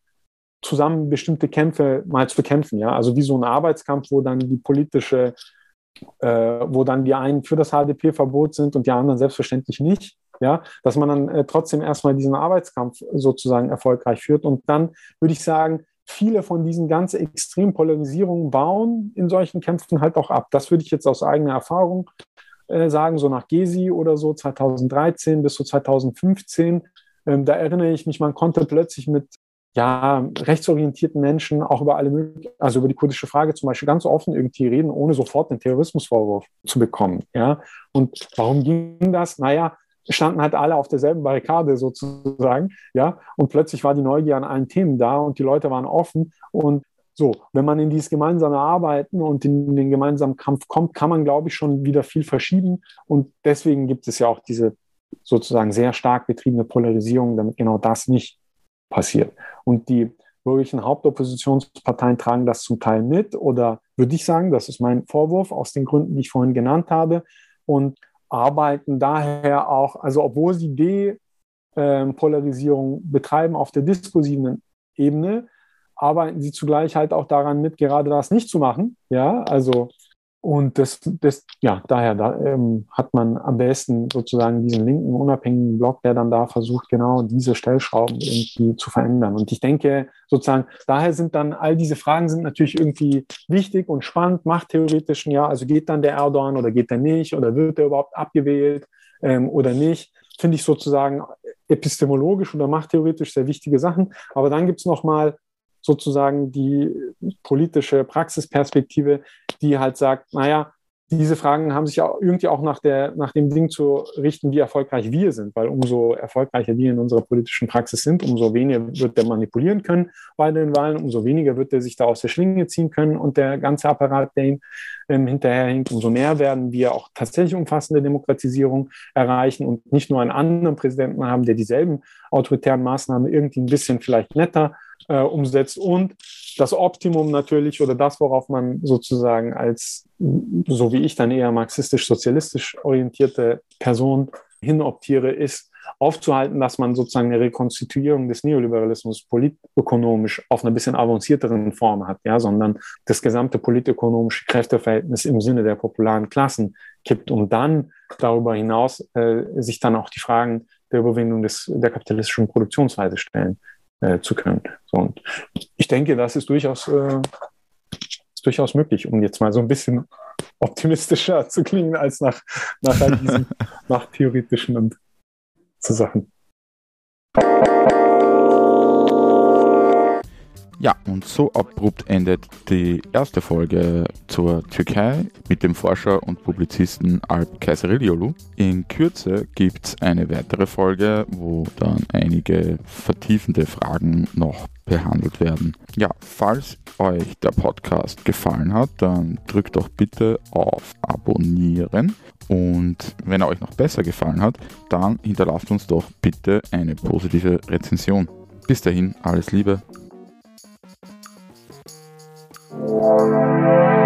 zusammen bestimmte Kämpfe mal zu kämpfen. Ja? Also wie so ein Arbeitskampf, wo dann die politische, äh, wo dann die einen für das HDP-Verbot sind und die anderen selbstverständlich nicht ja, dass man dann äh, trotzdem erstmal diesen Arbeitskampf sozusagen erfolgreich führt. Und dann würde ich sagen, viele von diesen ganz extremen Polarisierungen bauen in solchen Kämpfen halt auch ab. Das würde ich jetzt aus eigener Erfahrung äh, sagen, so nach Gesi oder so 2013 bis so 2015. Ähm, da erinnere ich mich, man konnte plötzlich mit ja, rechtsorientierten Menschen auch über alle also über die kurdische Frage zum Beispiel ganz offen irgendwie reden, ohne sofort einen Terrorismusvorwurf zu bekommen. Ja, und warum ging das? Naja, standen halt alle auf derselben Barrikade sozusagen, ja, und plötzlich war die Neugier an allen Themen da und die Leute waren offen und so, wenn man in dieses gemeinsame Arbeiten und in den gemeinsamen Kampf kommt, kann man, glaube ich, schon wieder viel verschieben und deswegen gibt es ja auch diese sozusagen sehr stark betriebene Polarisierung, damit genau das nicht passiert. Und die bürgerlichen Hauptoppositionsparteien tragen das zum Teil mit oder würde ich sagen, das ist mein Vorwurf aus den Gründen, die ich vorhin genannt habe. Und arbeiten daher auch, also obwohl sie Depolarisierung betreiben auf der diskursiven Ebene, arbeiten sie zugleich halt auch daran mit, gerade das nicht zu machen. Ja, also und das, das ja, daher da, ähm, hat man am besten sozusagen diesen linken unabhängigen Block, der dann da versucht, genau diese Stellschrauben irgendwie zu verändern. Und ich denke sozusagen, daher sind dann all diese Fragen sind natürlich irgendwie wichtig und spannend, machttheoretischen, ja, also geht dann der Erdogan oder geht er nicht oder wird er überhaupt abgewählt ähm, oder nicht, finde ich sozusagen epistemologisch oder machttheoretisch sehr wichtige Sachen. Aber dann gibt es nochmal sozusagen die politische Praxisperspektive, die halt sagt, naja, diese Fragen haben sich ja irgendwie auch nach, der, nach dem Ding zu richten, wie erfolgreich wir sind, weil umso erfolgreicher wir in unserer politischen Praxis sind, umso weniger wird der manipulieren können bei den Wahlen, umso weniger wird er sich da aus der Schlinge ziehen können und der ganze Apparat, der ihm ähm, hinterherhinkt, umso mehr werden wir auch tatsächlich umfassende Demokratisierung erreichen und nicht nur einen anderen Präsidenten haben, der dieselben autoritären Maßnahmen irgendwie ein bisschen vielleicht netter äh, umsetzt und das Optimum natürlich oder das, worauf man sozusagen als, so wie ich dann eher marxistisch-sozialistisch orientierte Person hinoptiere, ist aufzuhalten, dass man sozusagen eine Rekonstituierung des Neoliberalismus politökonomisch auf einer bisschen avancierteren Form hat, ja, sondern das gesamte politökonomische Kräfteverhältnis im Sinne der popularen Klassen kippt, um dann darüber hinaus äh, sich dann auch die Fragen der Überwindung des, der kapitalistischen Produktionsweise stellen äh, zu können. So, und ich denke, das ist durchaus, äh, ist durchaus möglich, um jetzt mal so ein bisschen optimistischer zu klingen als nach, nach diesen nach theoretischen und so Sachen. Ja, und so abrupt endet die erste Folge zur Türkei mit dem Forscher und Publizisten Alp Kaiseriliolu. In Kürze gibt es eine weitere Folge, wo dann einige vertiefende Fragen noch behandelt werden. Ja, falls euch der Podcast gefallen hat, dann drückt doch bitte auf Abonnieren und wenn er euch noch besser gefallen hat, dann hinterlasst uns doch bitte eine positive Rezension. Bis dahin, alles Liebe. 감사합니다.